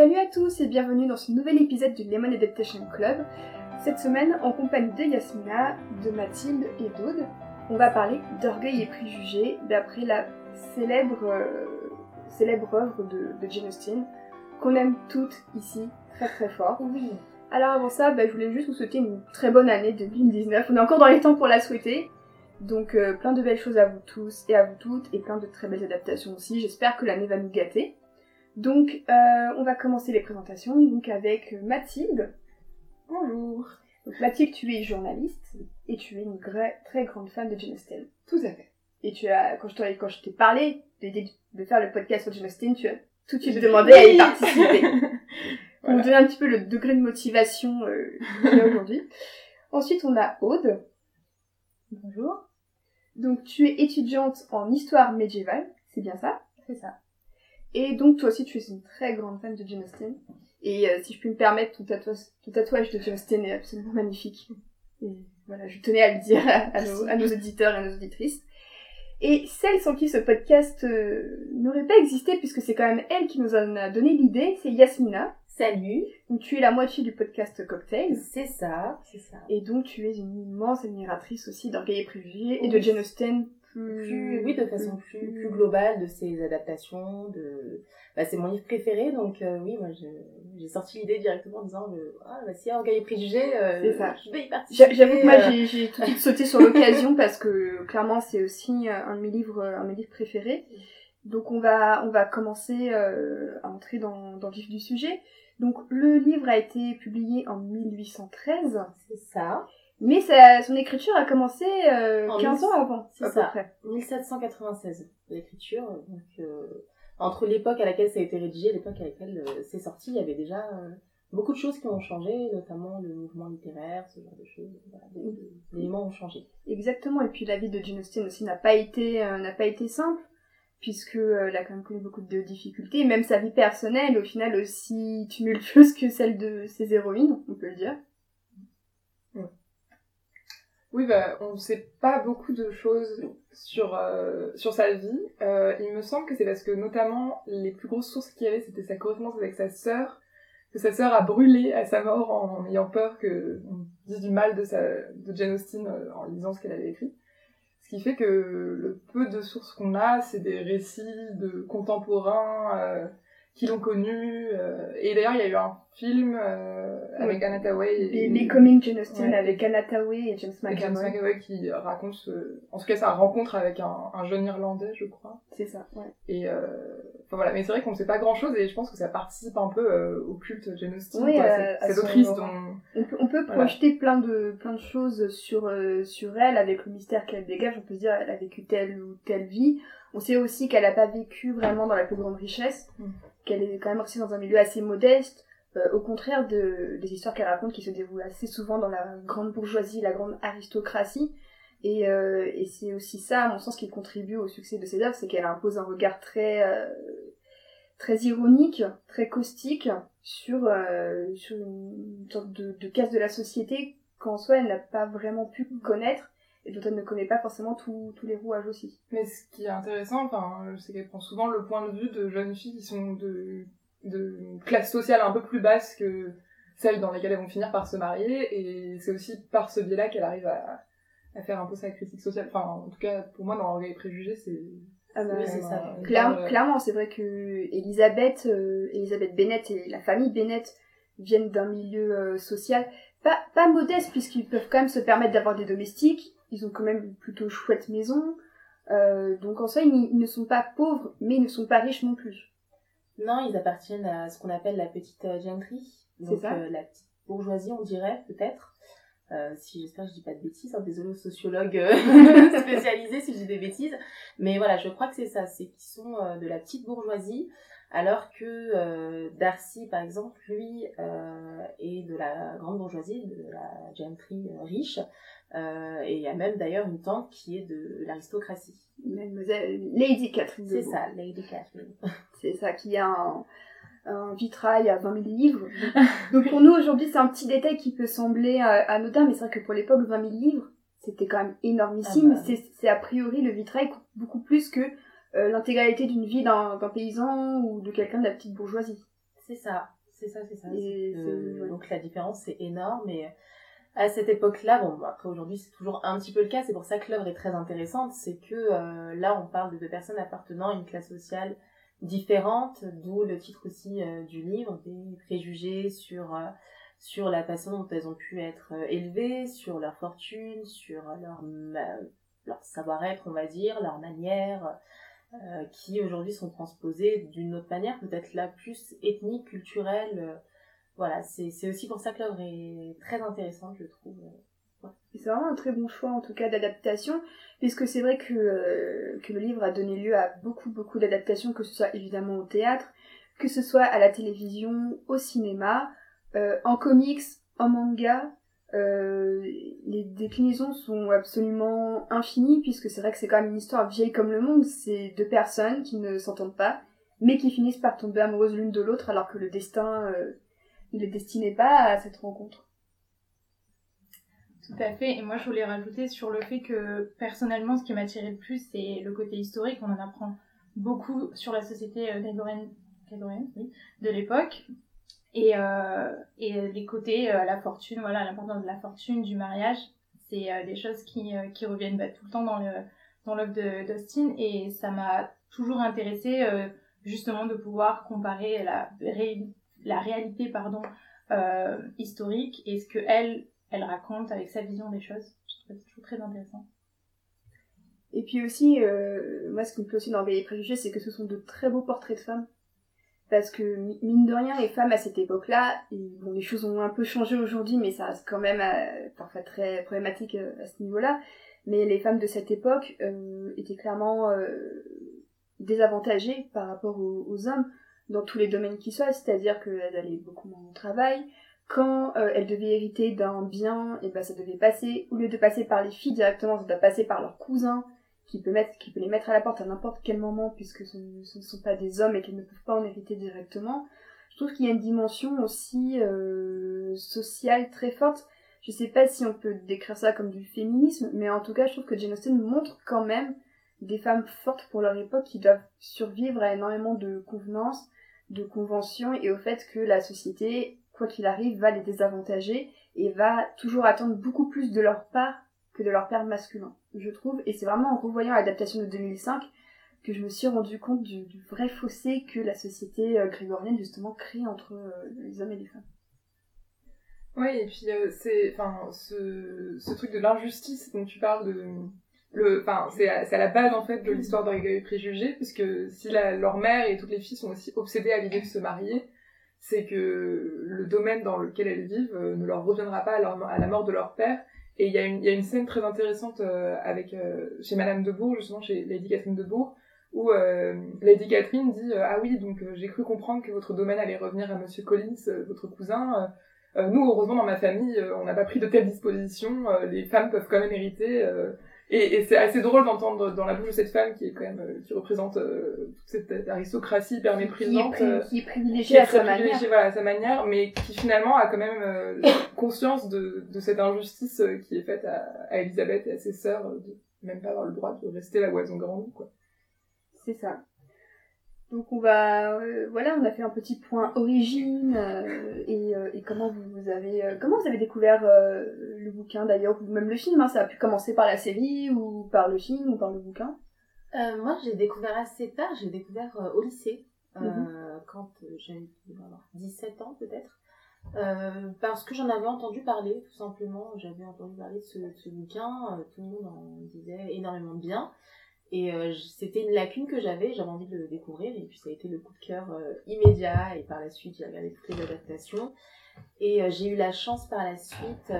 Salut à tous et bienvenue dans ce nouvel épisode du Lemon Adaptation Club. Cette semaine, en compagnie de Yasmina, de Mathilde et d'Aude, on va parler d'orgueil et préjugés d'après la célèbre, euh, célèbre œuvre de, de Jane Austen, qu'on aime toutes ici très très fort. Oui. Alors avant ça, bah, je voulais juste vous souhaiter une très bonne année 2019. On est encore dans les temps pour la souhaiter. Donc euh, plein de belles choses à vous tous et à vous toutes et plein de très belles adaptations aussi. J'espère que l'année va nous gâter. Donc euh, on va commencer les présentations donc avec Mathilde. Bonjour. Donc Mathilde, tu es journaliste et tu es une très grande fan de Jane Austen. Tout à fait. Et tu as, quand je t'ai, quand je t'ai parlé de, de- de faire le podcast sur Jane Austen, tu as tout de suite demandé à y participer. Pour Voilà. donner un petit peu le degré de motivation euh, qu'il y a aujourd'hui. Ensuite, on a Aude. Bonjour. Donc, tu es étudiante en histoire médiévale, c'est bien ça? C'est ça. Et donc, toi aussi, tu es une très grande fan de Jane Austen. Et euh, si je puis me permettre, ton tatouage, ton tatouage de Jane Austen est absolument magnifique. Et voilà, je tenais à le dire à, à nos, à nos auditeurs et à nos auditrices. Et celle sans qui ce podcast euh, n'aurait pas existé, puisque c'est quand même elle qui nous en a donné l'idée, c'est Yasmina. Salut. Donc tu es la moitié du podcast Cocktail. C'est ça. C'est ça. Et donc tu es une immense admiratrice aussi d'Orgueil et Préjugés et de Oui. Jane Austen plus... Plus, oui, de façon plus, plus globale de ces adaptations. De... Bah, c'est mon livre préféré, donc euh, oui, moi j'ai sorti l'idée directement en disant euh, Ah, bah, si Orgueil et Préjugés, euh, C'est ça. je vais y participer. J'a- J'avoue que moi euh, j'ai- j'ai tout de suite sauté sur l'occasion parce que clairement c'est aussi euh, un de mes livres, un de mes livres préférés. Donc on va, on va commencer euh, à entrer dans, dans le vif du sujet. Donc le livre a été publié en 1813, C'est ça. Mais sa- son écriture a commencé euh, En 15 ans avant, c'est ça. près. 1796, l'écriture. Donc, euh, entre l'époque à laquelle ça a été rédigé et l'époque à laquelle euh, c'est sorti, il y avait déjà euh, beaucoup de choses qui ont changé, notamment le mouvement littéraire, ce genre de choses. Voilà, de- d'éléments ont changé. Exactement, et puis la vie de Jane Austen aussi n'a pas été euh, n'a pas été simple puisque elle a quand même connu beaucoup de difficultés, même sa vie personnelle au final aussi tumultueuse que celle de ses héroïnes, on peut le dire. Oui, bah, on ne sait pas beaucoup de choses sur, euh, sur sa vie. Euh, il me semble que c'est parce que, notamment, les plus grosses sources qu'il y avait, c'était sa correspondance avec sa sœur, que sa sœur a brûlé à sa mort en ayant peur que on dise du mal de, sa, de Jane Austen euh, en lisant ce qu'elle avait écrit. Ce qui fait que le peu de sources qu'on a, c'est des récits de contemporains euh, qui l'ont connue. euh, et d'ailleurs, il y a eu un film euh, avec Oui. Anna Thaoué et... Becoming Jane Austen Ouais. avec Anna Thaoué et James Et James McAvoy. McAvoy qui raconte, ce- en tout cas sa rencontre avec un, un jeune Irlandais, je crois. C'est ça, ouais. Et euh... enfin voilà, mais c'est vrai qu'on ne sait pas grand-chose et je pense que ça participe un peu au culte Jane Austen, Oui, cette, autrice dont... On peut, on peut Voilà. projeter plein de, plein de choses sur, sur elle avec le mystère qu'elle dégage. On peut se dire elle a vécu telle ou telle vie. On sait aussi qu'elle n'a pas vécu vraiment dans la plus grande richesse, Mm. Qu'elle est quand même restée dans un milieu assez modeste, euh, au contraire de, des histoires qu'elle raconte qui se déroulent assez souvent dans la grande bourgeoisie, la grande aristocratie. Et, euh, c'est aussi ça, à mon sens, qui contribue au succès de ses œuvres, c'est qu'elle impose un regard très, euh, très ironique, très caustique sur, sur une sorte de, de casse de la société qu'en soi elle n'a pas vraiment pu connaître et dont elle ne connaît pas forcément tous tous les rouages aussi. Mais ce qui est intéressant, enfin, c'est qu'elle prend souvent le point de vue de jeunes filles qui sont de, de classe sociale un peu plus basse que celles dans lesquelles elles vont finir par se marier, et c'est aussi par ce biais-là qu'elle arrive à, à faire un peu sa critique sociale. Enfin, en tout cas, pour moi, dans Orgueil et Préjugés, c'est... Ah bah, Oui, c'est ça. Claire- euh, Clairement, c'est vrai que Elisabeth, euh, Elisabeth Bennett et la famille Bennett viennent d'un milieu euh, social pas, pas modeste puisqu'ils peuvent quand même se permettre d'avoir des domestiques. Ils ont quand même une plutôt chouette maison. Euh, donc en soi, ils, ils ne sont pas pauvres, mais ils ne sont pas riches non plus. Non, ils appartiennent à ce qu'on appelle la petite euh, gentry. Donc ça. euh, la petite bourgeoisie, on dirait, peut-être. Euh, si j'espère que je dis pas de bêtises, hein, désolé aux sociologues euh, spécialisés si je dis des bêtises. Mais voilà, je crois que c'est ça, c'est qu'ils sont euh, de la petite bourgeoisie, alors que Darcy, par exemple, lui, est de la grande bourgeoisie, de la gentry riche. Euh, et il y a même d'ailleurs une tante qui est de l'aristocratie. Mademoiselle Lady Catherine C'est ça, Lady Catherine. C'est ça, qui a un, un vitrail à 20 000 livres. Donc pour nous aujourd'hui, c'est un petit détail qui peut sembler euh, anodin, mais c'est vrai que pour l'époque, 20 000 livres, c'était quand même énormissime. Ah bah. C'est- a priori le vitrail coûte beaucoup plus que euh, l'intégralité d'une vie d'un paysan ou de quelqu'un de la petite bourgeoisie. C'est ça, c'est ça, c'est ça. Et c'est- ouais. Donc la différence c'est énorme et à cette époque-là, bon après aujourd'hui c'est toujours un petit peu le cas, c'est pour ça que l'œuvre est très intéressante, c'est que euh, là on parle de deux personnes appartenant à une classe sociale différente, d'où le titre aussi euh, du livre, des préjugés sur euh, sur la façon dont elles ont pu être élevées, sur leur fortune, sur leur leur savoir-être on va dire, leur manière, qui aujourd'hui sont transposées d'une autre manière, peut-être la plus ethnique, culturelle. Voilà, c'est aussi pour ça que l'œuvre est très intéressante, je trouve. C'est vraiment un très bon choix en tout cas d'adaptation, puisque c'est vrai que, euh, que le livre a donné lieu à beaucoup beaucoup d'adaptations, que ce soit évidemment au théâtre, que ce soit à la télévision, au cinéma, euh, en comics, en manga. euh, les déclinaisons sont absolument infinies, puisque c'est vrai que c'est quand même une histoire vieille comme le monde, c'est deux personnes qui ne s'entendent pas, mais qui finissent par tomber amoureuses l'une de l'autre, alors que le destin ne les destinait pas à cette rencontre. Tout à fait. Et moi, je voulais rajouter sur le fait que, personnellement, ce qui m'a attiré le plus, c'est le côté historique. On en apprend beaucoup sur la société euh, grégorienne, grégorienne, oui, de l'époque. Et, euh, et les côtés, euh, la fortune, voilà, l'importance de la fortune, du mariage, c'est euh, des choses qui, euh, qui reviennent bah, tout le temps dans le dans l'œuvre d'Austin. Et ça m'a toujours intéressé justement, de pouvoir comparer la, ré- la réalité, pardon, euh, historique et ce que elle elle raconte avec sa vision des choses. Je trouve ça toujours très intéressant. Et puis aussi, euh, moi ce qui me plaît aussi dans les préjugés, c'est que ce sont de très beaux portraits de femmes. Parce que mi- mine de rien, les femmes à cette époque-là, bon, les choses ont un peu changé aujourd'hui, mais ça reste quand même euh, parfois très problématique euh, à ce niveau-là. Mais les femmes de cette époque euh, étaient clairement euh, désavantagées par rapport aux hommes dans tous les domaines qui soient, c'est-à-dire qu'elles allaient beaucoup moins au travail. Quand euh, elles devaient hériter d'un bien, et ben ça devait passer, au lieu de passer par les filles directement, ça doit passer par leurs cousins, qui peut, mettre, qui peut les mettre à la porte à n'importe quel moment, puisque ce, ne- sont pas des hommes et qu'ils ne peuvent pas en hériter directement. Je trouve qu'il y a une dimension aussi euh, sociale très forte. Je sais pas si on peut décrire ça comme du féminisme, mais en tout cas, je trouve que Jane Austen montre quand même des femmes fortes pour leur époque qui doivent survivre à énormément de convenances, de conventions et au fait que la société, quoi qu'il arrive, va les désavantager et va toujours attendre beaucoup plus de leur part que de leur père masculin, je trouve. Et c'est vraiment en revoyant l'adaptation de 2005 que je me suis rendu compte du, vrai fossé que la société euh, grégorienne justement crée entre euh, les hommes et les femmes. Oui, et puis euh, c'est, enfin, ce truc de l'injustice dont tu parles de, le, enfin, c'est à, à la base en fait de l'histoire d'Orgueil et Préjugés, puisque si la, leur mère et toutes les filles sont aussi obsédées à l'idée de se marier, c'est que le domaine dans lequel elles vivent euh, ne leur reviendra pas à, la mort de leur père. Et il y, y a une scène très intéressante euh, avec euh, chez Madame de Bourg, justement chez Lady Catherine de Bourg, où euh, Lady Catherine dit euh, ah oui donc j'ai cru comprendre que votre domaine allait revenir à Monsieur Collins, votre cousin. Nous heureusement dans ma famille on n'a pas pris de telles dispositions. les femmes peuvent quand même hériter. Et, et c'est assez drôle d'entendre dans la bouche de cette femme qui est quand même euh, qui représente euh, toute cette aristocratie hyper Qui est, méprisante. euh, qui est privilégiée à sa manière. voilà, à sa manière, mais qui finalement a quand même euh, conscience de, de cette injustice euh, qui est faite à, à Elisabeth et à ses sœurs, de même pas avoir le droit de rester là où elles ont grandi, quoi. C'est ça. Donc on va, euh, voilà, on a fait un petit point origine euh, et, euh, et comment vous, avez, comment vous avez découvert le bouquin d'ailleurs ou même le film. hein, ça a pu commencer par la série ou par le film ou par le bouquin. Moi, j'ai découvert assez tard, j'ai découvert au lycée, Mhm. quand j'avais alors, 17 ans peut-être, parce que j'en avais entendu parler, tout simplement. J'avais entendu parler de ce, de ce bouquin, tout le monde en disait énormément de bien. Et euh, c'était une lacune que j'avais, j'avais envie de le découvrir, et puis ça a été le coup de cœur euh, immédiat, et par la suite j'ai regardé toutes les adaptations. Et euh, j'ai eu la chance par la suite,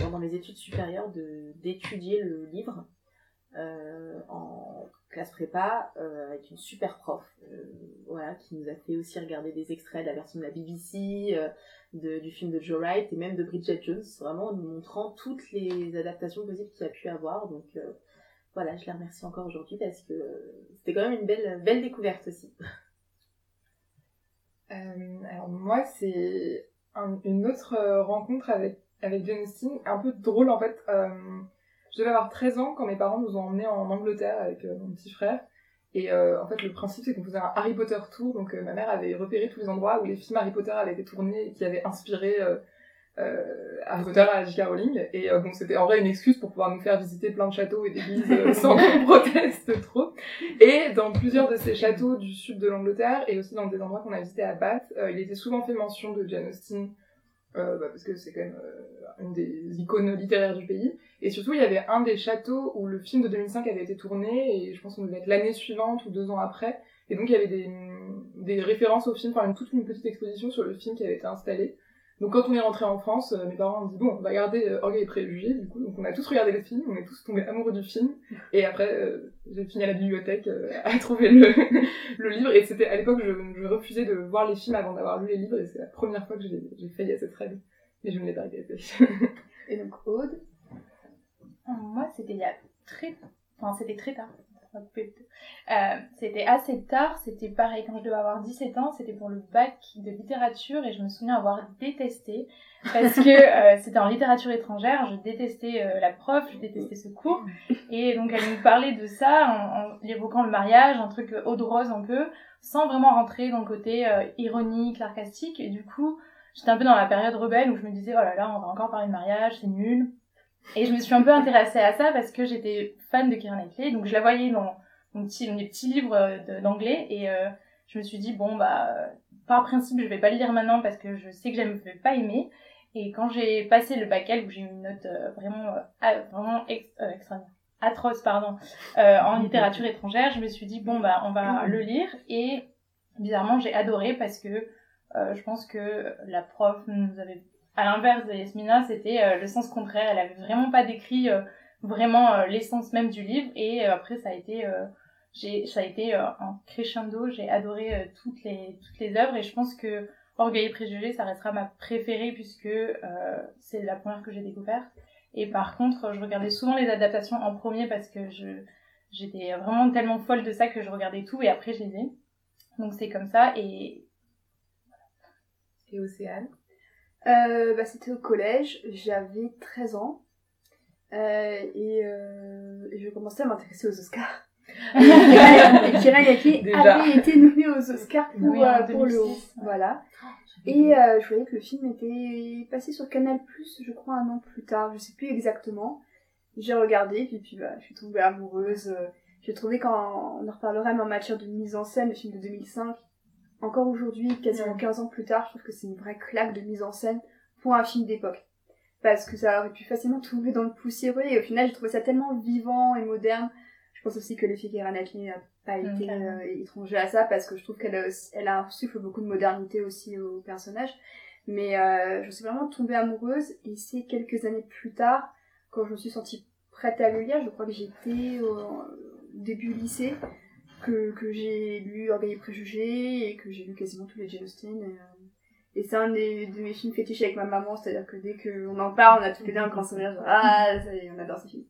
pendant mes études supérieures, d'étudier le livre en classe prépa avec une super prof voilà qui nous a fait aussi regarder des extraits de la version de la BBC de, du film de Joe Wright et même de Bridget Jones vraiment en nous montrant toutes les adaptations possibles qu'il a pu avoir. Donc voilà je la remercie encore aujourd'hui parce que c'était quand même une belle belle découverte aussi Euh, alors moi, c'est un- une autre euh, rencontre avec, avec Jane un peu drôle en fait. Euh, je devais avoir 13 ans quand mes parents nous ont emmenés en Angleterre avec mon petit frère. Et en fait, le principe, c'est qu'on faisait un Harry Potter tour. Donc, ma mère avait repéré tous les endroits où les films Harry Potter avaient été tournés et qui avaient inspiré Harry Potter à J.K. Rowling. Et euh, bon, c'était en vrai une excuse pour pouvoir nous faire visiter plein de châteaux et d'églises euh, sans qu'on proteste trop. Et dans plusieurs de ces châteaux du sud de l'Angleterre et aussi dans des endroits qu'on a visités à Bath, euh, il était souvent fait mention de Jane Austen. euh, bah, parce que c'est quand même euh, une des icônes littéraires du pays. Et surtout, il y avait un des châteaux où le film de 2005 avait été tourné, et je pense qu'on devait être l'année suivante ou deux ans après. Et donc, il y avait des, des références au film, enfin, une, toute une petite exposition sur le film qui avait été installé. Donc, quand on est rentré en France, euh, mes parents ont dit, bon, on va regarder euh, Orgueil et Préjugés, du coup. Donc, on a tous regardé le film, on est tous tombés amoureux du film. Et après, euh, j'ai fini à la bibliothèque euh, à trouver le, le livre. Et c'était, à l'époque, je, je refusais de voir les films avant d'avoir lu les livres, et c'est la première fois que j'ai j'ai failli à cette règle. Mais je ne l'ai pas regretté. Et donc, Aude? Moi, c'était il y a très... Enfin, c'était très tard. Euh, c'était assez tard, c'était pareil, quand je devais avoir 17 ans, c'était pour le bac de littérature et je me souviens avoir détesté parce que euh, c'était en littérature étrangère, je détestais euh, la prof, je détestais ce cours. Et donc elle nous parlait de ça en, en évoquant le mariage, un truc eau de rose un peu, sans vraiment rentrer dans le côté ironique, sarcastique. Et du coup j'étais un peu dans la période rebelle où je me disais oh là là on va encore parler de mariage, c'est nul et je me suis un peu intéressée à ça parce que j'étais fan de Keira Knightley, donc je la voyais dans mon petit, mes petits livres euh, d'anglais. Et euh, je me suis dit bon bah par principe je vais pas le lire maintenant parce que je sais que je ne vais pas aimer. Et quand j'ai passé le bac L où j'ai eu une note euh, vraiment euh, vraiment ex, extraordinaire atroce pardon en littérature étrangère je me suis dit bon bah on va le lire. Et bizarrement j'ai adoré parce que je pense que la prof nous avait à l'inverse de Yasmina c'était euh, le sens contraire. Elle avait vraiment pas décrit euh, vraiment euh, l'essence même du livre. Et après ça a été j'ai ça a été euh, un crescendo. J'ai adoré euh, toutes les toutes les œuvres. Et je pense que Orgueil et préjugés ça restera ma préférée puisque euh, c'est la première que j'ai découverte. Et par contre je regardais souvent les adaptations en premier parce que je j'étais vraiment tellement folle de ça que je regardais tout et après je les ai. Donc c'est comme ça et Et Océane? Euh, bah, c'était au collège, j'avais 13 ans. Euh, et, euh, je commençais à m'intéresser aux Oscars. et Knightley Déjà. avait été nommée aux Oscars pour, Oui, euh, pour le 2006, haut. Voilà. Et euh, je voyais que le film était passé sur Canal+, je crois un an plus tard, je sais plus exactement. J'ai regardé, puis, puis bah, je suis tombée amoureuse. euh, J'ai trouvé quand on en reparlera, mais en matière de mise en scène, le film de 2005, encore aujourd'hui, quasiment 15 ans plus tard, je trouve que c'est une vraie claque de mise en scène pour un film d'époque. Parce que ça aurait pu facilement tomber dans le poussiéreux, et au final, j'ai trouvé ça tellement vivant et moderne. Je pense aussi que Keira Knightley n'a pas Mm, été euh, étranger à ça, parce que je trouve qu'elle a, elle a beaucoup de modernité aussi au personnage. Mais euh, je suis vraiment tombée amoureuse, et c'est quelques années plus tard, quand je me suis sentie prête à le lire, je crois que j'étais au début lycée, que, que j'ai lu Orgueil et Préjugés, et que j'ai lu quasiment tous les Jane Austen. Et, euh, et c'est un des, de mes films fétiches avec ma maman, c'est-à-dire que dès qu'on en parle, on a tous les deux un grand sourire, genre, ah, ça y est, on adore ce film.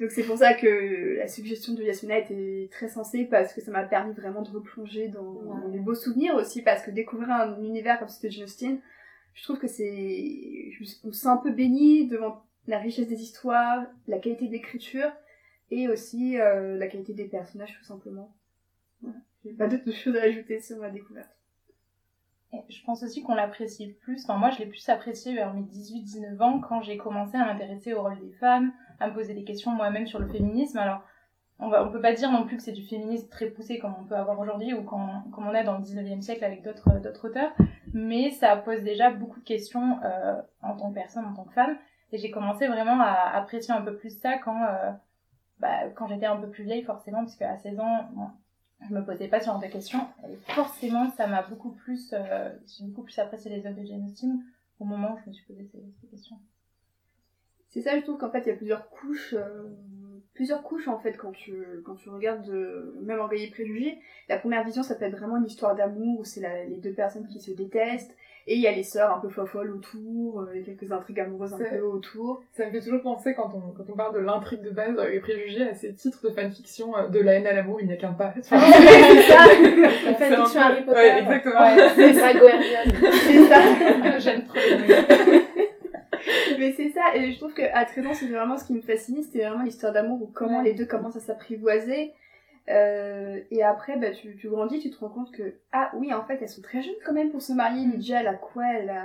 Donc c'est pour ça que la suggestion de Yasmina était très sensée, parce que ça m'a permis vraiment de replonger dans, dans des beaux souvenirs aussi, parce que découvrir un univers comme celui de Jane Austen, je trouve que c'est... On se sent un peu béni devant la richesse des histoires, la qualité de l'écriture, et aussi euh, la qualité des personnages, tout simplement. Voilà. J'ai pas d'autres choses à ajouter sur ma découverte. Je pense aussi qu'on l'apprécie plus. Enfin, moi, je l'ai plus apprécié vers mes 18-19 ans quand j'ai commencé à m'intéresser au rôle des femmes, à me poser des questions moi-même sur le féminisme. Alors, on va, on peut pas dire non plus que c'est du féminisme très poussé comme on peut avoir aujourd'hui ou quand, comme on est dans le 19e siècle avec d'autres, d'autres auteurs. Mais ça pose déjà beaucoup de questions euh, en tant que personne, en tant que femme. Et j'ai commencé vraiment à apprécier un peu plus ça quand, euh, bah, quand j'étais un peu plus vieille, forcément, parce qu'à 16 ans, bon, je me posais pas ce genre de questions. Et forcément, ça m'a beaucoup plus, euh, j'ai beaucoup plus apprécié les œuvres de Jane Austen au moment où je me suis posé ces, questions. C'est ça, je trouve qu'en fait, il y a plusieurs couches, euh, plusieurs couches en fait quand tu quand tu regardes euh, même Orgueil et Préjugés. La première vision, ça peut être vraiment une histoire d'amour où c'est les deux personnes qui se détestent et il y a les sœurs un peu folles autour, euh, il y a quelques intrigues amoureuses un C'est- peu autour. Ça me fait toujours penser, quand on, quand on parle de l'intrigue de base euh, et préjugés, à ces titres de fanfiction euh, de la haine à l'amour, il n'y a qu'un pas. Enfin, c'est ça, La c'est fanfiction Harry Potter. Ouais, exactement. Ouais, C'est Hermione. c'est ça. J'aime trop. Mais c'est ça, et je trouve qu'à 13 ans, c'était vraiment ce qui me fascinait, c'était vraiment l'histoire d'amour où comment Ouais. les deux commencent à s'apprivoiser. Euh, et après, bah, tu, tu grandis, tu te rends compte que, ah oui, en fait, elles sont très jeunes quand même pour se marier. Lydia, elle a quoi? Elle a,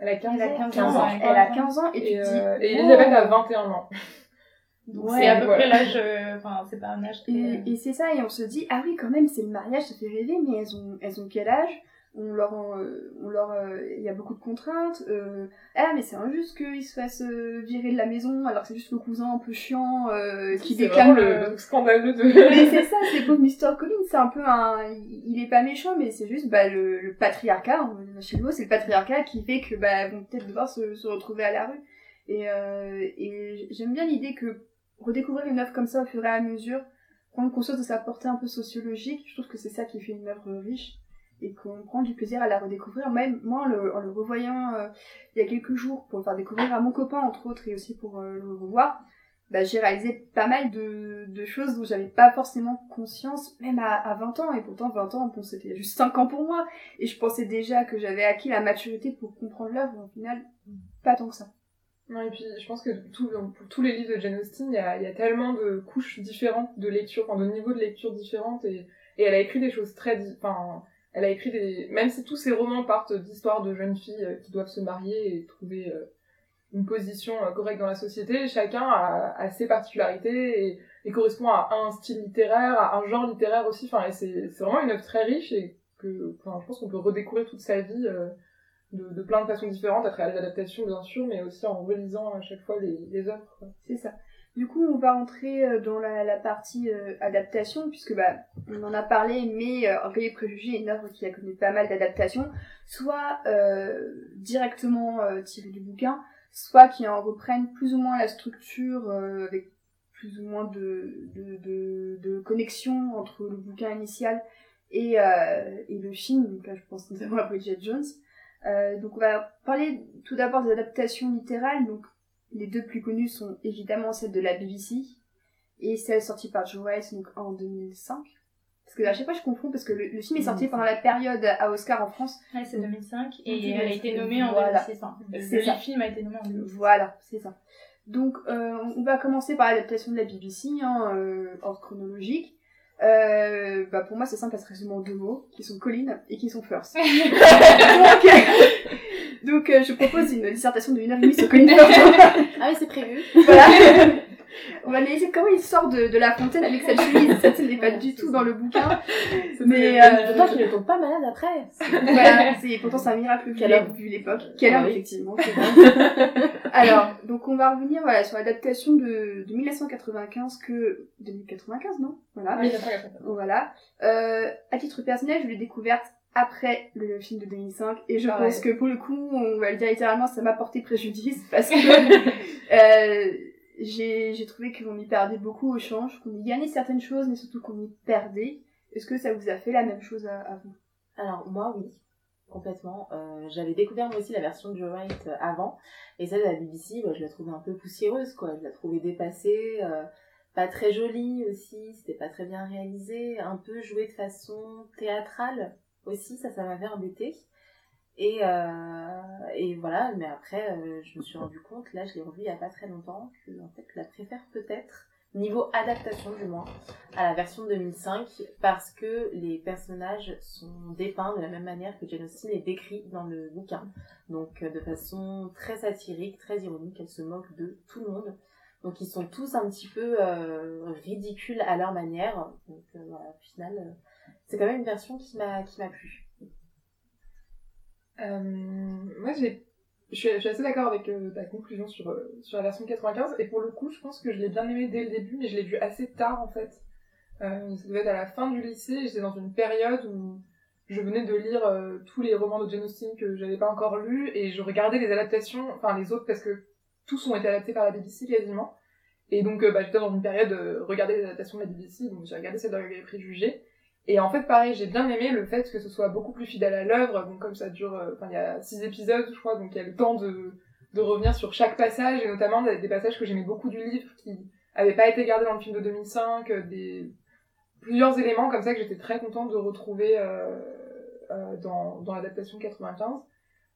Elle a 15 elle a ans. 15 ans. ouais. Elle a 15 ans, et, tu Et, te dis. euh, et oh. Elisabeth a 21 ans. Donc, c'est à peu ouais. près l'âge. euh, Enfin, c'est pas un âge. très- Et, et c'est ça, et on se dit, ah oui, quand même, c'est le mariage, ça fait rêver, mais elles ont, elles ont quel âge? On leur, en- euh, on leur, euh, il y a beaucoup de contraintes. euh, ah, mais c'est injuste qu'ils se fassent virer de la maison, alors que c'est juste le cousin un peu chiant euh, qui déclame. vraiment le, le scandaleux de... mais c'est ça, c'est pauvre Mr. Collins, c'est un peu un, il est pas méchant, mais c'est juste bah, le, le patriarcat. Chez nous, c'est le patriarcat qui fait que bah, vont peut-être devoir se, se retrouver à la rue. Et, euh, et j'aime bien l'idée que redécouvrir une œuvre comme ça au fur et à mesure, prendre conscience de sa portée un peu sociologique, je trouve que c'est ça qui fait une œuvre riche et qu'on prend du plaisir à la redécouvrir. Même moi, en le, le revoyant euh, il y a quelques jours pour le faire découvrir à mon copain entre autres et aussi pour euh, le revoir, bah, j'ai réalisé pas mal de, choses dont j'avais pas forcément conscience, même à, à 20 ans. Et pourtant, 20 ans, bon, c'était juste 5 ans pour moi. Et je pensais déjà que j'avais acquis la maturité pour comprendre l'œuvre. Au final, pas tant que ça. Non, et puis je pense que pour tous les livres de Jane Austen, il y a, y a tellement de couches différentes de lecture, enfin de niveaux de lecture différentes, et, et elle a écrit des choses très... Enfin, elle a écrit des... Même si tous ses romans partent d'histoires de jeunes filles euh, qui doivent se marier et trouver euh, une position euh, correcte dans la société, chacun a, ses particularités et, correspond à un style littéraire, à un genre littéraire aussi, enfin, c'est vraiment une œuvre très riche et que, je pense qu'on peut redécouvrir toute sa vie... de, plein de façons différentes, à travers les adaptations bien sûr, mais aussi en relisant à chaque fois les, les œuvres. C'est ça. Du coup, on va rentrer euh, dans la, partie euh, adaptation, puisque bah, on en a parlé, mais euh, Orgueil et Préjugés est une œuvre qui a connu pas mal d'adaptations, soit euh, directement euh, tirée du bouquin, soit qui en reprennent plus ou moins la structure avec plus ou moins de, de, de, de connexion entre le bouquin initial et, et le film. Donc là, je pense notamment à Bridget Jones. Donc on va parler tout d'abord des adaptations littérales. Donc les deux plus connues sont évidemment celles de la BBC et celle sortie par Joe Rice donc en 2005. Parce que à chaque fois je confonds parce que le, le film est sorti pendant la période à Oscar en France. Ouais, c'est 2005 et elle a été nommée en Voilà. 2006. Enfin, C'est le film a été nommé en 2006. Voilà, c'est ça. Donc euh, on va commencer par l'adaptation de la BBC, hein, euh, ordre chronologique. Euh, bah pour moi c'est simple, ça se résume en deux mots, qui sont Colline et qui sont First. donc euh, donc, euh, je propose une dissertation de 1h30 sur Colin Firth. Ah oui, c'est prévu. voilà. On va analyser comment il sort de, de la fontaine avec cette chemise? Ça, ce n'est pas du tout dans le bouquin. Mais, euh, Pourtant, qu'il ne tombe pas malade après. voilà, c'est, pourtant c'est un miracle vu, Quelle l'é- heure vu l'époque. Quelle Ah heure, oui. effectivement. Alors, donc on va revenir voilà, sur l'adaptation de, de 1995 que... 2095, non? Voilà. 1994. Voilà. Euh, à titre personnel, je l'ai découverte après le film de 2005 et je Pareil. pense que pour le coup, on va le dire littéralement, ça m'a porté préjudice parce que euh, j'ai trouvé qu'on y perdait beaucoup au change, qu'on y gagnait certaines choses, mais surtout qu'on y perdait. Est-ce que ça vous a fait la même chose à, à vous? Alors, moi, oui. Complètement. Euh, J'avais découvert moi aussi la version de Joe Wright euh, avant. Et celle de la BBC, bah, je la trouvais un peu poussiéreuse, quoi. Je la trouvais dépassée. euh, pas très jolie aussi. C'était pas très bien réalisé. Un peu joué de façon théâtrale aussi. Ça, ça m'avait embêté. Et, euh, et voilà. Mais après, euh, je me suis rendu compte, là, je l'ai revu il y a pas très longtemps, que en fait, je la préfère peut-être niveau adaptation du moins, à la version de 2005 parce que les personnages sont dépeints de la même manière que Jane Austen est décrit dans le bouquin. Donc euh, de façon très satirique, très ironique, elle se moque de tout le monde. Donc ils sont tous un petit peu euh, ridicules à leur manière. Donc voilà, au final, c'est quand même une version qui m'a qui m'a plu. Euh, moi, j'ai, je suis, assez d'accord avec euh, ta conclusion sur, euh, sur la version de 95, et pour le coup, je pense que je l'ai bien aimé dès le début, mais je l'ai vu assez tard en fait. Euh, ça devait être à la fin du lycée, j'étais dans une période où je venais de lire euh, tous les romans de Jane Austen que j'avais pas encore lus, et je regardais les adaptations, enfin les autres, parce que tous ont été adaptés par la BBC quasiment. Et donc, bah, j'étais dans une période euh, regarder les adaptations de la BBC, donc j'ai regardé celle de préjugés. Et en fait, pareil, j'ai bien aimé le fait que ce soit beaucoup plus fidèle à l'œuvre. Donc, comme ça dure, euh, enfin, il y a six épisodes, je crois, donc il y a le temps de, de revenir sur chaque passage, et notamment des, passages que j'aimais beaucoup du livre qui avaient pas été gardés dans le film de 2005, euh, des plusieurs éléments comme ça que j'étais très contente de retrouver euh, euh, dans, dans l'adaptation 95.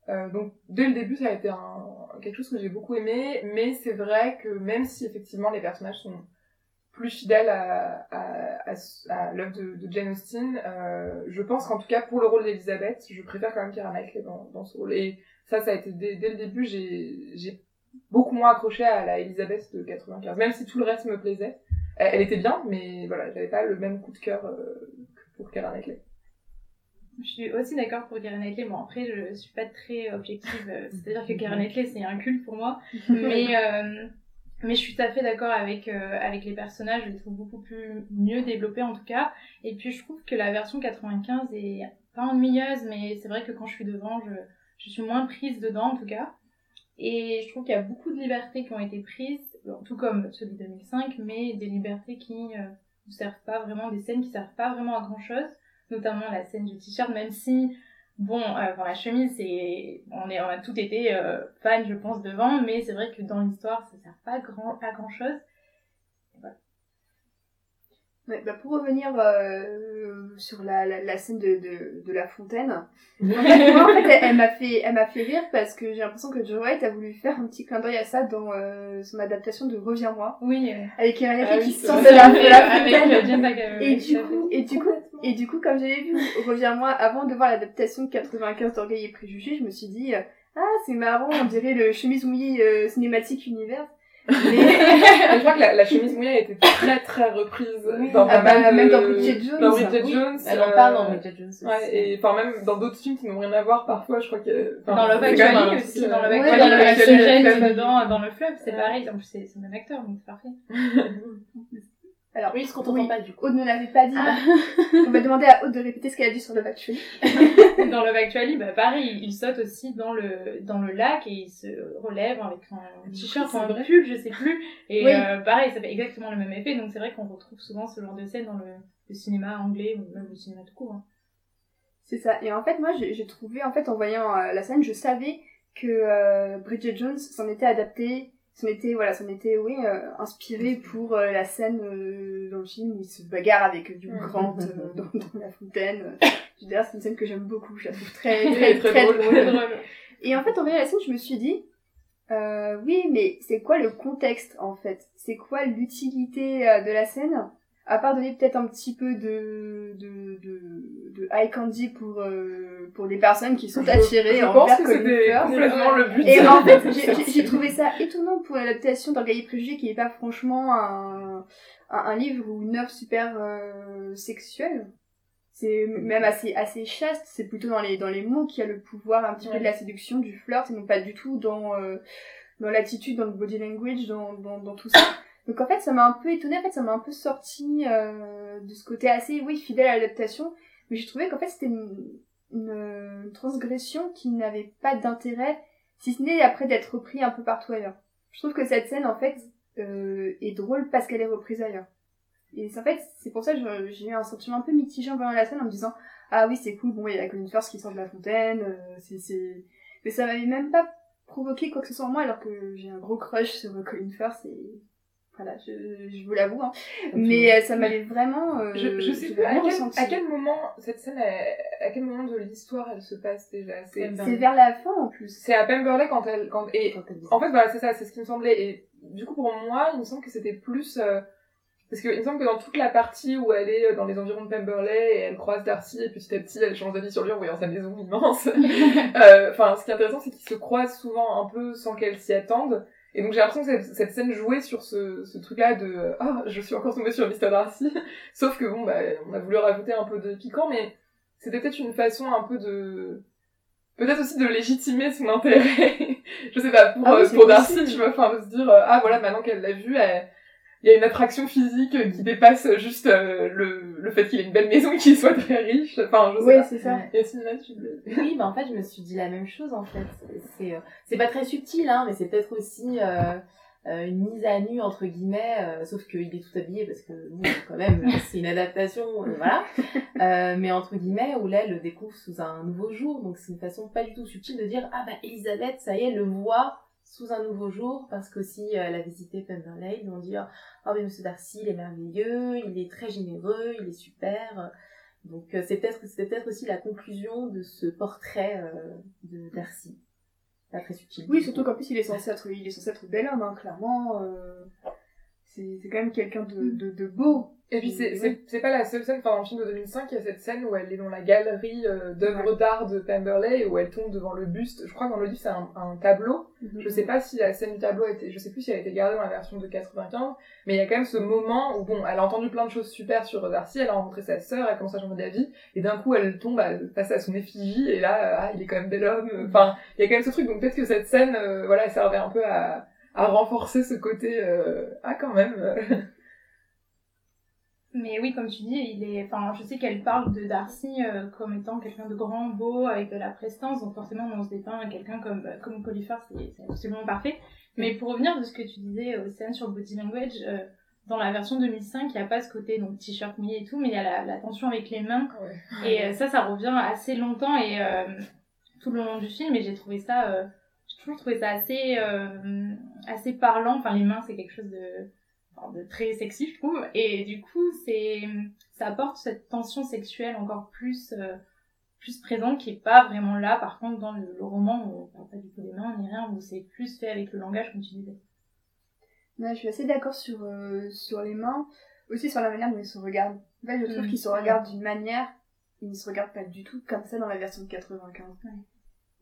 Euh, donc dès le début ça a été un, quelque chose que j'ai beaucoup aimé, mais c'est vrai que même si effectivement les personnages sont plus fidèle à, à, à, l'œuvre de, de, Jane Austen. Euh, je pense qu'en tout cas, pour le rôle d'Elisabeth, je préfère quand même Keira Knightley dans, dans ce rôle. Et ça, ça a été dès, dès le début, j'ai beaucoup moins accroché à la Elisabeth de 95, même si tout le reste me plaisait. Elle, était bien, mais voilà, j'avais pas le même coup de cœur euh, que pour Keira Knightley. Je suis aussi d'accord pour Karen Knightley. Bon, après, je suis pas très objective. Euh, c'est-à-dire que Karen Knightley, c'est un culte pour moi. mais, euh, mais je suis tout à fait d'accord avec, euh, avec les personnages. Je les trouve beaucoup plus mieux développés, en tout cas. Et puis, je trouve que la version 95 est pas ennuyeuse, mais c'est vrai que quand je suis devant, je, je suis moins prise dedans, en tout cas. Et je trouve qu'il y a beaucoup de libertés qui ont été prises, tout comme celui de 2005, mais des libertés qui ne servent pas vraiment, des scènes qui servent pas vraiment à grand chose notamment la scène du t-shirt, même si, bon, euh, la chemise, c'est, on, est, on a tout été euh, fan, je pense, devant, mais c'est vrai que dans l'histoire, ça sert pas grand, à grand chose. Bah pour revenir euh, sur la, la, la, scène de, de, de la fontaine, en fait, elle, m'a fait, elle m'a fait rire parce que j'ai l'impression que Joe Wright a voulu faire un petit clin d'œil à ça dans euh, son adaptation de Reviens-moi. Oui. Avec Irene ah, qui sort de la, fontaine. et du coup, et du coup, et du coup, comme j'avais vu Reviens-moi avant de voir l'adaptation de 95 d'Orgueil et Préjugés, je me suis dit, euh, ah, c'est marrant, on dirait le chemise mouillée euh, cinématique univers. Mais... je crois que la, la, chemise mouillée a été très très reprise dans ah bah, même dans Bridget Jones. Dans Bridget Jones. Elle en parle dans Bridget Jones aussi. Ouais, et enfin même dans d'autres films qui n'ont rien à voir parfois, je crois que... Dans Love Actually aussi, dans Love Actually, ouais, se gêne dedans, dans le fleuve, c'est pareil, en plus c'est le même acteur, donc c'est parfait. Alors, oui, ce qu'on t'entend pas du coup. Aude ne l'avait pas dit. Ah. On va demander à Aude de répéter ce qu'elle a dit sur Love Actually. dans Love Actually, bah pareil, il saute aussi dans le dans le lac et il se relève avec un t-shirt, un pull, je sais plus. Et euh, pareil, ça fait exactement le même effet. Donc c'est vrai qu'on retrouve souvent ce genre de scène dans le, le cinéma anglais ou même le cinéma tout court. Hein. C'est ça. Et en fait, moi, j'ai trouvé, en fait, en voyant euh, la scène, je savais que euh, Bridget Jones s'en était adaptée ça m'était voilà ça m'était oui euh, inspiré pour euh, la scène euh, dans le film où il se bagarre avec du Grant dans, dans, la fontaine. D'ailleurs c'est une scène que j'aime beaucoup je la trouve très très très, drôle. et en fait en voyant la scène je me suis dit oui mais c'est quoi le contexte en fait? C'est quoi l'utilité de la scène? À part donner peut-être un petit peu de, de, de, de high candy pour, euh, pour des personnes qui sont attirées je, je pense que c'était complètement le but. Et en fait, j'ai trouvé ça étonnant pour l'adaptation d'Orgueil Préjugé qui n'est pas franchement un, un, livre ou une œuvre super euh, sexuelle. C'est même assez, assez chaste, c'est plutôt dans les, dans les mots qu'il y a le pouvoir un petit peu de la séduction, du flirt, et non pas du tout dans, euh, dans l'attitude, dans le body language, dans, dans, dans tout ça. Donc en fait, ça m'a un peu étonnée, en fait, ça m'a un peu sorti euh, de ce côté assez, oui, fidèle à l'adaptation, mais j'ai trouvé qu'en fait, c'était une, transgression qui n'avait pas d'intérêt, si ce n'est après d'être repris un peu partout ailleurs. Je trouve que cette scène, en fait, euh, est drôle parce qu'elle est reprise ailleurs. Et en fait, c'est pour ça que j'ai eu un sentiment un peu mitigé en voyant la scène en me disant, ah oui, c'est cool, bon, il y a Colin Firth qui sort de la fontaine, euh, c'est... Mais ça m'avait même pas provoqué quoi que ce soit en moi alors que j'ai un gros crush sur Colin Firth et voilà, je, je vous l'avoue. Hein. Mais euh, ça m'avait vraiment. Euh, je, je sais pas à quel, à quel, moment cette scène, à quel moment de l'histoire elle se passe déjà? C'est vers la fin en plus. C'est à Pemberley quand elle. Quand, et en fait, voilà, c'est ça, c'est ce qui me semblait. Et du coup, pour moi, il me semble que c'était plus. Euh, parce qu'il me semble que dans toute la partie où elle est dans les environs de Pemberley et elle croise Darcy et petit à petit elle change d'avis sur lui en voyant sa maison immense. Enfin, ce qui est intéressant c'est qu'ils se croisent souvent un peu sans qu'elle s'y attende. Et donc j'ai l'impression que cette, scène jouait sur ce, ce truc-là de ah je suis encore tombée sur Mr Darcy, sauf que bon bah on a voulu rajouter un peu de piquant, mais c'était peut-être une façon un peu de peut-être aussi de légitimer son intérêt, je sais pas pour ah euh, pour Darcy, tu vois, enfin de se dire euh, ah voilà maintenant qu'elle l'a vu, elle, il y a une attraction physique qui dépasse juste euh, le, le fait qu'il ait une belle maison et qu'il soit très riche. Enfin, je sais oui, c'est ça. Et tu... Oui, bah en fait, je me suis dit la même chose en fait. C'est euh, c'est pas très subtil, hein, mais c'est peut-être aussi euh, euh, une mise à nu entre guillemets, euh, sauf qu'il est tout habillé parce que bon, quand même, c'est une adaptation, voilà. mais entre guillemets, où là, elle le découvre sous un nouveau jour, donc c'est une façon pas du tout subtile de dire ah bah Elisabeth, ça y est, le voit sous un nouveau jour parce qu'aussi euh, elle a visité Pemberley, ils vont dire oh mais Monsieur Darcy il est merveilleux, il est très généreux, il est super. Donc euh, c'est peut-être c'est peut-être aussi la conclusion de ce portrait euh, de Darcy. Pas très subtil. Oui, surtout qu'en plus il est censé être il est bel homme, hein, clairement. c'est quand même quelqu'un de, de beau. Et puis c'est c'est c'est pas la seule scène, enfin dans le film de 2005, il y a cette scène où elle est dans la galerie euh, d'œuvres d'art de Pemberley où elle tombe devant le buste. Je crois que dans le livre c'est un, un tableau. Mhm. Je sais pas si la scène du tableau a été, je sais plus si elle a été gardée dans la version de 95, mais il y a quand même ce moment où bon, elle a entendu plein de choses super sur Darcy, elle a rencontré sa sœur, elle commence à changer d'avis, et d'un coup elle tombe à- face à son effigie et là, euh, ah il est quand même bel homme. Enfin, il y a quand même ce truc. Donc peut-être que cette scène, euh, voilà, elle servait un peu à à renforcer ce côté euh, ah quand même. Mais oui, comme tu dis, il est. Enfin, je sais qu'elle parle de Darcy euh, comme étant quelqu'un de grand, beau, avec de la prestance, donc forcément on se dépeint quelqu'un comme euh, comme Polyphar, c'est absolument parfait. Mais pour revenir de ce que tu disais, Océane, sur le body language, euh, dans la version 2005, il n'y a pas ce côté donc t-shirt mouillé et tout, mais il y a la, la tension avec les mains. Ouais. Et euh, ça, ça revient assez longtemps et euh, tout le long du film. Et j'ai trouvé ça, euh, j'ai toujours trouvé ça assez, euh, assez parlant. Enfin, les mains, c'est quelque chose de, de très sexy, je trouve. Et du coup, c'est, ça apporte cette tension sexuelle encore plus, euh, plus présente qui est pas vraiment là. Par contre, dans le, le roman, on parle pas du tout des mains ni rien, où c'est plus fait avec le langage, comme tu disais. Ouais, je suis assez d'accord sur, euh, sur les mains, aussi sur la manière dont ils se regardent. En fait, je trouve Mm. qu'ils se regardent d'une manière, ils ne se regardent pas du tout comme ça dans la version de 95.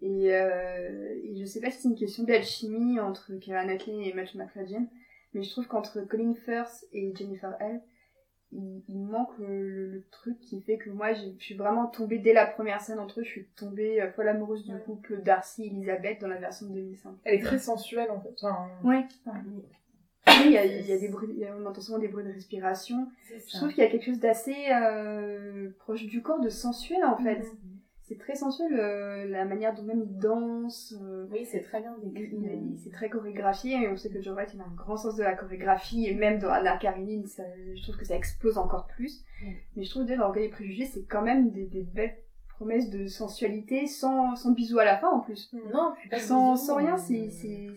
Et, euh, et je sais pas si c'est une question d'alchimie entre Keira Knightley et Matthew McFadden, mais je trouve qu'entre Colin Firth et Jennifer Hale, il, il manque le, le truc qui fait que moi, je suis vraiment tombée dès la première scène entre eux, je suis tombée euh, folle amoureuse du couple Darcy et Elizabeth dans la version de 2005. Elle est très sensuelle en fait. Enfin, Ouais. Oui, il y a, il y a des bruits, il y a- on entend souvent des bruits de respiration. Je trouve qu'il y a quelque chose d'assez euh, proche du corps, de sensuel en fait. C'est très sensuel, euh, la manière dont même il danse. euh, Oui, c'est très bien décrit. il- c'est très chorégraphié et on sait que Joe Wright il a un grand sens de la chorégraphie et même dans Anna Karenine, ça, je trouve que ça explose encore plus. Mm. Mais je trouve que dans Orgueil et Préjugés, c'est quand même des, des belles promesses de sensualité sans, sans bisous à la fin en plus. Non, pas Sans, bisous, sans rien, euh,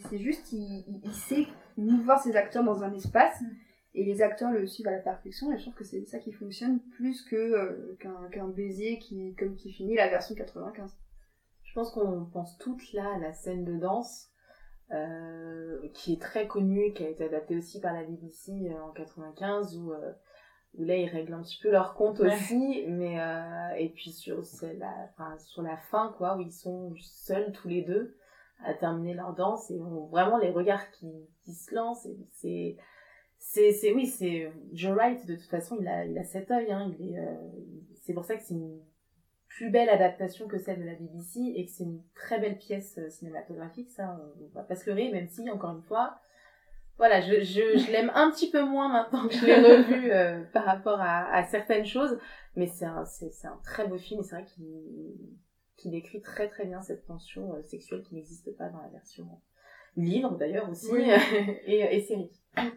c'est juste, il, il- il sait mouvoir ses acteurs dans un espace, Mm. Et les acteurs le suivent à la perfection, et je trouve que c'est ça qui fonctionne plus que euh, qu'un baiser qui, comme qui finit la version 95. Je pense qu'on pense toutes là à la scène de danse, euh, qui est très connue, qui a été adaptée aussi par la BBC euh, en 95, où, euh, où là ils règlent un petit peu leur compte Ouais. aussi, mais euh, et puis sur la, enfin, sur la fin quoi, où ils sont seuls tous les deux à terminer leur danse et on vraiment les regards qui, qui se lancent, c'est c'est c'est oui c'est Joe Wright de toute façon il a il a cet œil hein, il est euh, c'est pour ça que c'est une plus belle adaptation que celle de la BBC et que c'est une très belle pièce euh, cinématographique, ça, on, va pas se leurrer, même si, encore une fois, voilà, je, je, je l'aime un petit peu moins maintenant que je l'ai revu euh, par rapport à, à certaines choses, mais c'est un, c'est, c'est un très beau film et c'est vrai qu'il, qu'il décrit très très bien cette tension euh, sexuelle qui n'existe pas dans la version livre d'ailleurs aussi, Oui. et, et série.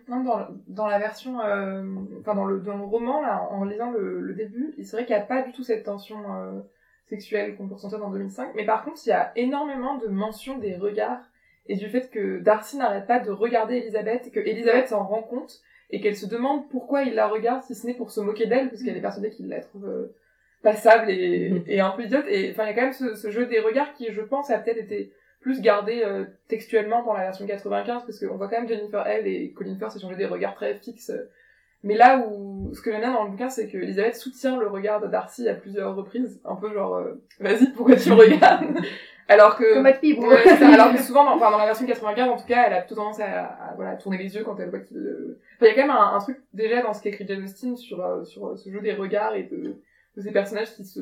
Non, dans, dans la version, euh, enfin dans le, dans le roman, là, en lisant le, le début, c'est vrai qu'il n'y a pas du tout cette tension euh, sexuelle qu'on peut ressentir dans 2005, mais par contre, il y a énormément de mentions des regards et du fait que Darcy n'arrête pas de regarder Elisabeth et que Elisabeth s'en rend compte et qu'elle se demande pourquoi il la regarde si ce n'est pour se moquer d'elle, parce qu'elle est persuadée qu'il la trouve euh, passable et, Mhm. et un peu idiote. Et enfin, il y a quand même ce, ce jeu des regards qui, je pense, a peut-être été plus gardé euh, textuellement dans la version 95 parce qu'on voit quand même Jennifer Hale et Colin Firth échanger des regards très fixes. Mais là où ce que j'aime bien dans le bouquin, c'est que Elisabeth soutient le regard de Darcy à plusieurs reprises, un peu genre euh, vas-y pourquoi tu regardes alors que. Ouais, alors que souvent dans, enfin, dans la version 95 en tout cas elle a plutôt tendance à, à, voilà tourner les yeux quand elle voit qu'il euh, enfin il y a quand même un, un truc déjà dans ce qu'écrit Jane Austen sur euh, sur ce jeu des regards et de, de ces personnages qui se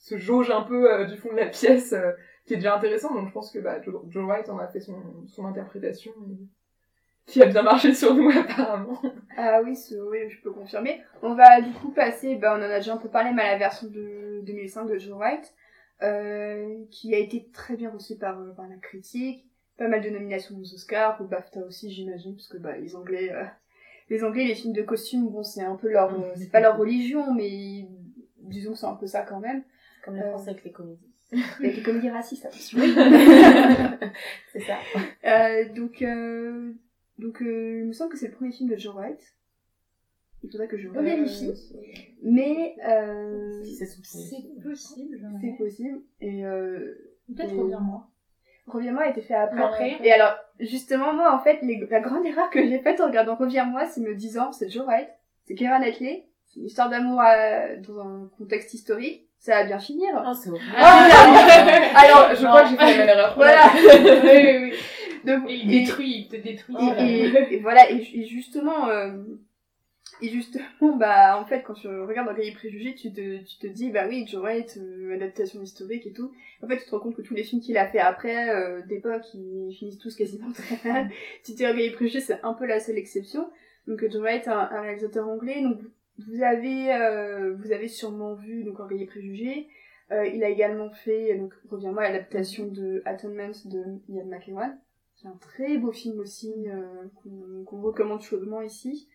se jaugent un peu euh, du fond de la pièce euh, qui est déjà intéressant donc je pense que bah, Joe, Joe Wright en a fait son son interprétation qui a bien marché sur nous apparemment Ah oui, ce- oui, je peux confirmer. On va du coup passer, ben, on en a déjà un peu parlé, mais à la version de 2005 de Joe Wright, euh, qui a été très bien reçue par, euh, par la critique, pas mal de nominations aux Oscars, au BAFTA aussi j'imagine, parce que bah, les Anglais, euh, les Anglais, les films de costumes, bon c'est un peu leur, c'est pas leur religion, mais disons que c'est un peu ça quand même. Comme la Euh. France avec les comédies. Avec les comédies racistes, attention. c'est ça. Euh, donc, euh, donc euh, il me semble que c'est le premier film de Joe Wright. Il faudrait que je vérifie. Mais euh, Si c'est possible. c'est possible. Et euh, Peut-être Et- reviens-moi. Reviens-moi a été fait après. Après. Et alors, justement, moi, en fait, les- la grande erreur que j'ai faite en regardant Reviens-moi, c'est me disant, c'est Joe Wright, c'est Keira Knightley, c'est une histoire d'amour dans un contexte historique, ça va bien finir. Oh, c'est horrible. Alors, je Non. crois que j'ai fait la même erreur. Voilà. oui, oui, oui. Donc, Et il détruit, il te détruit. et, et- et voilà, et, et justement, euh, et justement, bah, en fait, quand tu regardes Orgueil et Préjugés, tu te, tu te dis, bah oui, Joe Wright, euh, adaptation historique et tout. En fait, tu te rends compte que tous les films qu'il a fait après, euh, d'époque, ils finissent tous quasiment très mal. si tu Orgueil et Préjugés, c'est un peu la seule exception. Donc, Joe Wright, un, un réalisateur anglais, donc, vous avez, euh, vous avez sûrement vu, donc, Orgueil et Préjugés. Euh, il a également fait, donc, reviens-moi, l'adaptation de Atonement de Ian McEwan. C'est un très beau film aussi, euh, qu'on qu'on recommande chaudement ici.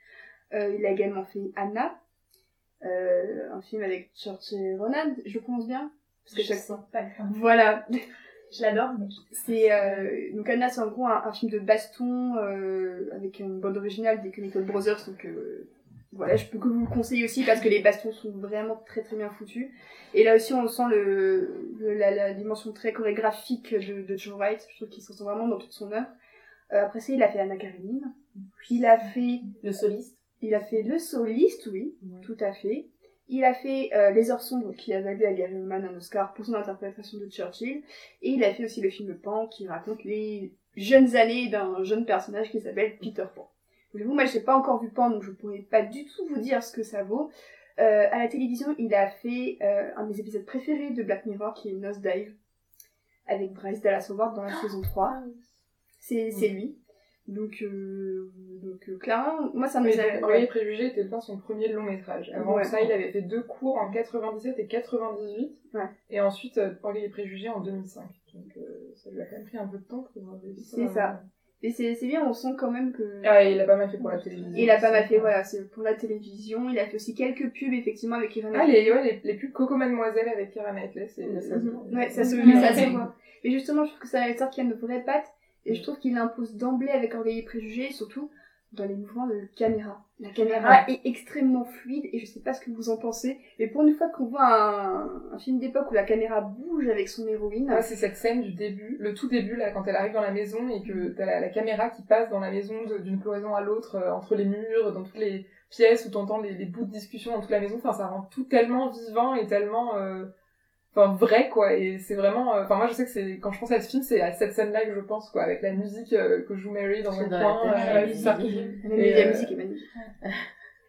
Il a également fait Anna, un film avec Saoirse Ronan, je pense bien. Parce que je chaque fois. pas. Voilà. Je l'adore, mais C'est euh, donc Anna, c'est en gros un, un film de baston euh, avec une bande originale des Chemical Brothers. Donc euh, voilà, je peux que vous le conseiller aussi parce que les bastons sont vraiment très très bien foutus. Et là aussi, on sent le, le- la, la dimension très chorégraphique de, de Joe Wright. Je trouve qu'il se sent vraiment dans toute son œuvre. Euh, après ça, il a fait Anna Karenine. Il a fait, Le soliste. il a fait Le Soliste, oui, tout à fait. Il a fait euh, Les Heures Sombres, qui a valu à Gary Oldman un Oscar pour son interprétation de Churchill. Et il a fait aussi le film Pan, qui raconte les jeunes années d'un jeune personnage qui s'appelle Peter Pan. J'avoue, moi, j'ai pas encore vu Pan, donc je pourrais pas du tout vous dire ce que ça vaut. Euh, à la télévision, il a fait euh, un des épisodes préférés de Black Mirror, qui est Nosedive, avec Bryce Dallas Howard dans la saison 3. C'est lui. Donc, euh, donc euh, clairement, moi, ça me... Mais Orgueil et Préjugés était pas son premier long métrage. Avant Ouais. ça, il avait fait deux cours en 97 et 98. Ouais. Et ensuite, euh, Orgueil et Préjugés en 2005. Donc, euh, ça lui a quand même pris un peu de temps pour. C'est ça. Et c'est c'est bien, on sent quand même que... Ah, il a pas mal fait pour la télévision. Il a pas mal fait, voilà, c'est pour la télévision. Il a fait aussi quelques pubs, effectivement, avec Irene Ah, les, ouais, les, les pubs Coco Mademoiselle avec Keira Knightley, c'est Mhm. ça se voit. Ouais, ça se, Mhm. ça se voit. Et justement, je trouve que c'est un réalisateur qui a de vraies pattes. Et je trouve qu'il impose d'emblée avec Orgueil et Préjugés, surtout dans les mouvements de caméra. La caméra est extrêmement fluide et je sais pas ce que vous en pensez. Mais pour une fois qu'on voit un, un film d'époque où la caméra bouge avec son héroïne, Ouais, c'est cette scène du début, le tout début, là, quand elle arrive dans la maison et que t'as la, la caméra qui passe dans la maison d'une cloison à l'autre, euh, entre les murs, dans toutes les pièces où t'entends les, les bouts de discussion dans toute la maison. Enfin, ça rend tout tellement vivant et tellement, euh, enfin, vrai, quoi. Et c'est vraiment, euh, enfin, moi, je sais que c'est, quand je pense à ce film, c'est à cette scène-là que je pense, quoi, avec la musique euh, que joue Mary dans un la coin. euh, la musique. la, Et, la musique est magnifique.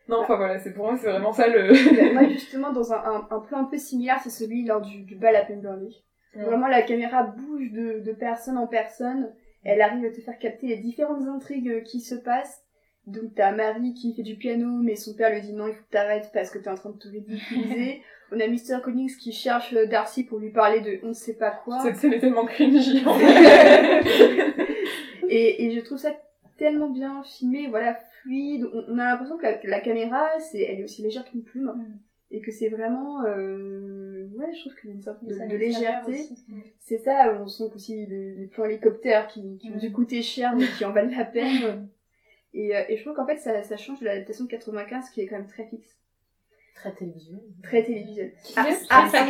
Non, enfin, voilà, c'est pour moi, c'est vraiment ça le... Moi, justement, dans un, un, un plan un peu similaire, c'est celui lors du, du bal à Pemberley. Ouais. Vraiment, la caméra bouge de, de personne en personne. Elle arrive à te faire capter les différentes intrigues qui se passent. Donc, t'as Marie qui fait du piano, mais son père lui dit non, il faut que t'arrêtes parce que t'es en train de te ridiculiser. On a Mr. Collins qui cherche euh, Darcy pour lui parler de on ne sait pas quoi. Cette scène est tellement cringy, en fait. et, et je trouve ça tellement bien filmé, voilà, fluide. On, on a l'impression que la, caméra, c'est, elle est aussi légère qu'une plume. Mm. Et que c'est vraiment, euh, ouais, je trouve qu'il y a une sorte de, légèreté. C'est ça, on sent aussi les, les plans hélicoptères qui, qui ont Mm. dû coûter cher mais qui en valent la peine. Et, euh, et je trouve qu'en fait, ça, ça change de l'adaptation de 95 qui est quand même très fixe, Très télévisuel. très télévisuelle. Ah, Ah, très-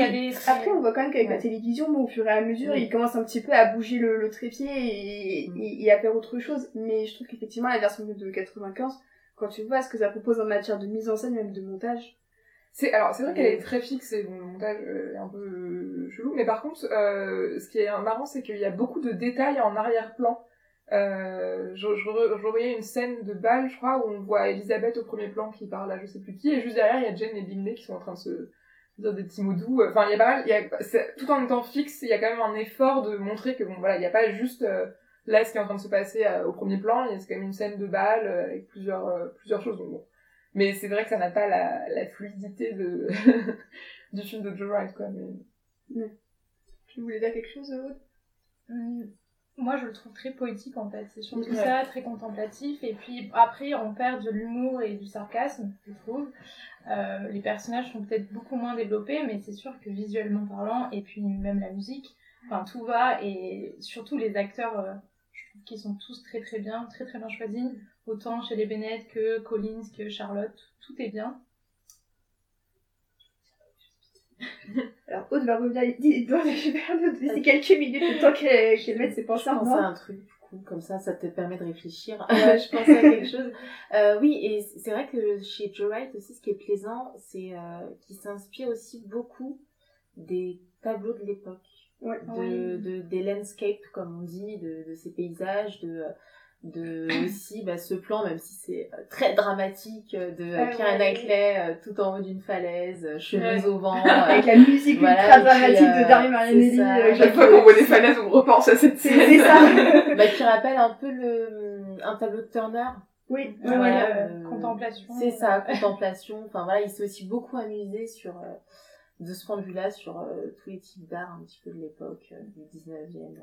Après, on voit quand même qu'avec la télévision, bon, au fur et à mesure, Oui. il commence un petit peu à bouger le, le trépied et, Mm. et- et à faire autre chose. Mais je trouve qu'effectivement, la version de 95, quand tu vois ce que ça propose en matière de mise en scène, même de montage, C'est alors c'est vrai qu'elle est très fixe et bon, le montage euh, est un peu euh, chelou, mais par contre, euh, ce qui est marrant, c'est qu'il y a beaucoup de détails en arrière-plan. Euh, je, je, je revoyais une scène de bal, je crois, où on voit Elisabeth au premier plan qui parle à je sais plus qui, et juste derrière il y a Jane et Bingley qui sont en train de se dire des petits mots doux. Enfin, il y a pas mal, il y a, tout en étant fixe, il y a quand même un effort de montrer que bon voilà, il n'y a pas juste euh, là ce qui est en train de se passer euh, au premier plan, il y a quand même une scène de bal euh, avec plusieurs plusieurs choses. Donc bon. Mais c'est vrai que ça n'a pas la, la fluidité de du film de Joe Wright quoi. Mais... tu voulais dire quelque chose, Aude? Moi, je le trouve très poétique en fait. C'est surtout Ouais. ça, très contemplatif. Et puis après, on perd de l'humour et du sarcasme, je trouve. Euh, les personnages sont peut-être beaucoup moins développés, mais c'est sûr que visuellement parlant, et puis même la musique, enfin tout va. Et surtout les acteurs, euh, je trouve qu'ils sont tous très très bien, très très bien choisis. Autant chez les Bennett que Collins, que Charlotte, tout est bien. Alors, Aude va revenir dans les quelques minutes le temps qu'elle qu mette ses pensées en à un truc, du coup, comme ça, ça te permet de réfléchir. Euh, je pensais à quelque chose. Euh, oui, et c'est vrai que chez Joe Wright aussi, ce qui est plaisant, c'est euh, qu'il s'inspire aussi beaucoup des tableaux de l'époque. Ouais, de, oui. de, des landscapes, comme on dit, de, de ces paysages, de, de aussi bah, ce plan, même si c'est euh, très dramatique, euh, de Ah, Keira ouais. Knightley euh, tout en haut d'une falaise, euh, Ouais. au vent. Avec euh, la musique Voilà, ultra puis, dramatique euh, de Dario Marianelli. c'est ça. euh, À chaque fois qu'on voit des falaises, on repense à cette scène. c'est ça. bah, qui rappelle un peu le, un tableau de Turner. Oui, Voilà, ouais, euh, contemplation. C'est ça, contemplation. Enfin voilà, il s'est aussi beaucoup amusé sur, euh, de ce point de vue-là, sur euh, tous les types d'art un petit peu de l'époque, euh, du 19e.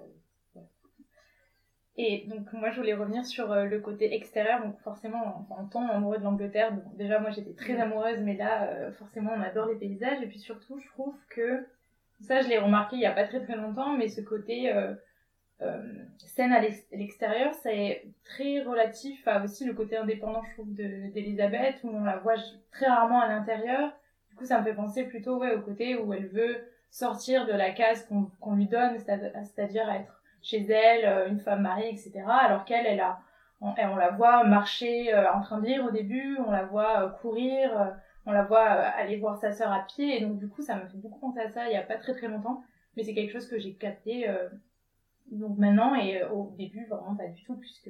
Et donc moi je voulais revenir sur euh, le côté extérieur, donc forcément en, en tant amoureux de l'Angleterre, donc déjà moi j'étais très amoureuse, mais là euh, forcément on adore les paysages, et puis surtout je trouve que, ça je l'ai remarqué il y a pas très très longtemps, mais ce côté euh, euh, scène à l'ex- à l'extérieur, c'est très relatif à aussi le côté indépendant je trouve de- d'Elisabeth, où on la voit très rarement à l'intérieur, du coup ça me fait penser plutôt ouais, au côté où elle veut sortir de la case qu'on lui donne, c'est-à- c'est-à-dire être chez elle, euh, une femme mariée, etc. Alors qu'elle, elle a, on, la voit marcher euh, en train de lire au début, on la voit euh, courir, on la voit aller voir sa sœur à pied, et donc du coup ça m'a fait beaucoup penser à ça il y a pas très très longtemps, mais c'est quelque chose que j'ai capté donc maintenant et au début vraiment pas du tout puisque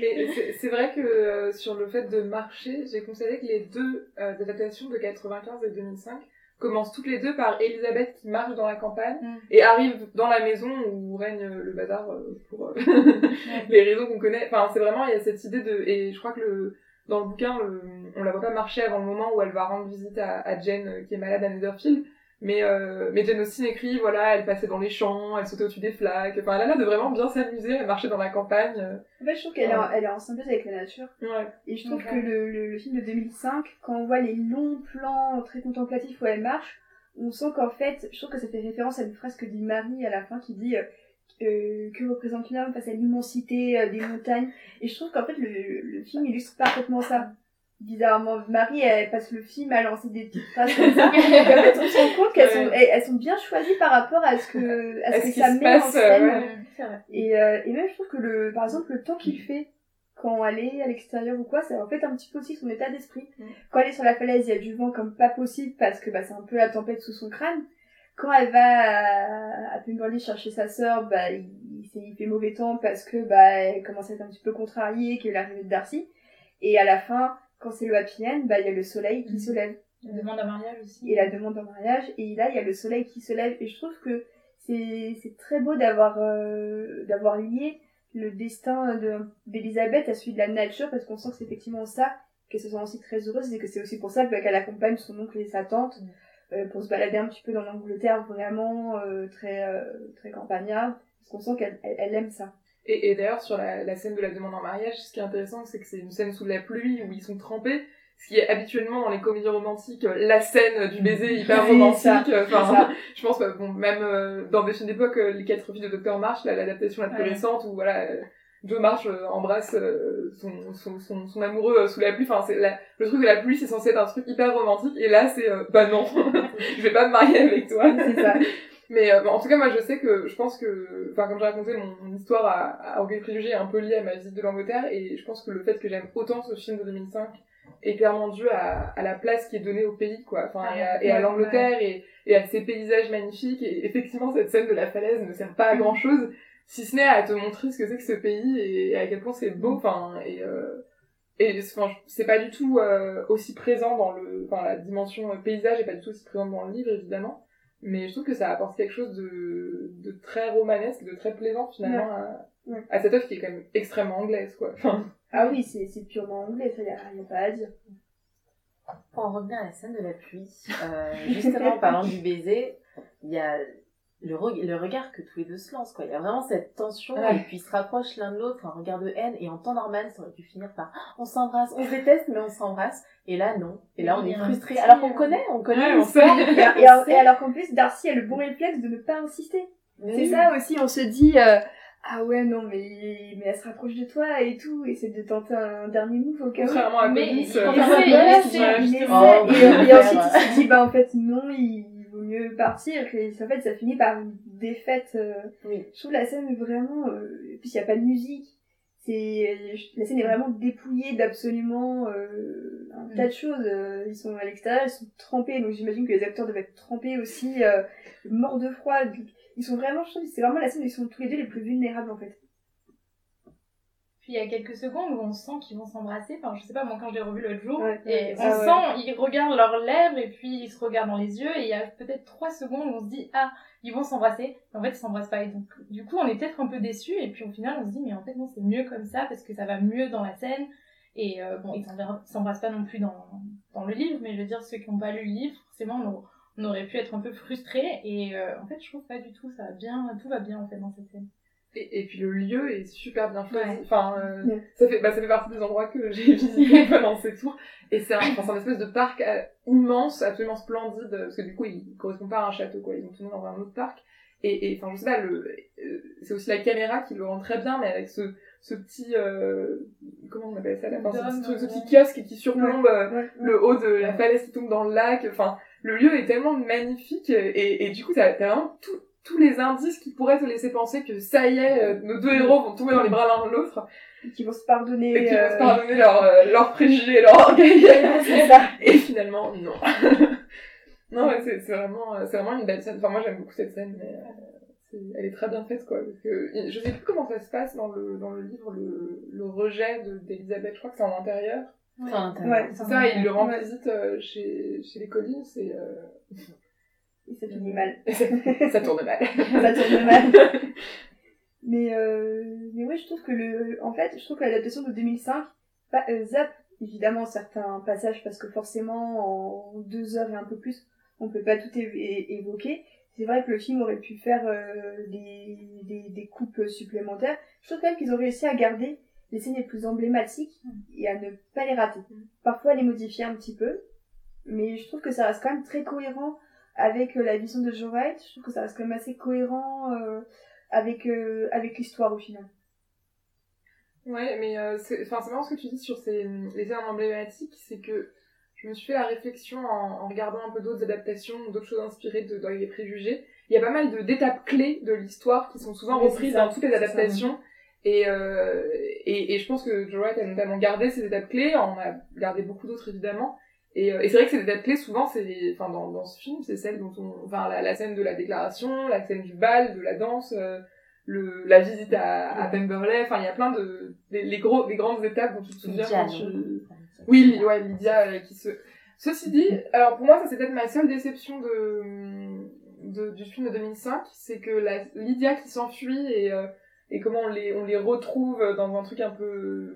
Mais c'est- vrai que sur le fait de marcher, j'ai constaté que les deux adaptations de 95 et 2005 commencent toutes les deux par Elisabeth qui marche dans la campagne Mm. et arrive dans la maison où règne le bazar euh, pour euh, les raisons qu'on connaît. Enfin, c'est vraiment, il y a cette idée de... Et je crois que le, dans le bouquin, le, on la voit pas marcher avant le moment où elle va rendre visite à, à Jen euh, qui est malade à Netherfield. Mais, euh, mais Jane Austen écrit, voilà, elle passait dans les champs, elle sautait au-dessus des flaques. Enfin, elle a l'air de vraiment bien s'amuser, elle marchait dans la campagne. En fait, je trouve qu'elle est, en- elle est en symbiose avec la nature. Ouais. Et je trouve que le, le, le film de 2005, quand on voit les longs plans très contemplatifs où elle marche, on sent qu'en fait, je trouve que ça fait référence à une phrase que dit Marie à la fin qui dit euh, euh, que représente une homme face à l'immensité euh, des montagnes. Et je trouve qu'en fait, le, le film illustre parfaitement ça. Bizarrement, Marie, elle passe le film à lancer des petites phrases comme ça. En fait, on se rend compte qu'elles sont, elles, sont bien choisies par rapport à ce que, à ce que ça met en passe, euh, scène. ouais. Et, euh, et même, je trouve que, le, par exemple, le temps qu'il fait quand elle est à l'extérieur ou quoi, ça reflète un petit peu aussi son état d'esprit. Mm. Quand elle est sur la falaise, il y a du vent comme pas possible parce que bah, c'est un peu la tempête sous son crâne. Quand elle va à, à Pemberley chercher sa sœur, bah, il, il, fait- mauvais temps parce que bah, elle commence à être un petit peu contrariée, qu'il y a eu l'arrivée de Darcy. Et à la fin, quand c'est le happy end, bah, il y a le soleil qui Mm. se lève Elle demande un mariage aussi. et la demande en mariage et là il y a le soleil qui se lève et je trouve que c'est très beau d'avoir euh, d'avoir lié le destin de d'Elisabeth à celui de la nature parce qu'on sent que c'est effectivement ça qu'elle se sent aussi très heureuse et que c'est aussi pour ça bah, qu'elle accompagne son oncle et sa tante euh, pour se balader un petit peu dans l'Angleterre vraiment euh, très très campagnarde parce qu'on sent qu'elle elle, elle aime ça Et, et d'ailleurs, sur la, la scène de la demande en mariage, ce qui est intéressant, c'est que c'est une scène sous la pluie où ils sont trempés. Ce qui est habituellement dans les comédies romantiques, euh, la scène du baiser hyper romantique. ça, euh, Enfin, ça. je pense, bah, bon, même euh, dans des films d'époque, Les quatre filles de Dr. March, l'adaptation la plus Ouais. récente, où voilà, euh, Joe March euh, embrasse son, son, son, son amoureux sous la pluie. Enfin, c'est la- le truc de la pluie, c'est censé être un truc hyper romantique. Et là, c'est euh, bah non, je vais pas me marier avec toi. c'est ça Mais euh, bon, en tout cas, moi, je sais que je pense que, enfin, comme j'ai raconté, mon, mon histoire à, à Orgueil Préjugé est un peu liée à ma visite de l'Angleterre, et je pense que le fait que j'aime autant ce film de 2005 est clairement dû à, à la place qui est donnée au pays, quoi. Enfin, et à, et à Ouais, l'Angleterre, et, et à ses paysages magnifiques. Et effectivement, cette scène de la falaise ne sert pas à grand chose, si ce n'est à te montrer ce que c'est que ce pays et à quel point c'est beau. Enfin, et euh, et c'est pas du tout euh, aussi présent dans le, enfin, la dimension euh, paysage est pas du tout aussi présente dans le livre, évidemment. Mais je trouve que ça apporte quelque chose de, de très romanesque, de très plaisant finalement à, Ouais. à cette œuvre qui est quand même extrêmement anglaise, quoi. Enfin, ah oui c'est c'est purement anglais ça y a, a pas à dire Pour en revenir à la scène de la pluie, euh, justement en parlant du baiser, il y a le, le regard que tous les deux se lancent, quoi. Il y a vraiment cette tension, Ouais. et puis ils se rapprochent l'un de l'autre, un regard de haine, et en temps normal, ça aurait pu finir par Ah, on s'embrasse, on se déteste, mais on s'embrasse. Et là, non. Et là, on est frustré. Alors qu'on euh, connaît, on connaît, Ouais, on sait. et, alors, et alors qu'en plus Darcy a le bon réflexe de ne pas insister C'est ça aussi, on se dit, euh, ah ouais, non, mais, mais elle se rapproche de toi et tout, essaie de tenter un dernier move au cas où. Contrairement à euh, essaie, et, Oh, et ensuite il se dit, bah en fait, non, il, mieux partir, et en fait, ça finit par une défaite. euh, Oui. Je trouve la scène vraiment. Euh, et puis il n'y a pas de musique. C'est la scène est vraiment dépouillée d'absolument euh, un tas de choses. Euh, Ils sont à l'extérieur, ils sont trempés, donc j'imagine que les acteurs devaient être trempés aussi, morts de froid. Ils sont vraiment, je trouve, c'est vraiment la scène où ils sont tous les deux les plus vulnérables en fait. Puis il y a quelques secondes où on sent qu'ils vont s'embrasser. Enfin, je sais pas, moi quand je l'ai revu l'autre jour, Ouais. et on Ah ouais. sent, ils regardent leurs lèvres et puis ils se regardent dans les yeux. Et il y a peut-être trois secondes où on se dit, ah, ils vont s'embrasser. En fait, ils s'embrassent pas. Et donc, du coup, on est peut-être un peu déçus. Et puis au final, on se dit, mais en fait, non, c'est mieux comme ça parce que ça va mieux dans la scène. Et euh, bon, ils s'embrassent- s'embrassent pas non plus dans, dans le livre, mais je veux dire, ceux qui n'ont pas lu le livre, forcément, on, on aurait pu être un peu frustrés. Et euh, en fait, je trouve pas du tout, ça va bien, tout va bien en fait dans cette scène. Et, et puis le lieu est super bien. Ouais. Enfin, euh, Ouais. ça, fait, bah, ça fait partie des endroits que j'ai visités pendant ces tours. Et c'est un, enfin, c'est un espèce de parc euh, immense, absolument splendide, parce que du coup, il correspond pas à un château, quoi. Ils ont tourné dans un autre parc. Et, et enfin, je sais pas, le, euh, c'est aussi la caméra qui le rend très bien, mais avec ce, ce petit, euh, comment on appelle ça, là, enfin, ce, petit ce petit kiosque qui surplombe euh, Ouais. le haut de la falaise qui tombe dans le lac. Enfin, le lieu est tellement magnifique et, et du coup, t'as t'as vraiment tout- tous les indices qui pourraient te laisser penser que ça y est, euh, nos deux héros vont tomber dans les bras l'un de l'autre Et qui vont se pardonner. et qui vont euh, se pardonner leurs euh, leurs préjugés et leur orgueil. c'est ça. et finalement, non. non, ouais, c'est c'est vraiment, euh, c'est vraiment une belle scène. Enfin, moi, j'aime beaucoup cette scène, mais euh, c'est- elle est très bien faite, quoi. Parce que, je sais plus comment ça se passe dans le, dans le livre, le, le rejet de- d'Elisabeth. Je crois que c'est en intérieur. Enfin, t'as- Ouais, C'est ça, il le rend Ouais. visite euh, chez, chez les Collins et, euh, Et ça finit mal. ça, tourne mal. ça tourne mal. Mais, euh, mais ouais, je trouve que le, en fait, je trouve que l'adaptation de 2005 bah, euh, zappe évidemment certains passages parce que forcément en deux heures et un peu plus, on peut pas tout évoquer. C'est vrai que le film aurait pu faire euh, des, des, des coupes supplémentaires. Je trouve quand même qu'ils ont réussi à garder les scènes les plus emblématiques et à ne pas les rater. Parfois les modifier un petit peu, mais je trouve que ça reste quand même très cohérent avec euh, la vision de Joe Wright. Je trouve que ça reste quand même assez cohérent euh, avec, euh, avec l'histoire au final. Ouais, mais euh, c'est marrant ce que tu dis sur ces, les scènes emblématiques, c'est que je me suis fait la réflexion en, en regardant un peu d'autres adaptations, d'autres choses inspirées de, dans les préjugés. Il y a pas mal d'étapes clés de l'histoire qui sont souvent reprises ça, dans toutes les ça, adaptations. Et, euh, et, et je pense que Joe Wright a notamment gardé ces étapes clés, on a gardé beaucoup d'autres évidemment. Et, euh, et c'est vrai que ces étapes clés, souvent, c'est, enfin, dans, dans ce film, c'est celle dont on, enfin, la, la scène de la déclaration, la scène du bal, de la danse, euh, le, la visite à, à Pemberley, enfin, il y a plein de, les, les gros, les grandes étapes dont tu te souviens Lydia, tu... Oui, ouais, Lydia euh, qui se... Ceci dit, alors pour moi, ça c'est peut-être ma seule déception de, de- du film de 2005, c'est que la, Lydia qui s'enfuit et, euh, et comment on les, on les retrouve dans un truc un peu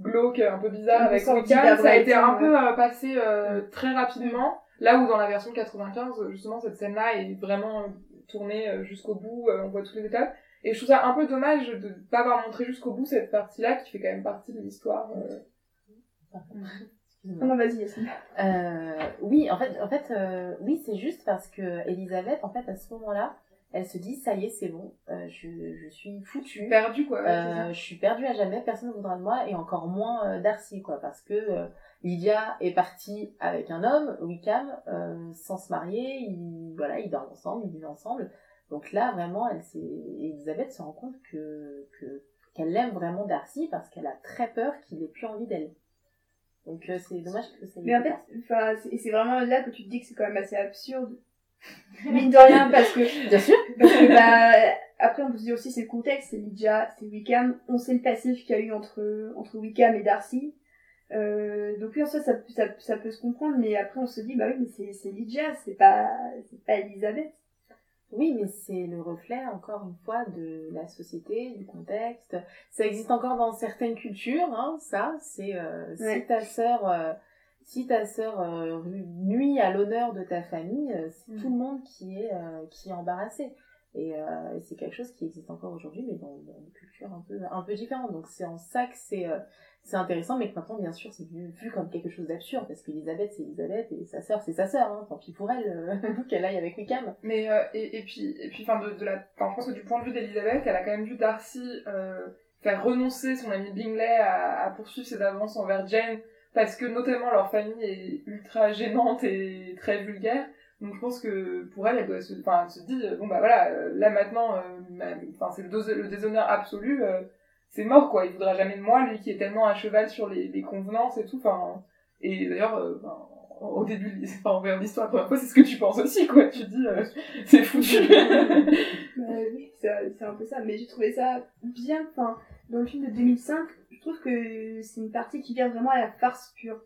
glauque, un peu bizarre avec Wiccan, ça a été un peu euh, passé euh, très rapidement, là où dans la version 95, justement, cette scène-là est vraiment euh, tournée euh, jusqu'au bout, euh, on voit toutes les étapes. Et je trouve ça un peu dommage de ne pas avoir montré jusqu'au bout cette partie-là, qui fait quand même partie de l'histoire. euh. Excuse-moi. Non, vas-y. Euh, oui, en fait, en fait, euh, oui, c'est juste parce que Elisabeth, en fait, à ce moment-là, elle se dit, ça y est, c'est bon, euh, je, je suis foutue. Perdu, quoi. Euh, je suis perdue à jamais, personne ne voudra de moi, et encore moins euh, Darcy, quoi, parce que euh, Lydia est partie avec un homme, Wickham, euh, sans se marier, ils, voilà, ils dorment ensemble, ils vivent ensemble. Donc là, vraiment, elle s'est, Elisabeth se rend compte que, que, qu'elle aime vraiment Darcy parce qu'elle a très peur qu'il ait plus envie d'elle. Donc euh, c'est dommage que ça y Mais en fait, c'est vraiment là que tu te dis que c'est quand même assez absurde. Mine de rien, parce que, Bien sûr. parce que bah, après on peut se dire aussi c'est le contexte, c'est Lydia, c'est Wickham, on sait le passif qu'il y a eu entre, entre Wickham et Darcy. Euh, donc oui, en soi, ça, ça, ça peut se comprendre, mais après on se dit, bah oui, mais c'est Lydia, c'est pas, c'est pas Elisabeth. Oui, mais c'est le reflet, encore une fois, de la société, du contexte. Ça existe encore dans certaines cultures, hein, ça. C'est euh, Ouais. ta sœur, euh, si ta sœur euh, nuit à l'honneur de ta famille, euh, c'est Mm. tout le monde qui est, euh, qui est embarrassé. Et, euh, et c'est quelque chose qui existe encore aujourd'hui, mais dans, dans une culture un peu, un peu différente. Donc c'est en ça que c'est euh, c'est intéressant, mais que maintenant, bien sûr, c'est vu, vu comme quelque chose d'absurde, parce qu'Elisabeth, c'est Elisabeth, et sa sœur, c'est sa sœur, hein. tant pis pour elle, euh, qu'elle aille avec Wickham. Mais, euh, et, et puis, et puis, enfin, de, de la, je pense que du point de vue d'Elisabeth, elle a quand même vu Darcy, euh, faire renoncer son ami Bingley à, à poursuivre ses avances envers Jane, parce que notamment leur famille est ultra gênante et très vulgaire. Donc je pense que pour elle, elle doit se, enfin, elle se dit, euh, bon bah voilà, euh, là maintenant, euh, enfin c'est le, le déshonneur absolu, euh, c'est mort quoi. Il voudra jamais de moi, lui qui est tellement à cheval sur les, les convenances et tout. Enfin, et d'ailleurs, euh, enfin, au début, enfin, en voyant l'histoire la première fois, c'est ce que tu penses aussi quoi. Tu te dis, euh, c'est foutu. Oui, c'est c'est un peu ça, mais j'ai trouvé ça bien. Enfin, dans le film de 2005, je trouve que c'est une partie qui vient vraiment à la farce pure.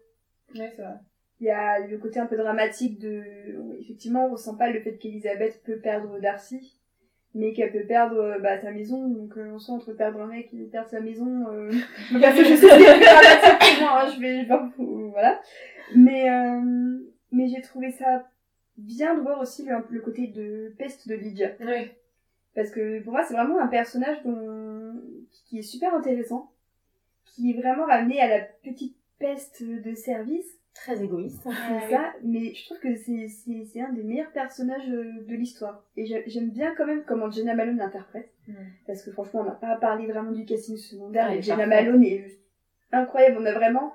ouais, c'est vrai. Il y a le côté un peu dramatique de. Effectivement, on ressent pas le fait qu'Elisabeth peut perdre Darcy, mais qu'elle peut perdre euh, bah, sa maison. Donc, euh, on sent entre perdre un mec et perdre sa maison. Euh... parce que je sais que moi, hein, je vais. je vais- Voilà. Mais, euh, mais j'ai trouvé ça bien de voir aussi le, le côté de peste de Lydia. Ouais. Parce que pour moi, c'est vraiment un personnage dont... qui est super intéressant, qui est vraiment ramené à la petite peste de service. Très égoïste. C'est ça, mais je trouve que c'est, un des meilleurs personnages euh, de l'histoire. Et j'a- j'aime bien quand même comment Jenna Malone l'interprète. Mm. Parce que franchement, on n'a pas parlé vraiment du casting secondaire, mais Jenna. Malone est juste incroyable. On a vraiment,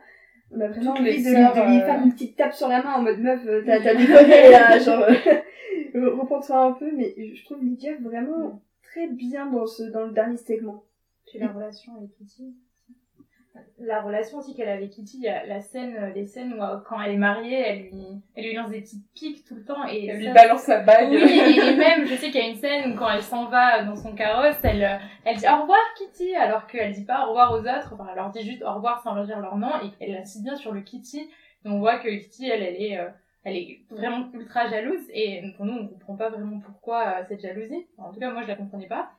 on a vraiment Toutes envie de, lui- de lui euh, faire une petite tape sur la main en mode meuf, euh, t'as, déconné là, genre, reprends-toi un peu, mais je trouve Lydia vraiment très bien dans ce, dans le dernier segment. Puis la relation avec Kitty. La relation aussi qu'elle a avec Kitty, il y a la scène, euh, les scènes où euh, quand elle est mariée, elle lui, elle lui lance des petites piques tout le temps et Elle lui balance sa bague. Oui, et, et même, je sais qu'il y a une scène où quand elle s'en va dans son carrosse, elle, euh, elle dit au revoir Kitty, alors qu'elle dit pas au revoir aux autres, enfin, elle leur dit juste au revoir sans leur dire leur nom, et elle insiste bien sur le Kitty. Et on voit que Kitty, elle, elle est, euh, elle est vraiment ultra jalouse, et pour nous, on comprend pas vraiment pourquoi euh, cette jalousie. Enfin, en tout cas, moi, je la comprenais pas.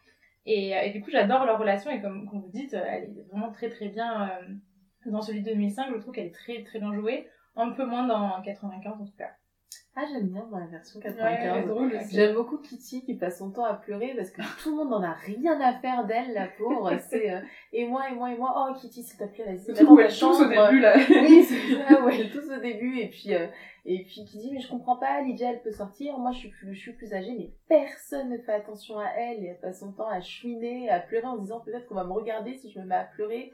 Et, euh, et du coup, j'adore leur relation, et comme, comme vous dites, euh, elle est vraiment très très bien euh, dans celui de 2005, je trouve qu'elle est très très bien jouée, un peu moins dans 95 en tout cas. Ah, j'aime bien dans la version Ouais, 95. elle est drôle aussi. J'aime beaucoup Kitty qui passe son temps à pleurer parce que tout le monde n'en a rien à faire d'elle, la pauvre. C'est euh, et moi, et moi, et moi. Oh, Kitty, s'il te plaît, vas-y, va Surtout dans où elle au début là. Oui, c'est ça, ouais, tous au début. Et puis, euh, et puis qui dit, mais je comprends pas, Lydia, elle peut sortir. Moi, je suis plus, je suis plus âgée, mais personne ne fait attention à elle. Et elle passe son temps à chouiner, à pleurer en disant peut-être qu'on va me regarder si je me mets à pleurer.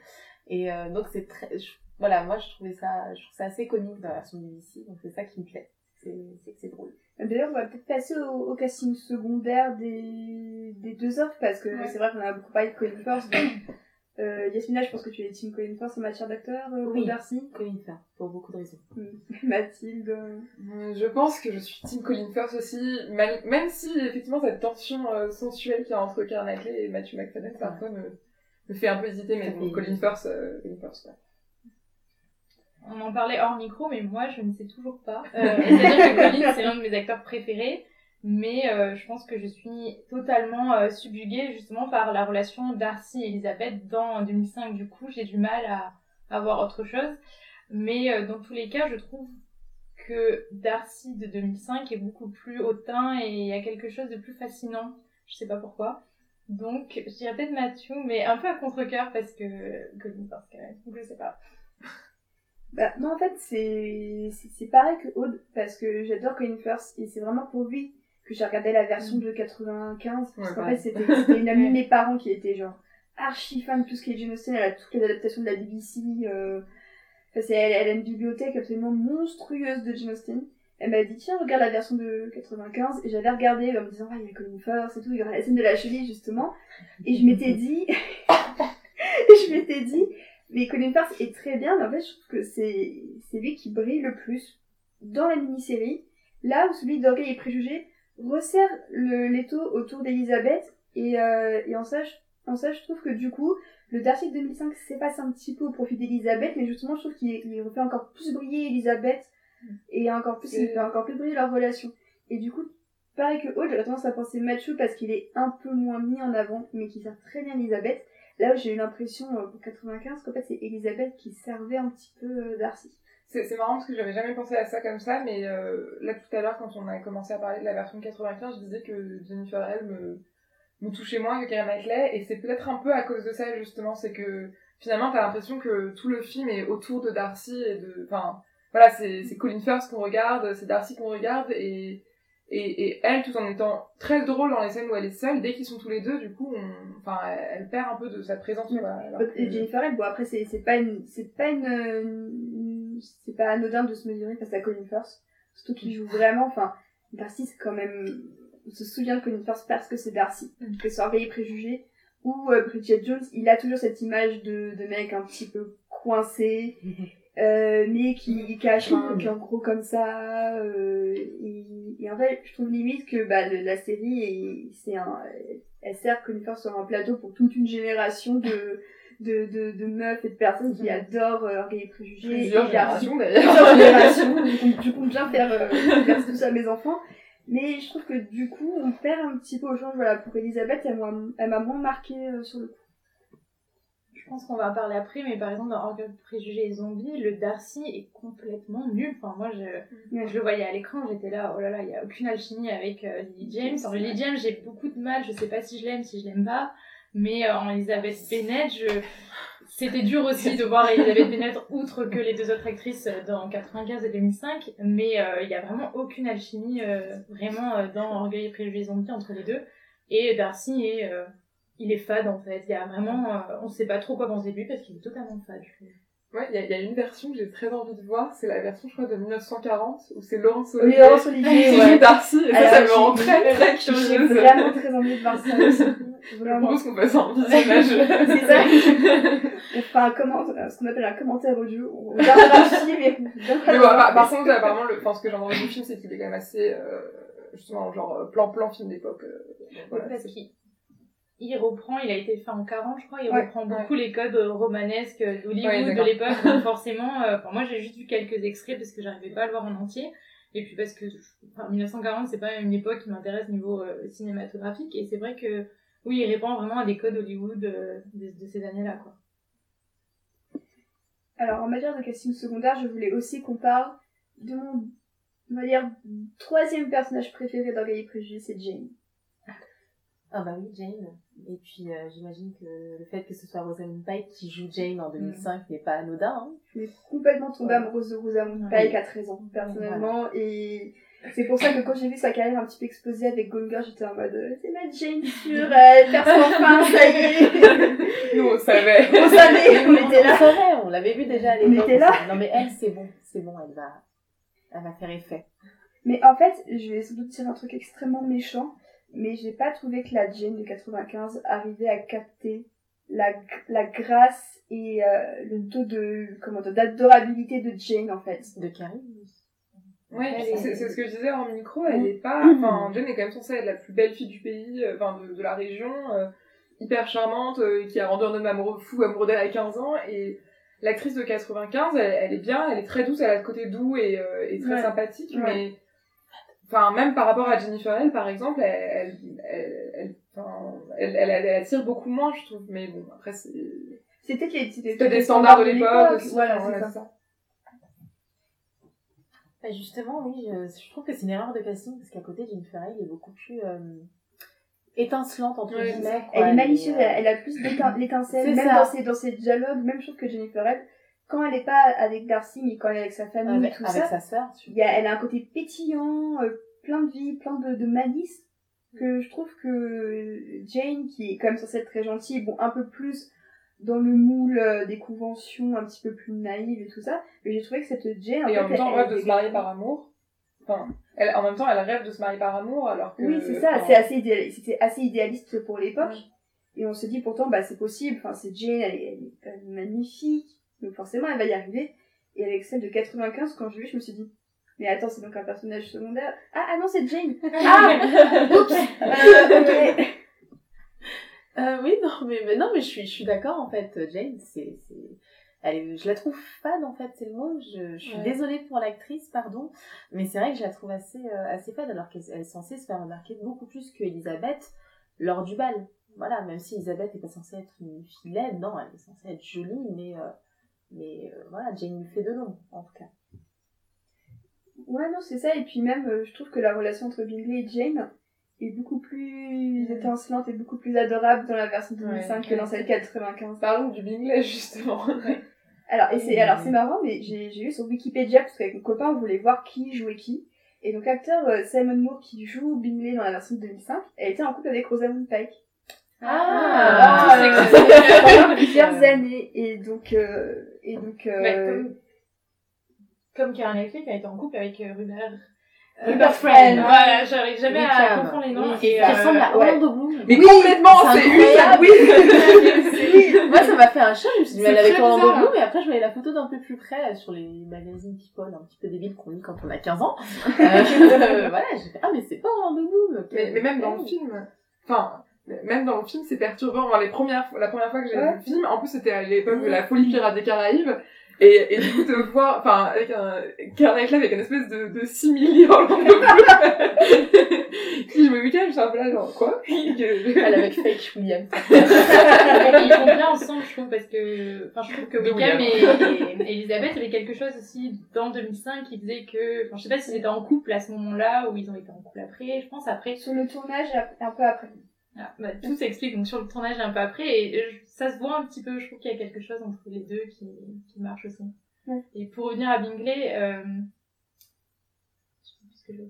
Et euh, donc, c'est très, je- voilà, moi, je trouvais ça, je trouve ça assez comique dans la version BBC. Donc, c'est ça qui me plaît. C'est, c'est que c'est drôle. D'ailleurs, on va peut-être passer au, au casting secondaire des, des deux offres, parce que Ouais. c'est vrai qu'on a beaucoup parlé de Colin Firth. donc, euh, Yasmina, je pense que tu es team Colin Firth en matière d'acteur, euh, Oui. Colin Firth, pour beaucoup de raisons. Mathilde. euh, Je pense que je suis Team Colin Firth aussi, mal- même si effectivement cette tension euh, sensuelle qu'il y a entre Carnaclay et Matthew McFadden parfois me, me fait un peu hésiter, mais bon, Colin Firth, euh, Colin Firth, ouais. On en parlait hors micro, mais moi, je ne sais toujours pas. Euh, C'est-à-dire que Colin, c'est l'un de mes acteurs préférés, mais euh, je pense que je suis totalement euh, subjuguée justement par la relation Darcy et Elisabeth dans 2005. Du coup, j'ai du mal à, à voir autre chose. Mais dans tous les cas, je trouve que Darcy de 2005 est beaucoup plus hautain et il y a quelque chose de plus fascinant. Je sais pas pourquoi. Donc, je dirais peut-être Matthew, mais un peu à contre-cœur parce que Colin Firth quand sais pas. Bah, moi, en fait, c'est pareil que Aude, parce que j'adore Colin Firth, et c'est vraiment pour lui que j'ai regardé la version de 95, parce Ouais, qu'en pareil. fait, c'était c'était une amie de mes parents qui était genre archi fan de tout ce qui est Jane Austen, elle a toutes les adaptations de la BBC, euh... elle, elle a une bibliothèque absolument monstrueuse de Jane Austen. Elle m'a dit, tiens, regarde la version de 95, et j'avais regardé en me disant, ah, il y a Colin Firth et tout, il y aura la scène de la cheville, justement, et je m'étais dit, je m'étais dit, mais Colin Firth est très bien, mais en fait, je trouve que c'est, c'est lui qui brille le plus dans la mini-série. Là où celui d'Orgueil et Préjugés resserre le, l'étau autour d'Elisabeth, et, euh, et en ça, je, en ça, je trouve que du coup, le Darcy de 2005 s'efface un petit peu au profit d'Elisabeth, mais justement, je trouve qu'il il refait encore plus briller Elisabeth, et encore plus, il fait encore plus briller leur relation. Et du coup, pareil que Aude, j'aurais tendance à penser Matthew parce qu'il est un peu moins mis en avant, mais qui sert très bien Elisabeth. Là j'ai eu l'impression euh, pour 95 qu'en fait c'est Elisabeth qui servait un petit peu euh, Darcy. C'est marrant parce que j'avais jamais pensé à ça comme ça, mais euh, là tout à l'heure quand on a commencé à parler de la version 95, je disais que Jennifer Hale me, me touchait moins que Keira Knightley, et c'est peut-être un peu à cause de ça justement, c'est que finalement t'as l'impression que tout le film est autour de Darcy et de... Enfin, voilà, c'est Colin Firth qu'on regarde, c'est Darcy qu'on regarde, et, et, et elle, tout en étant très drôle dans les scènes où elle est seule, dès qu'ils sont tous les deux, du coup, on, enfin, elle, elle perd un peu de sa présence. Ouais. quoi, alors Et que- Jennifer Hale, bon après c'est c'est pas une c'est pas une, une- c'est pas anodin de se mesurer face à Colin Firth, surtout qu'il joue vraiment. Enfin, Darcy c'est quand même, on se souvient de Colin Firth parce que c'est Darcy, que c'est Orgueil et Préjugé. Ou euh, Bridget Jones, il a toujours cette image de, de mec un petit peu coincé, euh, mais qui cache un cœur gros comme ça. euh, et, et en fait, je trouve limite que bah, le- la série, est- c'est un, elle sert Colin Firth sur un plateau pour toute une génération de, de, de, de meufs et de personnes qui adorent euh, et Préjugés. Plusieurs et générations d'ailleurs. Plusieurs générations. Du coup, du coup, bien faire, euh, faire tout ça à mes enfants. Mais je trouve que du coup, on perd un petit peu au change. Voilà, pour Elisabeth, elle m'a elle m'a moins marqué euh, sur le coup. Je pense qu'on va en parler après, mais par exemple dans Orgueil, Préjugés et Zombies, le Darcy est complètement nul. Enfin, moi, je, je le voyais à l'écran, j'étais là, oh là là, il n'y a aucune alchimie avec euh, Lily James. En Lily James, j'ai beaucoup de mal, je sais pas si je l'aime, si je l'aime pas. Mais euh, en Elizabeth Bennet, je... c'était dur aussi de voir Elizabeth Bennet, outre que les deux autres actrices euh, dans 95 et 2005. Mais euh, il y a vraiment aucune alchimie euh, vraiment euh, dans Orgueil et Préjugés et Zombies entre les deux. Et Darcy est... il est fade en fait, il y a vraiment, euh, on sait pas trop quoi penser de lui parce qu'il est totalement fade. Ouais, il y, a- il y a une version que j'ai très envie de voir, c'est la version, je crois, de 1940, où c'est Laurence Oui, Olivier Laurence Olivier, qui ouais. joue Darcy, et ça, Alors, ça me rend très très J'ai vraiment très envie de voir ça aussi. Je propose qu'on fasse un visionnage. C'est ça. On fera un comment, euh, ce qu'on appelle un commentaire audio. On regardera le film et on regardera Mais bon, par, le- par contre, apparemment, le, enfin, ce que j'ai entendu du film, c'est qu'il est quand même assez, euh, justement, genre, plan-plan film d'époque. euh, donc voilà, parce c'est- qu'il il reprend, il a été fait en 40 je crois, il Ouais, reprend beaucoup les codes euh, romanesques d'Hollywood Ouais, de l'époque, donc forcément, euh, enfin, moi j'ai juste vu quelques extraits parce que j'arrivais pas à le voir en entier, et puis parce que enfin, 1940 c'est pas une époque qui m'intéresse niveau euh, cinématographique, et c'est vrai que oui, il répond vraiment à des codes Hollywood euh, de, de ces années-là quoi. Alors, en matière de casting secondaire, je voulais aussi qu'on parle de mon, on va dire, troisième personnage préféré d'Orgueil et Préjugés, c'est Jane. Ah bah oui, Jane. Et puis euh, j'imagine que le fait que ce soit Rosamund Pike qui joue Jane en 2005 n'est pas anodin. Hein. Je suis complètement tombée Ouais. amoureuse de Rosamund Ouais. Pike à 13 ans, personnellement, et c'est pour ça que quand j'ai vu sa carrière un petit peu exploser avec Gone Girl, j'étais en mode, euh, c'est ma Jane sûre, elle perce enfin, ça y est. Nous, on savait. On savait, on était On là. savait, on l'avait vu déjà à On l'époque. était là. on Non mais elle, c'est bon, c'est bon, elle va, elle va faire effet. Mais en fait, je vais sans doute dire un truc extrêmement méchant, mais j'ai pas trouvé que la Jane de 95 arrivait à capter la, la grâce et euh, le taux de comment dire, d'adorabilité de Jane en fait. De Carrie. Elle c'est est- c'est- c'est ce que je disais en micro, elle est pas, enfin, Jane est quand même censée être la plus belle fille du pays, euh, enfin, de, de la région, euh, hyper charmante, euh, qui a rendu un homme amoureux, fou amoureux d'elle à 15 ans, et l'actrice de 95, elle, elle est bien, elle est très douce, elle a le côté doux et, euh, et très Ouais. sympathique, Ouais. mais, enfin, même par rapport à Jennifer Hale, par exemple, elle, elle, elle, elle, attire beaucoup moins, je trouve, mais bon, après, c'est, C'était les, c'était des standards de l'époque aussi, Voilà, c'est ça. ça. Bah, justement, oui, je, je trouve que c'est une erreur de casting parce qu'à côté, Jennifer Hale est beaucoup plus euh, étincelante entre guillemets. Elle est malicieuse, euh, elle, elle a plus d'étin- l'étincelle, C'est même ça. dans ses, dans ses dialogues, même chose que Jennifer Hale. Quand elle est pas avec Darcy, mais quand elle est avec sa famille avec, et tout avec ça, sa sœur. y a, elle a un côté pétillant, euh, plein de vie, plein de, de malice, que je trouve que Jane, qui est quand même censée être très gentille, bon, un peu plus dans le moule euh, des conventions, un petit peu plus naïve et tout ça, mais j'ai trouvé que cette Jane, en Et fait, en même temps, elle- rêve de se marier par amour. Enfin, elle, en même temps, elle rêve de se marier par amour, alors que... Oui, c'est ça, c'est assez c'était assez idéaliste pour l'époque. Et on se dit pourtant, bah, c'est possible, enfin, c'est Jane, elle est, elle est magnifique, donc forcément, elle va y arriver. Et avec celle de 95, quand je l'ai vue, je me suis dit, mais attends, c'est donc un personnage secondaire. Ah, ah non, c'est Jane! Ah! Oups! Euh, ok. Euh, oui, non, mais, mais non, mais je suis, je suis d'accord en fait. Jane, c'est, c'est, elle est, je la trouve fade en fait, c'est le mot. Je, je suis Ouais. désolée pour l'actrice, pardon, mais c'est vrai que je la trouve assez, euh, assez fade alors qu'elle elle est censée se faire remarquer beaucoup plus que Elisabeth lors du bal. Voilà, même si Elisabeth est pas censée être une fille laide, non, elle est censée être jolie, mais euh, mais voilà, Jane lui fait de l'ombre, en tout cas. Ouais, non, c'est ça. Et puis même, je trouve que la relation entre Bingley et Jane est beaucoup plus étincelante et beaucoup plus adorable dans la version 2005 que dans celle 95. Parlons du Bingley, justement. Alors, et c'est, alors c'est marrant, mais j'ai, j'ai vu sur Wikipédia, parce qu'avec mon copain, on voulait voir qui jouait qui. Et donc, l'acteur euh, Simon Moore qui joue Bingley dans la version de 2005, a été en couple avec Rosamund Pike. Ah, ah, pendant plusieurs années. Et donc, euh, et donc, euh... comme, comme Karen Knightley a été en couple avec euh, Rupert Rupert Friend. Voilà, j'arrive jamais à confondre les noms. et, qui ressemble à Orlando Bloom. Mais complètement, c'est incroyable. Oui. Moi, ça m'a fait un choc. Je me suis dit, mais C'est avec Orlando. Bloom, et après, je voyais la photo d'un peu plus près sur les magazines People un petit peu débiles qu'on lit quand on a 15 ans. Euh, voilà, j'ai fait, ah, mais c'est pas Orlando Bloom. Mais, mais même dans le film, enfin, même dans le film, c'est perturbant. Moi, les premières, la première fois que j'ai vu le film, en plus, c'était à l'époque de la folie pirate des Caraïbes. Et, et du coup, de voir, enfin, avec un, Knightley avec une espèce de, de simili Orlando Bloom. qui jouait Wickham, j'étais un peu là, genre, quoi? Elle avec Fake William. ils vont bien ensemble, je trouve, parce que, enfin, je trouve que William. et, et Elisabeth, il y avait quelque chose aussi dans 2005 qui faisait que, enfin, je sais pas s'ils étaient en couple à ce moment-là ou ils ont été en couple après, je pense après. Sur le tournage, un peu après. Ah, bah, tout s'explique donc sur le tournage un peu après et euh, ça se voit un petit peu je trouve qu'il y a quelque chose entre les deux qui, qui marche aussi Ouais. et pour revenir à Bingley euh... je sais plus ce que je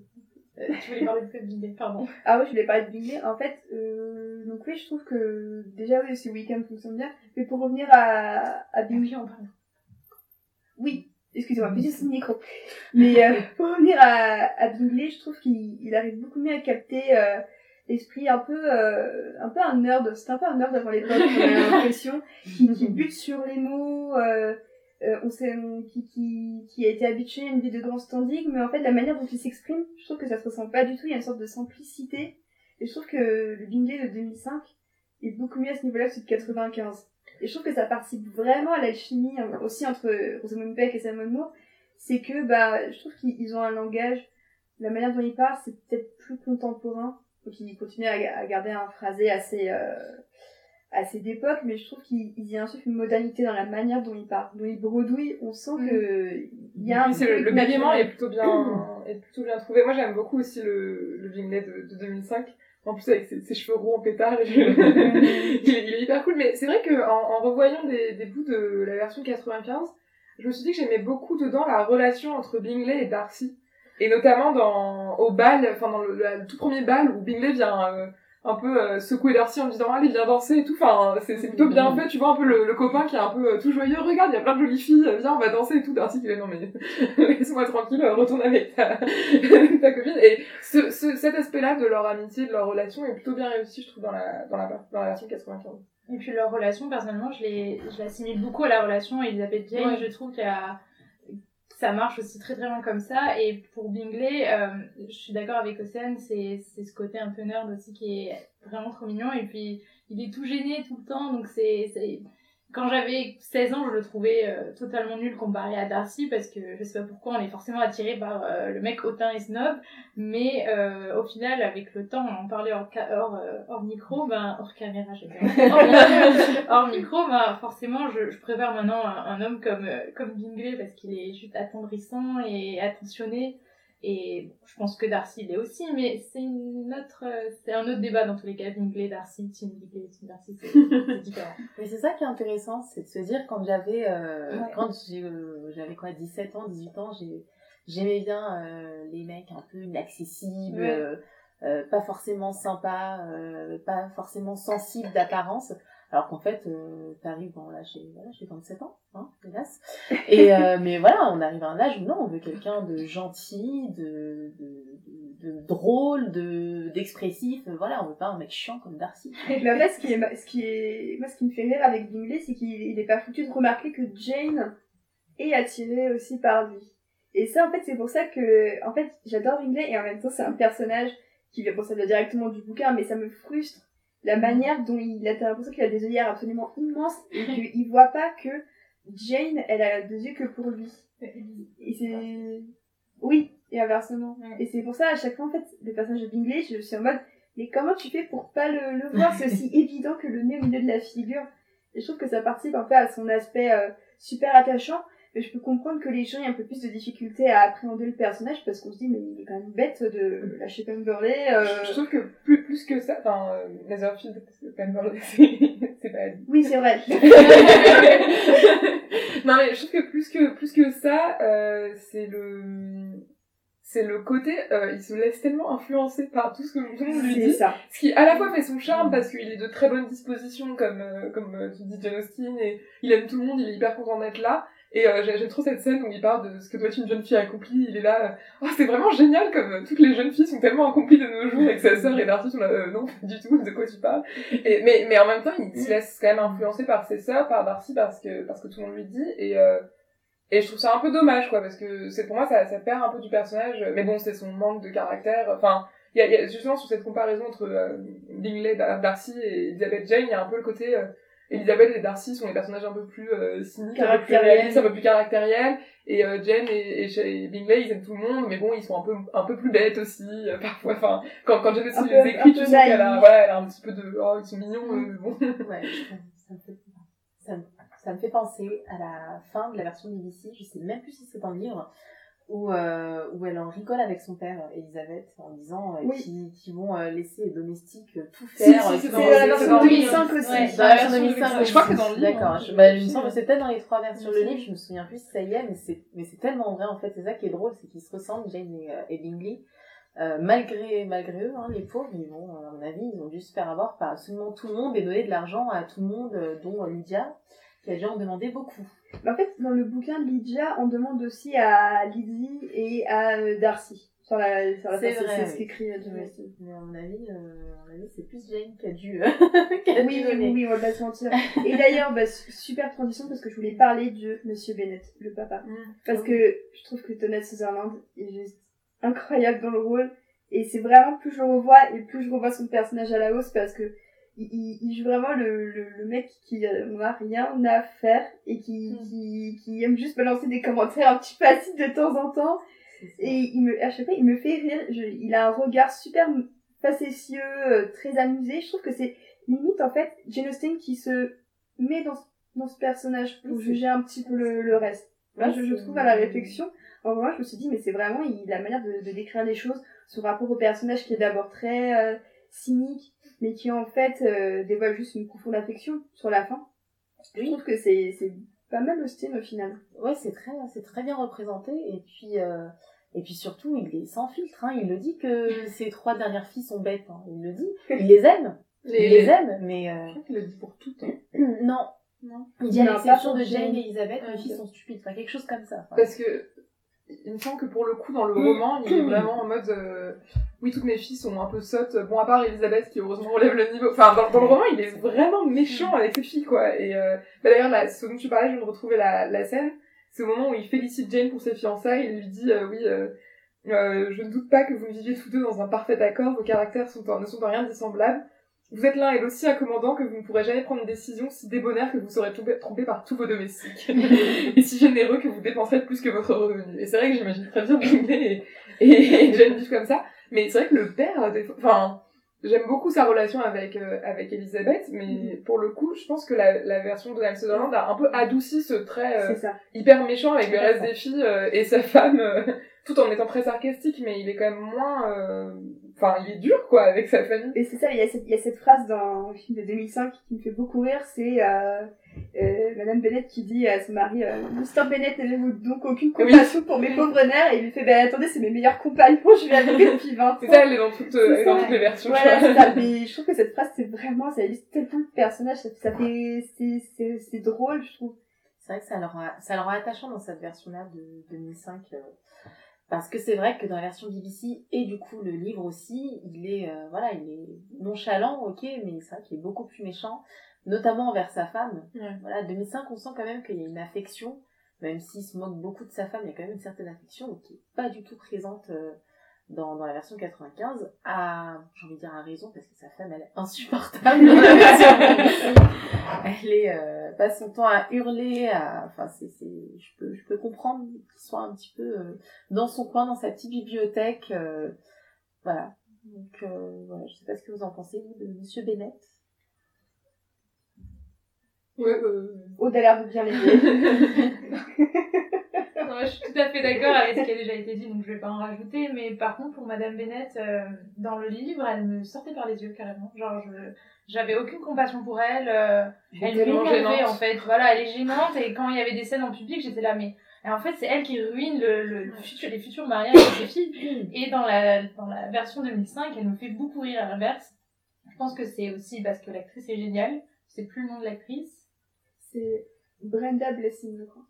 euh, tu voulais parler de Bingley pardon Ah oui, je voulais parler de Bingley. En fait, euh, donc oui, je trouve que déjà oui, c'est Wickham fonctionne bien. Mais pour revenir à, à Bingley, en parle oui, excusez-moi, petit micro. Mais euh, pour revenir à, à Bingley, je trouve qu'il il arrive beaucoup mieux à capter l'esprit un peu, euh, un peu un nerd. C'était un peu un nerd avant l'époque, on a l'impression, qui, qui bute sur les mots. Euh, euh, on sait, qui, qui, qui a été habitué à une vie de grand standing, mais en fait, la manière dont il s'exprime, je trouve que ça se ressent pas du tout. Il y a une sorte de simplicité. Et je trouve que le Bingley de 2005 est beaucoup mieux à ce niveau-là que celui de 95. Et je trouve que ça participe vraiment à l'alchimie hein, aussi entre Rosamund Pike et Simon Moore. C'est que, bah, je trouve qu'ils ils ont un langage, la manière dont ils parlent, c'est peut-être plus contemporain. Donc ils continuent à, à garder un phrasé assez, euh, assez d'époque, mais je trouve qu'ils ils y insufflent une modernité dans la manière dont ils parlent. Dont ils bredouillent, on sent Mm. que il y a un Oui, le, le bégaiement est plutôt bien, est plutôt bien trouvé. Moi, j'aime beaucoup aussi le, le Bingley de, de 2005. En plus, avec ses, ses cheveux roux en pétard, je- il, est, il est hyper cool. Mais c'est vrai que en, en revoyant des, des bouts de la version 95, je me suis dit que j'aimais beaucoup dedans la relation entre Bingley et Darcy. Et notamment dans, au bal, enfin dans le, le- le tout premier bal où Bingley vient euh, un peu euh, secouer Darcy en disant allez viens danser et tout. Enfin, c'est c'est plutôt bien fait. Tu vois un peu le, le copain qui est un peu euh, tout joyeux. Regarde, il y a plein de jolies filles. Viens, on va danser et tout. Darcy qui est non mais laisse-moi tranquille, euh, retourne avec ta, ta copine. Et ce, ce, cet aspect-là de leur amitié, de leur relation est plutôt bien réussi, je trouve, dans la, dans la, dans la version 95. Et puis leur relation, personnellement, je l'ai- je l'assimile beaucoup à la relation Elisabeth Jane. Ouais. Je trouve qu'il y a- ça marche aussi très très bien comme ça. Et pour Bingley, euh, je suis d'accord avec Océane, c'est c'est ce côté un peu nerd aussi qui est vraiment trop mignon. Et puis il est tout gêné tout le temps, donc c'est- quand j'avais 16 ans, je le trouvais euh, totalement nul comparé à Darcy parce que je sais pas pourquoi on est forcément attiré par euh, le mec hautain et snob, mais euh, au final, avec le temps, on en parlait hors, hors, euh, hors micro, ben hors caméra, hors, micro, hors micro, ben forcément, je, je préfère maintenant un, un homme comme euh, comme Bingley parce qu'il est juste attendrissant et attentionné. Et je pense que Darcy l'est aussi, mais c'est une autre, euh, c'est un autre débat dans tous les cas. Bingley, Darcy, Team Bingley, Team Darcy, c'est différent. Mais c'est ça qui est intéressant, c'est de se dire quand j'avais euh, Ouais. quand euh, j'avais quoi 17 ans, 18 ans, j'ai j'aimais bien euh, les mecs un peu inaccessibles, Ouais. euh, euh, pas forcément sympas, euh, pas forcément sensibles d'apparence. Alors qu'en fait, euh, t'arrives, bon là j'ai voilà, j'ai 27 ans, hein, hélas. Et euh, mais voilà, on arrive à un âge où non, on veut quelqu'un de gentil, de, de, de, de drôle, de d'expressif. Voilà, on veut pas un mec chiant comme Darcy. Mais en fait, ce qui est, ce qui est, moi, ce qui me fait rire avec Bingley, c'est qu'il il est pas foutu de remarquer que Jane est attirée aussi par lui. Et ça, en fait, c'est pour ça que, en fait, j'adore Bingley et en même temps, c'est un personnage qui vient, bon, ça vient directement du bouquin, mais ça me frustre la manière dont il a l'impression qu'il a des œillères absolument immenses et qu'il voit pas que Jane, elle a des yeux que pour lui. Et c'est, oui, et inversement. Ouais. Et c'est pour ça, à chaque fois, en fait, le personnage de Bingley, je suis en mode, mais comment tu fais pour pas le, le voir? C'est aussi évident que le nez au milieu de la figure. Et je trouve que ça participe un peu à son aspect euh, super attachant. Mais je peux comprendre que les gens aient un peu plus de difficulté à appréhender le personnage parce qu'on se dit, mais il est quand même bête de lâcher Pemberley. Euh... Je trouve que plus, plus que ça, enfin, euh, Netherfield, parce que Pemberley, c'est, pas. Oui, c'est vrai. non, mais je trouve que plus que, plus que ça, euh, c'est le, c'est le côté, euh, il se laisse tellement influencer par tout ce que tout le monde lui dit. ça. Ce qui à la fois fait son charme parce qu'il est de très bonne disposition comme euh, comme euh, tu dis John Austin et il aime tout le monde, il est hyper content d'être là. Et euh, j'ai- j'aime trop cette scène où il parle de ce que doit être une jeune fille accomplie. Il est là, euh, oh, c'est vraiment génial comme euh, toutes les jeunes filles sont tellement accomplies de nos jours que sa sœur sont là, euh, non, du tout, de quoi tu parles. Et, mais, mais en même temps, il se laisse quand même influencer par ses sœurs, par Darcy parce que, parce que tout le monde lui dit. Et, euh, et je trouve ça un peu dommage, quoi, parce que c'est pour moi, ça, ça perd un peu du personnage. Mais bon, c'est son manque de caractère. Enfin, il y y a justement sur cette comparaison entre euh, Bingley, Dar- Darcy et Elizabeth Jane, il y a un peu le côté Elizabeth et Darcy sont les personnages un peu plus euh, cyniques, un peu plus réalistes, un peu plus caractériels, et euh, Jane et, et, chez- et Bingley ils aiment tout le monde, mais bon ils sont un peu un peu plus bêtes aussi euh, parfois. Enfin quand quand Jane aussi les peu- écrit, tu sens qu'elle a voilà elle a un petit peu de oh ils sont mignons euh, bon. Ouais, ça me, fait, ça, me, ça me fait penser à la fin de la version BBC, je sais même plus si c'est dans le livre, où, euh, où elle en rigole avec son père, Elisabeth, en disant euh, Oui. qu'ils qu'ils vont euh, laisser les domestiques euh, tout Si, faire. si, euh, c'est le- C'est la c'est version dans le 2005 aussi. Ouais. Dans la version 2005, Mais je crois que c'est dans le livre. D'accord, hein. je, bah, il me que c'est peut-être dans les trois versions. Le livre, je me souviens plus si ça y est, mais c'est, mais c'est tellement vrai, en fait. C'est ça qui est drôle, c'est qu'ils se ressemblent, Jane et, euh, et Bingley. Euh, malgré, malgré eux, hein, les pauvres, ils vont, à mon avis, ils ont dû se faire avoir par absolument tout le monde et donner de l'argent à tout le monde, dont Lydia, qui a dû en demander beaucoup. Mais en fait, dans le bouquin de Lydia, on demande aussi à Lizzie et à euh, Darcy. Sur la, sur la C'est vrai, c'est oui. ce qu'écrit euh. Austen. Mais à mon avis, euh, à mon avis, c'est plus Jane qui a dû, euh, qui a Oui, dû oui, oui, on va pas se mentir. Et d'ailleurs, bah, su- super transition parce que je voulais parler de Monsieur Bennett, le papa. Parce que je trouve que Donald Sutherland est juste incroyable dans le rôle. Et c'est vraiment, plus je le revois et plus je revois son personnage à la hausse parce que il, il, il joue vraiment le, le, le mec qui euh, n'a rien à faire et qui, Mm. qui, qui aime juste balancer des commentaires un petit peu acides de temps en temps. Et il me, à chaque fois, il me fait rire. Je- il a un regard super facétieux, euh, très amusé. Je trouve que c'est limite, en fait, Jane Austen qui se met dans, ce- dans ce personnage pour juger un petit peu le, le reste. Là, je, je trouve à la réflexion, en vrai, je me suis dit, mais c'est vraiment il, la manière de, de décrire les choses, son rapport au personnage qui est d'abord très euh, cynique, mais qui en fait euh, dévoile juste une profonde affection sur la fin. Je trouve que c'est c'est pas mal Austen au final. Ouais, c'est très, c'est très bien représenté. Et puis, euh, et puis surtout, il est sans filtre. Hein. Il le dit que ses trois dernières filles sont bêtes. Hein. Il le dit. Il les aime. Il les aime, mais euh, Je crois qu'il le dit pour toutes. hein. non. Non. Il dit à l'exception de Jane et Elisabeth, les Ok. filles sont stupides. Enfin, quelque chose comme ça. Enfin, Parce que il me semble que pour le coup dans le roman, il est vraiment en mode euh, oui toutes mes filles sont un peu sottes. Bon à part Elisabeth qui heureusement relève le niveau. Enfin dans, dans le roman il est vraiment méchant avec ses filles quoi. Et euh, bah, d'ailleurs là ce dont tu parlais je viens de retrouver la, la scène. C'est au moment où il félicite Jane pour ses fiançailles. Il lui dit euh, oui. euh, euh, je ne doute pas que vous viviez tous deux dans un parfait accord, vos caractères sont en- ne sont en rien dissemblables. Vous êtes l'un et l'autre si incommandant que vous ne pourrez jamais prendre une décision si débonnaire que vous serez trompé par tous vos domestiques. et si généreux que vous dépenserez plus que votre revenu. Et c'est vrai que j'imagine très bien Bingley et, et, et comme ça. Mais c'est vrai que le père, enfin, j'aime beaucoup sa relation avec, euh, avec Elisabeth, mais pour le coup, je pense que la, la version de Donald Sutherland a un peu adouci ce trait euh, hyper méchant avec le reste des filles euh, et sa femme, euh, tout en étant très sarcastique, mais il est quand même moins... euh, Enfin, il est dur, quoi, avec sa famille. Et c'est ça, il y, a cette, il y a cette phrase dans le film de 2005 qui me fait beaucoup rire, c'est euh, Madame Bennett qui dit à son mari euh, Mr. Bennett, n'avez-vous donc aucune compassion pour mes pauvres nerfs? Et il lui fait Ben attendez, c'est mes meilleurs compagnons, je vais avec depuis 20 ans. C'est ça, elle est dans toutes, est dans les versions. je Voilà, c'est ça. Mais je trouve que cette phrase, c'est vraiment, ça illustre tellement le personnage, ça, ça fait, c'est, drôle, je trouve. C'est vrai que ça leur, rend- ça leur attachant dans cette version-là de 2005. euh, parce que c'est vrai que dans la version BBC et du coup le livre aussi, il est, euh, voilà, il est nonchalant, ok, mais c'est vrai qu'il est beaucoup plus méchant, notamment envers sa femme. Ouais. Voilà, 2005, on sent quand même qu'il y a une affection, même s'il se moque beaucoup de sa femme, il y a quand même une certaine affection qui est pas du tout présente euh, dans, dans la version 95. À, j'ai envie de dire à raison, parce que sa femme, elle est insupportable. Elle est, euh, passe son temps à hurler, à, enfin, c'est, c'est, je peux, je peux comprendre qu'il soit un petit peu euh, dans son coin, dans sa petite bibliothèque, euh, voilà. Donc, euh, voilà, je sais pas ce que vous en pensez, vous, de Monsieur Bennett. Ouais, euh... Aude a l'air de bien l'aimer. Non, je suis tout à fait d'accord avec ce qui a déjà été dit, donc je vais pas en rajouter. Mais par contre, pour Madame Bennett, euh, dans le livre, elle me sortait par les yeux carrément. Genre, je j'avais aucune compassion pour elle. euh, elle m'énervait gênante. en fait. Voilà, elle est gênante. Et quand il y avait des scènes en public, j'étais là, mais et en fait, c'est elle qui ruine le, le, le futur, les futurs mariages de ses filles. Et dans la, dans la version 2005, elle me fait beaucoup rire à l'inverse. Je pense que c'est aussi parce que l'actrice est géniale. C'est plus le nom de l'actrice. C'est Brenda Blessing, je crois.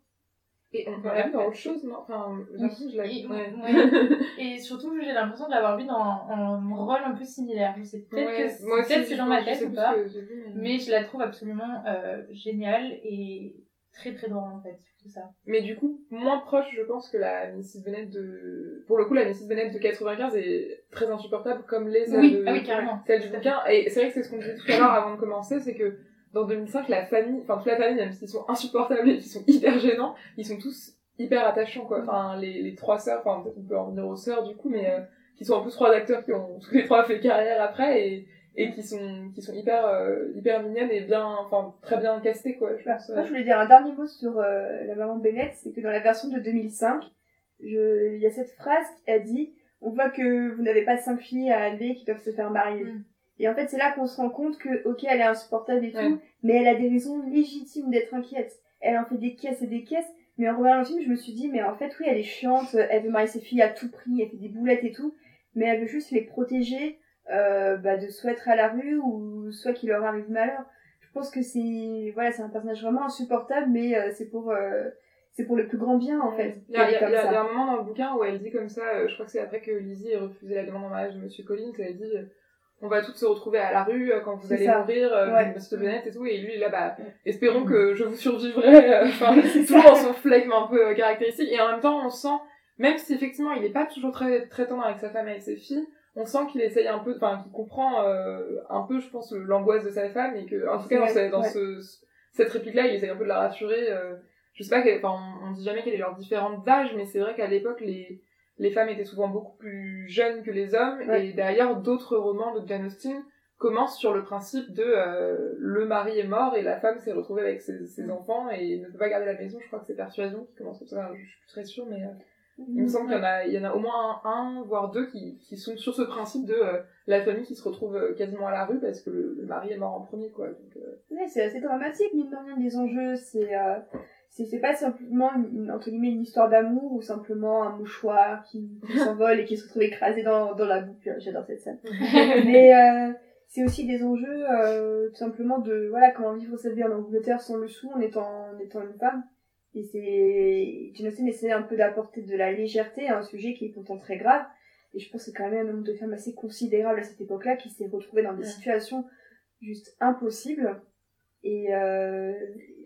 Et on peut même dans autre chose, non? Enfin, je l'ai. Et- Ouais. ouais. Et surtout, j'ai l'impression de l'avoir vu dans un rôle un peu similaire. Je sais peut-être Ouais, que moi c'est- dans ma tête ou pas. vu, mais- Mais je la trouve absolument euh, géniale et très très drôle en fait, tout ça. Mais du coup, moins proche, je pense, que la Mrs. Bennett de... Pour le coup, la Mrs. Bennett de 95 est très insupportable, comme les Oui, de... ah oui, carrément. celles du bouquin. Et c'est vrai que c'est ce qu'on disait tout à l'heure avant de commencer, c'est que dans 2005, la famille, enfin toute la famille, même s'ils sont insupportables et qu'ils sont hyper gênants, ils sont tous hyper attachants, quoi. Enfin, les, les trois sœurs, enfin peut-être on peut en venir aux sœurs du coup, mais euh, qui sont un peu trois acteurs qui ont tous les trois fait carrière après et, et qui sont qui sont hyper euh, hyper mignonnes et bien, enfin très bien castées, quoi. Je pense. Moi, je voulais dire un dernier mot sur euh, la maman Bennett, c'est que dans la version de 2005, je... il y a cette phrase qui a dit On voit que vous n'avez pas cinq filles à élever qui doivent se faire marier. Mm. Et en fait, c'est là qu'on se rend compte que, ok, elle est insupportable et tout, mais elle a des raisons légitimes d'être inquiète. Elle en fait des caisses et des caisses, mais en regardant le film, je me suis dit, mais en fait, oui, elle est chiante, elle veut marier ses filles à tout prix, elle fait des boulettes et tout, mais elle veut juste les protéger euh, bah, de soit être à la rue ou soit qu'il leur arrive malheur. Je pense que c'est voilà, c'est un personnage vraiment insupportable, mais euh, c'est pour euh, c'est pour le plus grand bien en fait. Il y, a, qu'elle il y est a- comme il y a- ça. il y a un moment dans le bouquin où elle dit comme ça, euh, je crois que c'est après que Lizzie ait refusé la demande en mariage de Monsieur Collins, elle dit euh, on va toutes se retrouver à la rue euh, quand vous allez ça. mourir, euh, Ouais. Monsieur Bennett et tout, et lui là bah espérons que je vous survivrai, euh, enfin toujours dans son flegme un peu caractéristique, et en même temps on sent, même si effectivement il est pas toujours très très tendre avec sa femme et avec ses filles, on sent qu'il essaye un peu, enfin qu'il comprend euh, un peu je pense l'angoisse de sa femme et que en tout cas ce- dans ouais. ce, ce- cette réplique là il essaye un peu de la rassurer. euh, je sais pas, enfin, on, on dit jamais quelle est leur différence d'âge, mais c'est vrai qu'à l'époque, les, les femmes étaient souvent beaucoup plus jeunes que les hommes, Ouais. et d'ailleurs, d'autres romans de Jane Austen commencent sur le principe de euh, le mari est mort et la femme s'est retrouvée avec ses, ses Mm. enfants et ne peut pas garder la maison. Je crois que c'est Persuasion qui commence comme ça, je suis plus très sûre, mais euh, il Mm. me semble qu'il y en a, il y en a au moins un, un, voire deux qui, qui sont sur ce principe de euh, la famille qui se retrouve quasiment à la rue parce que le, le mari est mort en premier, quoi. Donc, Ouais, c'est assez dramatique, mine de rien, les enjeux. C'est c'est pas simplement une, une- entre guillemets une histoire d'amour ou simplement un mouchoir qui, qui s'envole et qui se retrouve écrasé dans, dans la boucle. J'adore cette scène. Mais euh, c'est aussi des enjeux euh, tout simplement de voilà comment vivre sa vie en Angleterre sans le sou en étant en étant une femme. Et c'est Jane Austen essaie un peu d'apporter de la légèreté à un sujet qui est pourtant très grave. Et je pense que c'est quand même un nombre de femmes assez considérable à cette époque-là qui s'est retrouvée dans des Ouais. situations juste impossibles. Et euh,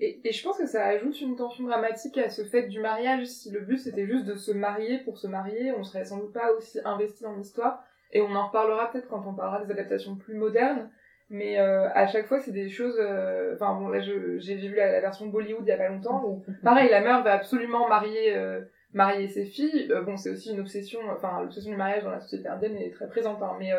Et, je pense que ça ajoute une tension dramatique à ce fait du mariage. Si le but c'était juste de se marier pour se marier, on serait sans doute pas aussi investi dans l'histoire. Et on en reparlera peut-être quand on parlera des adaptations plus modernes. Mais euh, à chaque fois, c'est des choses. euh, Enfin bon, là, j'ai vu la, version Bollywood il y a pas longtemps où, pareil, la mère va absolument marier euh, marier ses filles. Euh, bon, c'est aussi une obsession. Enfin, l'obsession du mariage dans la société indienne est très présente. hein, mais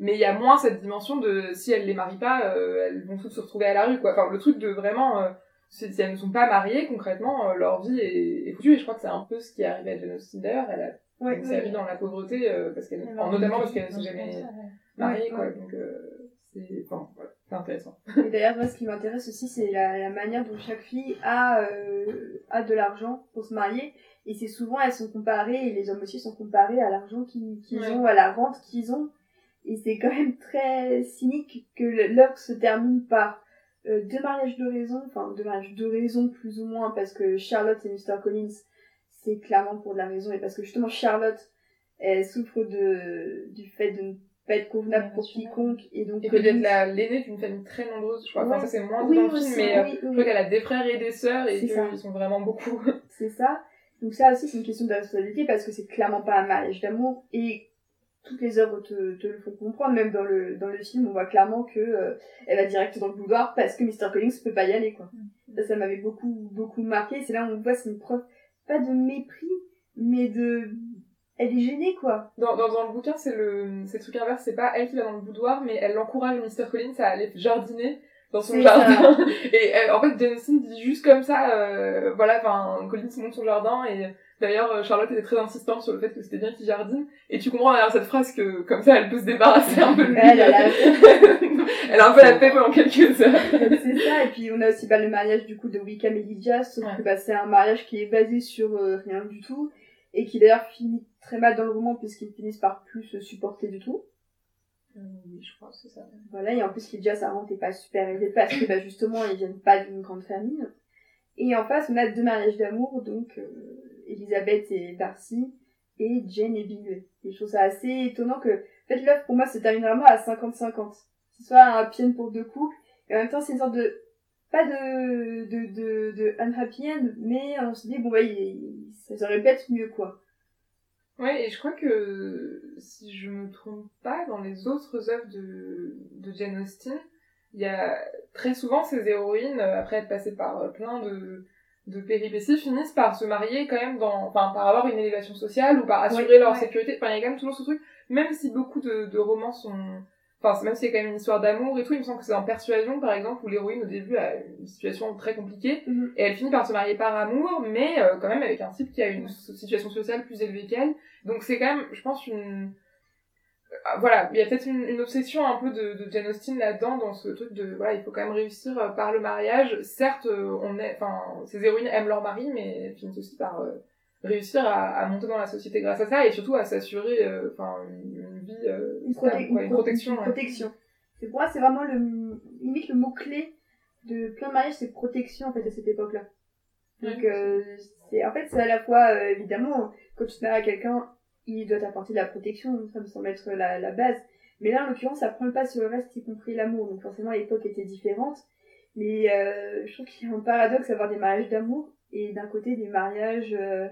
mais il y a moins cette dimension de si elles les marient pas, euh, elles vont toutes se retrouver à la rue, quoi. Enfin, le truc de vraiment. euh, si si elles ne sont pas mariées, concrètement, euh, leur vie est, est foutue. Et je crois que c'est un peu ce qui est arrivé à Austen d'ailleurs. Elle a sa vie dans la pauvreté, parce qu'elle, enfin, notamment parce qu'elle ne s'est jamais ça, ouais. mariée, quoi. Donc, c'est, enfin, voilà, c'est intéressant. Et d'ailleurs, moi, ce qui m'intéresse aussi, c'est la, la manière dont chaque fille a, a de l'argent pour se marier. Et c'est souvent, elles sont comparées, et les hommes aussi sont comparés à l'argent qu'ils Ouais. ont, à la rente qu'ils ont. Et c'est quand même très cynique que l'œuvre se termine par euh, deux mariages de raison, enfin deux mariages de raison plus ou moins, parce que Charlotte et Mr. Collins, c'est clairement pour de la raison, et parce que justement Charlotte, elle souffre de, du fait de ne pas être convenable Ouais, pour quiconque, et donc Et puis d'être l'aînée d'une famille très nombreuse, je crois. Enfin, Ouais. ça, c'est moins Oui, dans le film, mais euh, oui, je oui. crois qu'elle a des frères et des sœurs et qu'ils sont vraiment beaucoup. C'est ça. Donc ça aussi, c'est une question de responsabilité parce que c'est clairement pas un mariage d'amour et toutes les œuvres te, te le font comprendre. Même dans le, dans le film, on voit clairement que euh, elle va direct dans le boudoir parce que Mr. Collins peut pas y aller, quoi. Ça, ça m'avait beaucoup, beaucoup marqué. C'est là où on voit, c'est une preuve, pas de mépris, mais de... Elle est gênée, quoi. Dans, dans, dans le bouquin, c'est le, c'est le truc inverse, c'est pas elle qui va dans le boudoir, mais elle encourage Mr. Collins à aller jardiner dans son jardin. Et euh, en fait, Austen dit juste comme ça, euh, voilà, enfin, Colin se montre son jardin et d'ailleurs euh, Charlotte était très insistante sur le fait que c'était bien qu'il jardine. Et tu comprends derrière cette phrase que comme ça, elle peut se débarrasser un peu de lui. Elle, a- Elle a un peu la paix pendant quelques heures. c'est ça, et puis on a aussi bah, le mariage du coup de Wickham et Lydia, sauf Ouais. que bah, c'est un mariage qui est basé sur euh, rien du tout, et qui d'ailleurs finit très mal dans le roman puisqu'ils finissent par plus se supporter du tout. Oui, je crois, c'est ça. Voilà, et en plus Lydia, sa rente est pas super élevée parce que bah, justement ils viennent pas d'une grande famille. Et en face, on a deux mariages d'amour, donc euh, Elisabeth et Darcy, et Jane et Bingley. Et je trouve ça assez étonnant que, en fait, l'œuvre pour moi se termine vraiment à 50-50. Ce soit un happy end pour deux couples, et en même temps c'est une sorte de, pas de, de, de, unhappy end, mais on se dit, bon bah, il, ça pu être mieux, quoi. Ouais, et je crois que si je me trompe pas, dans les autres œuvres de, de Jane Austen, il y a très souvent ces héroïnes, euh, après être passées par euh, plein de, de péripéties, finissent par se marier quand même dans, enfin, par avoir une élévation sociale ou par assurer Ouais, leur ouais. sécurité. Enfin, il y a quand même toujours ce truc, même si beaucoup de, de romans sont, enfin, même si c'est quand même une histoire d'amour et tout, il me semble que c'est en Persuasion, par exemple, où l'héroïne au début a une situation très compliquée Mhm. et elle finit par se marier par amour, mais euh, quand même avec un type qui a une situation sociale plus élevée qu'elle. Donc c'est quand même, je pense, une... Ah, Voilà, il y a peut-être une, une obsession un peu de, de Jane Austen là-dedans, dans ce truc de, voilà, il faut quand même réussir euh, par le mariage. Certes, euh, on est, enfin, ces héroïnes aiment leur mari, mais elles finissent aussi par euh, réussir à, à monter dans la société grâce à ça, et surtout à s'assurer, euh, enfin, une, une vie euh, une, stable, protection. une ouais. protection. Et pour moi, c'est vraiment le, limite le mot-clé de plein de mariages, c'est protection, en fait, à cette époque-là. Donc, c'est, en fait, c'est à la fois, évidemment, quand tu te maries à quelqu'un, il doit t'apporter de la protection, ça me semble être la, la base. Mais là, en l'occurrence, ça prend le pas sur le reste, y compris l'amour. Donc, forcément, l'époque était différente. Mais, euh, je trouve qu'il y a un paradoxe à avoir des mariages d'amour et d'un côté des mariages, euh,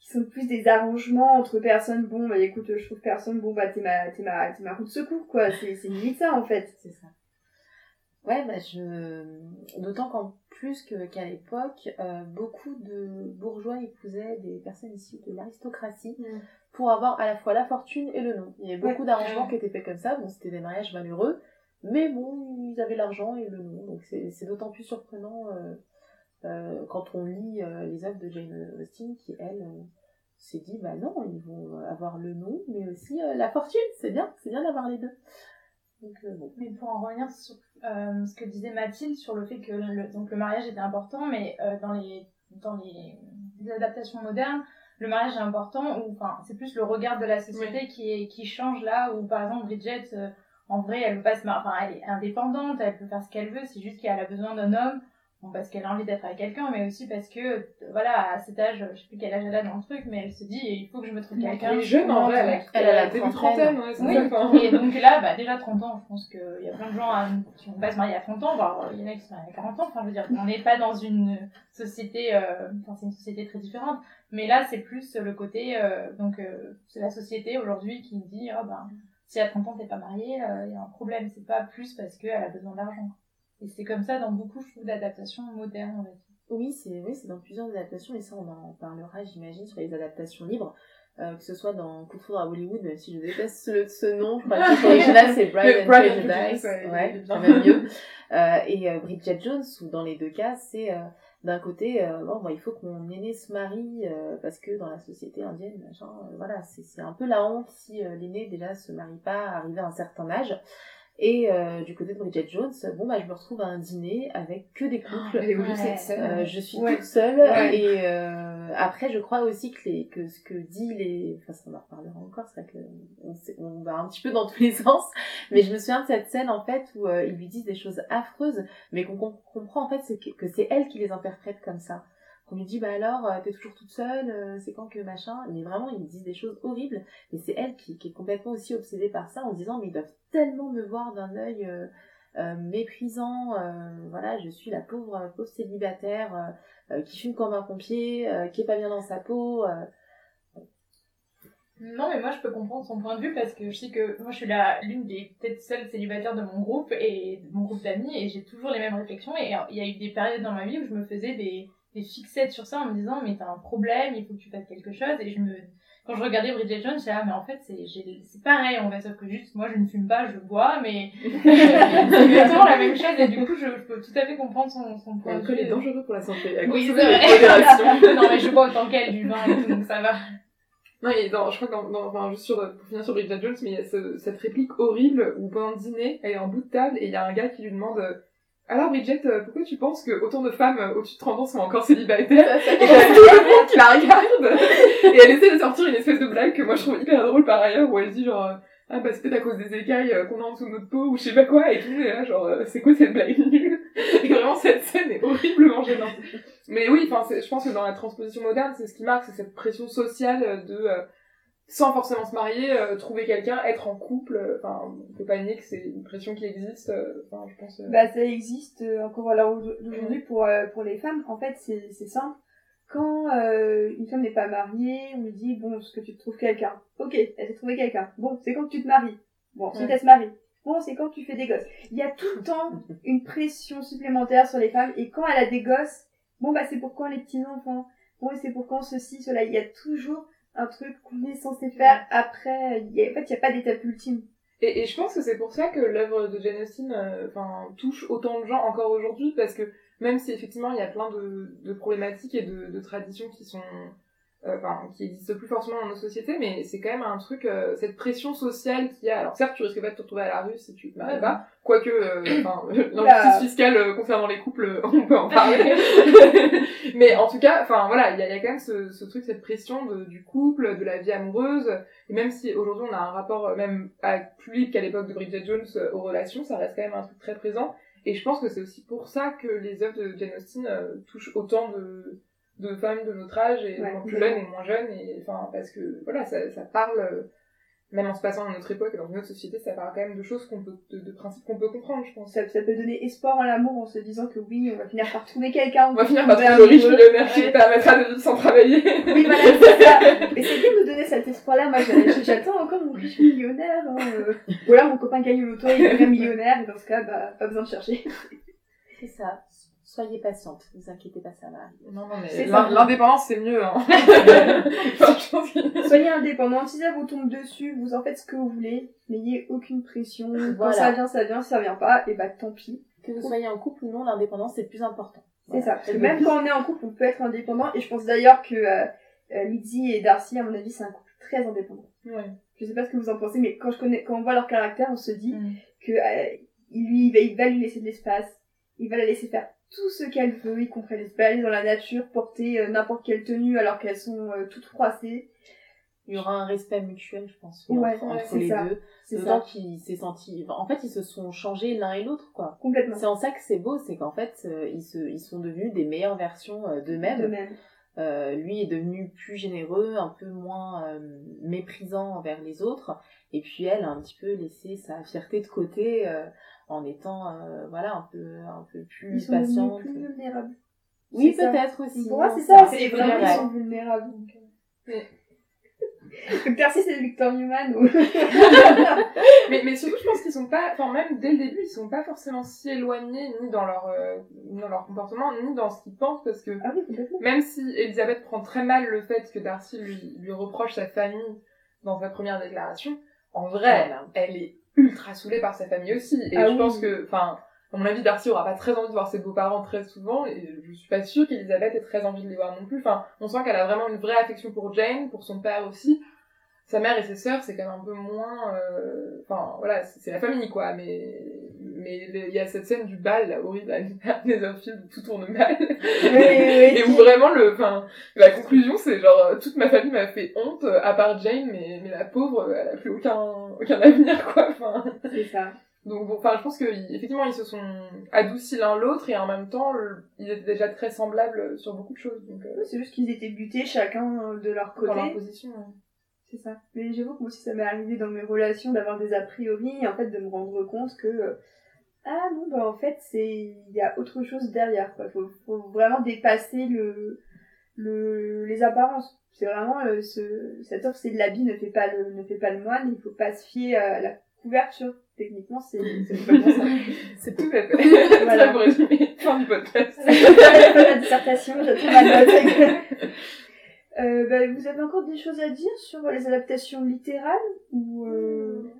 qui sont plus des arrangements entre personnes. Bon, bah écoute, je trouve personne, bon, bah t'es ma, t'es ma, t'es ma roue de secours, quoi. C'est, c'est limite ça, en fait. C'est ça. Ouais, bah je. D'autant qu'en plus que, qu'à l'époque, euh, beaucoup de bourgeois épousaient des personnes issues de l'aristocratie pour avoir à la fois la fortune et le nom. Il y avait beaucoup Ouais. d'arrangements qui étaient faits comme ça. Bon, c'était des mariages malheureux, mais bon, ils avaient l'argent et le nom. Donc c'est, d'autant plus surprenant euh, euh, quand on lit euh, les œuvres de Jane Austen qui, elle, s'est dit, bah non, ils vont avoir le nom, mais aussi la fortune. C'est bien, c'est bien d'avoir les deux. Donc bon. Mais pour en revenir sur ce que disait Mathilde sur le fait que le, donc le mariage était important, mais dans les dans les, les adaptations modernes, le mariage est important ou enfin c'est plus le regard de la société qui est qui change là où par exemple Bridget euh, en vrai elle veut pas se mar- enfin elle est indépendante, elle peut faire ce qu'elle veut, c'est juste qu'elle a besoin d'un homme. Bon, parce qu'elle a envie d'être avec quelqu'un, mais aussi parce que, euh, voilà, à cet âge, je sais plus quel âge elle a dans le truc, mais elle se dit, il faut que je me trouve quelqu'un. Elle est jeune en vrai, elle a, la début trentaine. ouais, c'est Oui, et donc là, bah, déjà 30 ans, je pense qu'il y a plein de gens à- qui vont pas se marier à 30 ans, voire il y en a qui se marient à 40 ans. Enfin, je veux dire, on n'est pas dans une société, euh, enfin, c'est une société très différente. Mais là, c'est plus le côté, euh, donc, euh, c'est la société aujourd'hui qui dit, oh ben, si à 30 ans t'es pas marié, euh, il y a un problème. C'est pas plus parce qu'elle a besoin d'argent. Et c'est comme ça dans beaucoup, je trouve, d'adaptations modernes, va dire. Oui, c'est oui, c'est dans plusieurs adaptations, et ça on en parlera, j'imagine, sur les adaptations libres, euh, que ce soit dans Coup de foudre à Hollywood, même si je déteste ce, ce nom, je crois que le titre original c'est Bride and Prejudice, ouais, c'est même mieux. Euh, et euh, Bridget Jones, où dans les deux cas, c'est euh, d'un côté, euh, bon, il faut que mon aîné se marie, euh, parce que dans la société indienne, euh, voilà, c'est c'est un peu la honte si l'aîné déjà se marie pas arrivé à un certain âge. Et euh, du côté de Bridget Jones, bon bah je me retrouve à un dîner avec que des couples. Ouais. cette scène. Euh, je suis Ouais. toute seule Ouais. et euh, après je crois aussi que les que ce que dit les enfin ça, on en reparlera encore c'est vrai que on, va un petit peu dans tous les sens mais je me souviens de cette scène en fait où euh, ils lui disent des choses affreuses mais qu'on com- comprend en fait que c'est elle qui les interprète comme ça qu'on lui dit bah alors euh, t'es toujours toute seule euh, c'est quand que machin? Mais vraiment ils lui disent des choses horribles. Et c'est elle qui, est complètement aussi obsédée par ça en disant mais ils doivent tellement me voir d'un œil euh, méprisant, voilà, je suis la pauvre, pauvre célibataire qui fume comme un pompier, qui est pas bien dans sa peau. Non, mais moi je peux comprendre son point de vue parce que je sais que moi je suis l'une des peut-être seules célibataires de mon groupe et de mon groupe d'amis et j'ai toujours les mêmes réflexions. Et il y a eu des périodes dans ma vie où je me faisais des, des fixettes sur ça en me disant mais t'as un problème, il faut que tu fasses quelque chose et je me quand je regardais Bridget Jones, j'étais ah mais en fait c'est j'ai- c'est pareil en fait, sauf que juste moi je ne fume pas, je bois, mais c'est exactement la même chose et du coup je, je peux tout à fait comprendre son, son point de vue. est dangereux pour la santé. À Oui, c'est vrai. non mais je bois autant qu'elle du vin et tout, donc ça va. Non, et dans, je crois que dans, dans- enfin, juste sur, pour finir sur Bridget Jones, mais il y a ce- cette réplique horrible où pendant le dîner, elle est en bout de table et il y a un gars qui lui demande euh, Alors Bridget, euh, pourquoi tu penses que autant de femmes euh, au-dessus de 30 ans sont encore célibataires Et tout le monde qui la regarde Et elle essaie de sortir une espèce de blague que moi je trouve hyper drôle par ailleurs où elle dit genre euh, Ah bah c'est peut-être à cause des écailles qu'on a en dessous de notre peau ou je sais pas quoi et tout est là genre C'est quoi cette blague nulle Et vraiment cette scène est horriblement gênante. Mais oui, enfin, je pense que dans la transposition moderne, c'est ce qui marque, c'est cette pression sociale de, euh, sans forcément se marier, euh, trouver quelqu'un, être en couple. euh, Enfin, on peut pas nier que c'est une pression qui existe. euh, Enfin, je pense. euh, Bah, ça existe euh, encore à l'heure d'aujourd'hui pour, euh, pour les femmes. En fait, c'est c'est simple. Quand euh, une femme n'est pas mariée, on lui dit, bon, est-ce que tu te trouves quelqu'un Ok, elle s'est trouvé quelqu'un. Bon, c'est quand tu te maries. Bon, ensuite elle se marie. Bon, c'est quand tu fais des gosses. Il y a tout le temps une pression supplémentaire sur les femmes. Et quand elle a des gosses, bon, bah, c'est pour quand les petits-enfants? Bon, et c'est pour quand ceci, cela? Il y a toujours un truc qu'on est censé faire après. Il y a- en fait, il n'y a pas d'étape ultime. Et, et je pense que c'est pour ça que l'œuvre de Jane Austen euh, enfin, touche autant de gens encore aujourd'hui, parce que même si effectivement il y a plein de, de problématiques et de, de traditions qui sont enfin qui existent plus forcément dans nos sociétés, mais c'est quand même un truc, euh, cette pression sociale qu'il y a. Alors certes, tu risques pas de te retrouver à la rue si tu te maries pas, quoique euh, l'injustice fiscale euh, concernant les couples, on peut en parler. mais en tout cas, enfin voilà, il y a, y a quand même ce, ce truc, cette pression de- du couple, de la vie amoureuse, et même si aujourd'hui on a un rapport euh, même à- plus libre qu'à l'époque de Bridget Jones euh, aux relations, ça reste quand même un truc très présent. Et je pense que c'est aussi pour ça que les œuvres de Jane Austen euh, touchent autant de, de femmes de notre âge, et Ouais, plus jeunes et moins jeunes, et enfin parce que voilà, ça, ça parle, euh, même en se passant dans notre époque et dans une autre société, ça parle quand même de choses qu'on peut, de, de principes qu'on peut comprendre, je pense. Ça, ça peut donner espoir en l'amour en se disant que oui, on va finir par trouver quelqu'un. On va finir par trouver le riche millionnaire qui Ouais. permettra de vivre sans travailler. Oui, voilà, c'est ça. Et c'est bien de nous donner cet espoir-là. Moi, j'a- j'attends encore mon riche millionnaire. Hein. euh. Ou alors mon copain gagne loto et il devient millionnaire. Et dans ce cas, bah, pas besoin de chercher. C'est ça. Soyez patiente, ne vous inquiétez pas, ça va arriver. Non, non, mais l'indépendance, c'est mieux, hein. Soyez indépendant. Si ça vous tombe dessus, vous en faites ce que vous voulez. N'ayez aucune pression. Quand ça vient, ça vient. Si ça vient pas, et bah tant pis. Que vous soyez en couple ou non, l'indépendance, c'est le plus important. C'est Voilà. ça. Parce que Elle même quand on est en couple, on peut être indépendant. Et je pense d'ailleurs que euh, euh, Lizzie et Darcy, à mon avis, c'est un couple très indépendant. Ouais. Je sais pas ce que vous en pensez, mais quand je connais, quand on voit leur caractère, on se dit Mm. que euh, il lui, il va, il va lui laisser de l'espace, il va la laisser faire tout ce qu'elle veut, y compris aller se balader dans la nature, porter euh, n'importe quelle tenue alors qu'elles sont euh, toutes froissées. Il y aura un respect mutuel, je pense, Ouais, entre, ouais, les ça. deux. C'est ça, qu'il s'est senti... En fait, ils se sont changés l'un et l'autre, quoi. complètement. C'est en ça que c'est beau, c'est qu'en fait, euh, ils, se, ils sont devenus des meilleures versions De d'eux-mêmes. même. Euh, lui est devenu plus généreux, un peu moins méprisant envers les autres, et puis elle a un petit peu laissé sa fierté de côté en étant euh, voilà un peu un peu Ils plus sont devenus patiente. plus vulnérables. Oui, peut-être aussi. Pour moi, c'est ça, c'est vraiment, ils sont vulnérables. Mais- Donc, Darcy, c'est Victor Newman ou... mais, mais surtout, je pense qu'ils sont pas, enfin, même dès le début, ils sont pas forcément si éloignés, ni dans leur, euh, ni dans leur comportement, ni dans ce qu'ils pensent, parce que Ah oui, même si Elisabeth prend très mal le fait que Darcy lui, lui reproche sa famille dans sa première déclaration, en vrai, elle est ultra saoulée par sa famille aussi. Et Ah je oui. pense que, enfin, à mon avis, Darcy aura pas très envie de voir ses beaux-parents très souvent, et je suis pas sûre qu'Elisabeth ait très envie de les voir non plus. Enfin, on sent qu'elle a vraiment une vraie affection pour Jane, pour son père aussi. Sa mère et ses sœurs, c'est quand même un peu moins, euh, enfin, voilà, c'est c'est la famille, quoi, mais, mais il y a cette scène du bal, là, horrible, à des où tout tourne mal. Oui, oui, Et où vraiment le, enfin, la conclusion c'est genre euh, toute ma famille m'a fait honte euh, à part Jane, mais, mais la pauvre, euh, elle a plus aucun, aucun avenir quoi. Enfin, C'est ça. donc bon, enfin, je pense que ils- effectivement ils se sont adoucis l'un l'autre et en même temps le- ils étaient déjà très semblables sur beaucoup de choses. Donc euh, C'est juste qu'ils étaient butés chacun de leur côté. dans leur position. ouais. C'est ça. Mais j'avoue que moi aussi ça m'est arrivé dans mes relations d'avoir des a priori et en fait de me rendre compte que ah non bah en fait c'est il y a autre chose derrière quoi. Faut, faut vraiment dépasser le le les apparences. C'est vraiment euh, ce cette offre c'est de l'habit ne fait pas le ne fait pas le moine. Il faut pas se fier à la couverture. Techniquement c'est c'est complètement ça. C'est tout à fait. Voilà. Très pour résumer. Fin du podcast. La dissertation. J'attends ma note. Euh, bah, vous avez encore des choses à dire sur les adaptations littérales ou euh,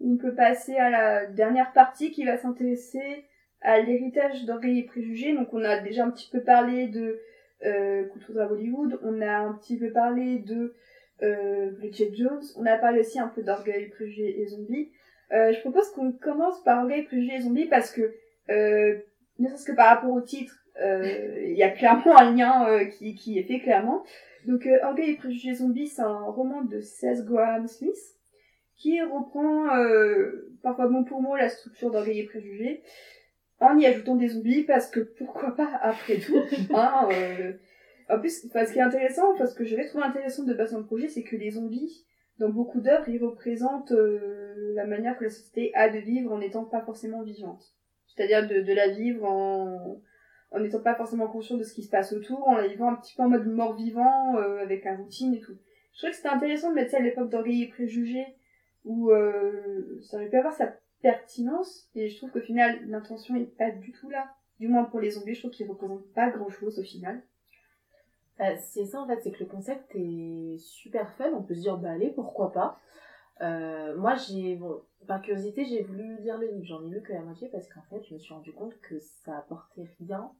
on peut passer à la dernière partie qui va s'intéresser à l'héritage d'orgueil et préjugés. Donc on a déjà un petit peu parlé de euh, Couture à Hollywood, on a un petit peu parlé de euh, Bridget Jones, on a parlé aussi un peu d'orgueil, préjugés et zombies. Euh, je propose qu'on commence par orgueil, préjugés et zombies parce que euh, ne serait-ce que par rapport au titre, euh, il y a clairement un lien euh, qui, qui est fait clairement. Donc euh, Orgueil et préjugés zombies, c'est un roman de Seth Graham Smith qui reprend euh, parfois mot pour mot la structure d'Orgueil et préjugés en y ajoutant des zombies parce que pourquoi pas après tout. hein, euh. En plus, enfin, ce qui est intéressant, enfin, ce que j'avais trouvé intéressant de passer dans le projet, c'est que les zombies, dans beaucoup d'œuvres, ils représentent euh, la manière que la société a de vivre en n'étant pas forcément vivante. C'est-à-dire de, de la vivre en en n'étant pas forcément conscient de ce qui se passe autour, en la vivant un petit peu en mode mort-vivant, euh, avec la routine et tout. Je trouvais que c'était intéressant de mettre ça à l'époque d'Orgueil et Préjugés, où euh, ça aurait pu avoir sa pertinence, et je trouve qu'au final, l'intention est pas du tout là. Du moins pour les zombies, je trouve qu'ils représentent pas grand-chose au final. Euh, c'est ça en fait, c'est que le concept est super fun, on peut se dire bah allez, pourquoi pas. Euh, moi j'ai, bon, par curiosité, j'ai voulu lire le livre, j'en ai lu que la moitié parce qu'en fait je me suis rendu compte que ça apportait rien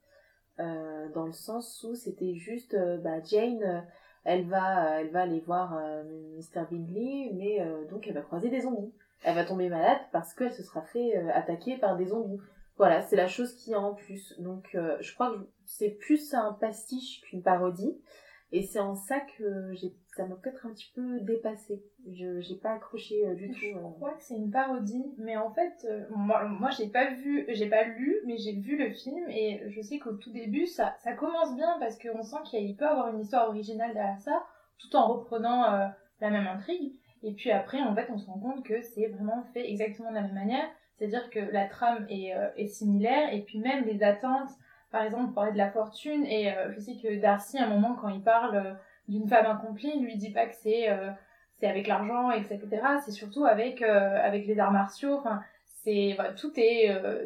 euh, dans le sens où c'était juste, euh, bah Jane, elle va, elle va aller voir euh, Mr. Bingley, mais euh, donc elle va croiser des zombies. Elle va tomber malade parce qu'elle se sera fait euh, attaquer par des zombies. Voilà, c'est la chose qui a en plus. Donc euh, je crois que c'est plus un pastiche qu'une parodie. Et c'est en ça que j'ai, ça m'a peut-être un petit peu dépassé. Je j'ai pas accroché euh, du Je tout. euh. crois que c'est une parodie, mais en fait, euh, moi, moi j'ai pas vu, j'ai pas lu, mais j'ai vu le film et je sais qu'au tout début, ça, ça commence bien parce qu'on sent qu'il peut avoir une histoire originale derrière ça, tout en reprenant euh, la même intrigue. Et puis après, en fait, on se rend compte que c'est vraiment fait exactement de la même manière, c'est-à-dire que la trame est, est similaire et puis même les attentes. Par exemple, on parlait de la fortune et euh, je sais que Darcy, à un moment, quand il parle d'une femme accomplie, il lui dit pas que c'est euh, c'est avec l'argent, etc. C'est surtout avec euh, avec les arts martiaux. Enfin, c'est voilà, tout est euh,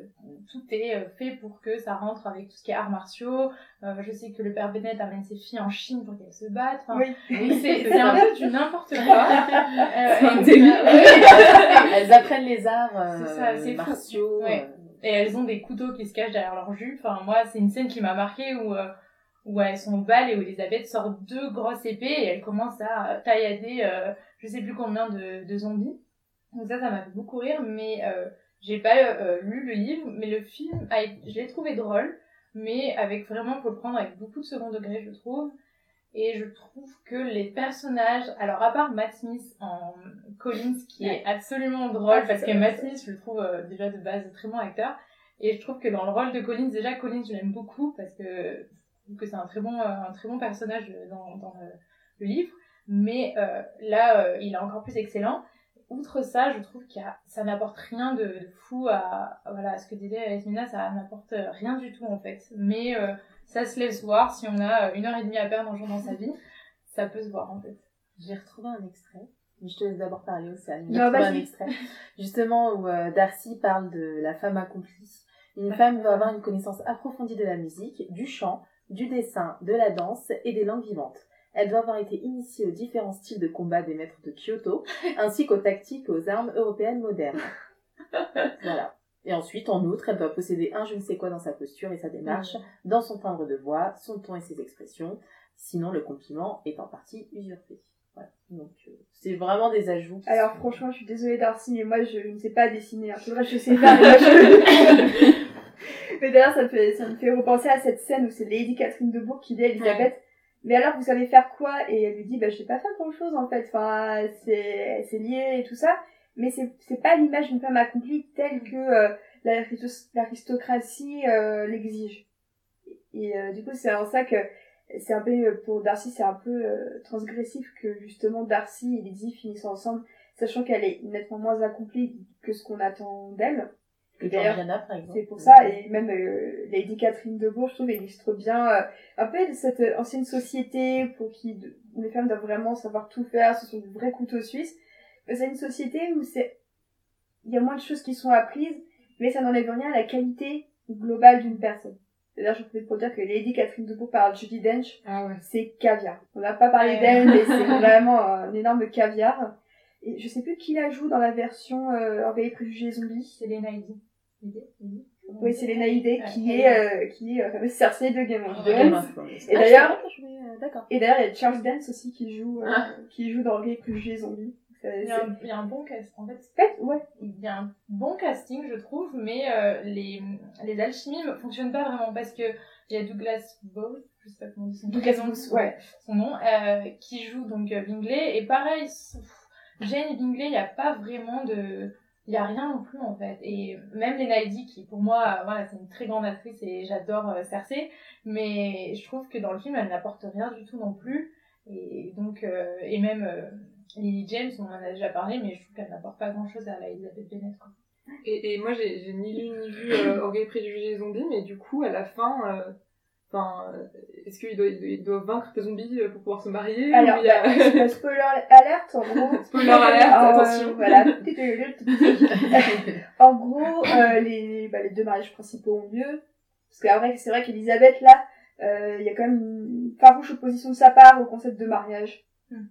tout est euh, fait pour que ça rentre avec tout ce qui est arts martiaux. Euh, je sais que le père Bennett amène ses filles en Chine pour qu'elles se battent. Enfin, Oui. c'est c'est un peu du n'importe quoi. Euh, C'est un et- délire. ouais. Elles apprennent les arts euh, C'est ça, martiaux. Ouais. Et elles ont des couteaux qui se cachent derrière leur jupe. Enfin, moi, c'est une scène qui m'a marquée où, euh, où elles sont au bal et où Elisabeth sort deux grosses épées et elle commence à taillader euh, je sais plus combien de, de zombies. Donc ça, ça m'a fait beaucoup rire, mais euh, j'ai pas euh, lu le livre, mais le film, je l'ai trouvé drôle, mais avec vraiment, faut le prendre avec beaucoup de second degré, je trouve. Et je trouve que les personnages, alors à part Matt Smith en Collins, qui est absolument drôle, parce que Matt. Smith, je le trouve euh, déjà de base très bon acteur, et je trouve que dans le rôle de Collins, déjà Collins, je l'aime beaucoup, parce que que c'est un très bon, euh, un très bon personnage dans, dans le, le livre, mais euh, là, euh, il est encore plus excellent. Outre ça, je trouve que ça n'apporte rien de, de fou à, voilà, à ce que disait Yasmina, ça n'apporte rien du tout en fait. Mais euh, ça se laisse voir si on a euh, une heure et demie à perdre un jour dans sa vie, ça peut se voir en fait. J'ai retrouvé un extrait. Mais je te laisse d'abord parler, Océane. J'ai Non, retrouvé un vas-y. extrait. Justement, où euh, Darcy parle de la femme accomplie. Une femme doit avoir une connaissance approfondie de la musique, du chant, du dessin, de la danse et des langues vivantes. Elle doit avoir été initiée aux différents styles de combat des maîtres de Kyoto, ainsi qu'aux tactiques et aux armes européennes modernes. Voilà. Et ensuite, en outre, elle doit posséder un je ne sais quoi dans sa posture et sa démarche, dans son timbre de voix, son ton et ses expressions. Sinon, le compliment est en partie usurpé. Voilà. Donc, euh, c'est vraiment des ajouts. Alors franchement, je suis désolée Darcy, mais moi je ne sais pas dessiner. hein. C'est vrai, je sais pas, mais moi je... mais d'ailleurs, ça, me fait- ça me fait repenser à cette scène où c'est Lady Catherine de Bourg qui dit à Elisabeth, mais alors vous savez faire quoi? Et elle lui dit, bah je sais pas faire grand chose en fait, enfin c'est c'est lié et tout ça, mais c'est c'est pas l'image d'une femme accomplie telle que euh, l'aristo- l'aristocratie euh, l'exige. Et euh, du coup, c'est en ça que c'est un peu euh, pour Darcy c'est un peu euh, transgressif que justement Darcy et Lizzie finissent ensemble sachant qu'elle est nettement moins accomplie que ce qu'on attend d'elle Que d'ailleurs, Georgiana, par exemple. c'est pour ça et même euh, Lady Catherine de Bourg je trouve illustre bien euh, un peu cette euh, ancienne société pour qui où les femmes doivent vraiment savoir tout faire ce sont de vrais couteaux suisses Mais c'est une société où c'est il y a moins de choses qui sont apprises mais ça n'enlève rien à la qualité globale d'une personne D'ailleurs, je profite pour dire que Lady Catherine de Bourg par Judy Dench, Ah ouais. c'est caviar. On n'a pas parlé Ouais. d'elle, mais c'est vraiment un énorme caviar. Et je sais plus qui la joue dans la version euh, Orgueil et Préjugés Zombies. C'est les Naïdi. Oui, c'est Lena Headey qui est, euh, qui est la fameuse Cersei de Game of Game Thrones. Et Ah, d'ailleurs- euh. Et d'ailleurs, il y a Charles Dance aussi qui joue, euh, Ah. qui joue dans Orgueil et Préjugés Zombies. C'est- Il y, a un, il y a un bon cast. En fait, fait, ouais. il y a un bon casting, je trouve, mais euh, les, les alchimies ne fonctionnent pas vraiment parce que il y a Douglas Bowles, je sais pas comment on dit son Douglas Bowles, ouais. son nom, euh, qui joue donc Bingley. Et pareil, pff, Jane et Bingley, il n'y a pas vraiment de. Il n'y a rien non plus en fait. Et même Lena Headey, qui pour moi, voilà, c'est une très grande actrice et j'adore euh, Cersei, mais je trouve que dans le film, elle n'apporte rien du tout non plus. Et donc, euh, et même euh, Lily James, on en a déjà parlé, mais je trouve qu'elle n'apporte pas grand chose à la Elizabeth Bennet. Quoi. Et, et moi, j'ai ni lu ni vu euh, Orgueil, Préjugés et Zombies, mais du coup, à la fin, enfin, euh, est-ce qu'il doit, il doit vaincre des zombies euh, pour pouvoir se marier Alors, ou il y a... bah, spoiler alerte, en gros. Spoiler alerte, Euh, attention. Voilà. en gros, euh, les, bah, les deux mariages principaux ont lieu. Parce qu'après, c'est vrai qu'Elisabeth, là, euh, il y a quand même une farouche opposition de sa part au concept de mariage. Hmm.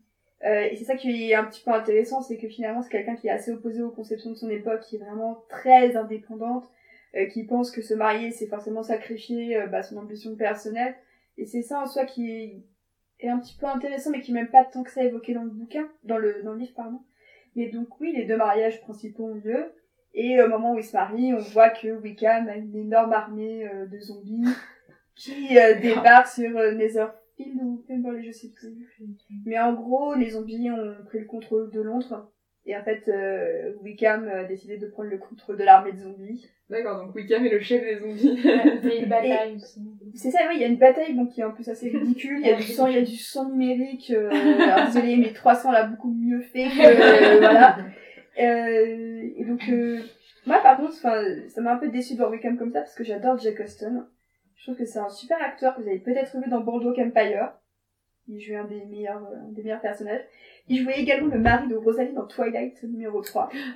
Et c'est ça qui est un petit peu intéressant, c'est que finalement, c'est quelqu'un qui est assez opposé aux conceptions de son époque, qui est vraiment très indépendante, qui pense que se marier, c'est forcément sacrifier euh, bah, son ambition personnelle. Et c'est ça en soi qui est, est un petit peu intéressant, mais qui n'est même pas tant que ça évoqué dans le bouquin, dans le, dans le livre, pardon. Mais donc oui, les deux mariages principaux ont lieu. Et au moment où ils se marient, on voit que Wickham a une énorme armée euh, de zombies qui euh, débarque sur euh, Netherfield ou Pemberley, je sais plus. Mais en gros, les zombies ont pris le contrôle de Londres. Et en fait, euh, Wickham a décidé de prendre le contrôle de l'armée de zombies. D'accord, donc Wickham est le chef des zombies. C'est une bataille aussi. C'est ça, oui, il y a une bataille bon, qui est un peu assez ridicule. Il y a du sang, il y a du sang numérique. Euh, alors désolé, mais 300 l'a beaucoup mieux fait que... euh, voilà. Euh, et donc, euh, moi par contre, ça m'a un peu déçu de voir Wickham comme ça parce que j'adore Jack Austin. Je trouve que c'est un super acteur que vous avez peut-être vu dans Boardwalk Empire. Il jouait un des meilleurs, euh, des meilleurs personnages. Il jouait également le mari de Rosalie dans Twilight numéro 3.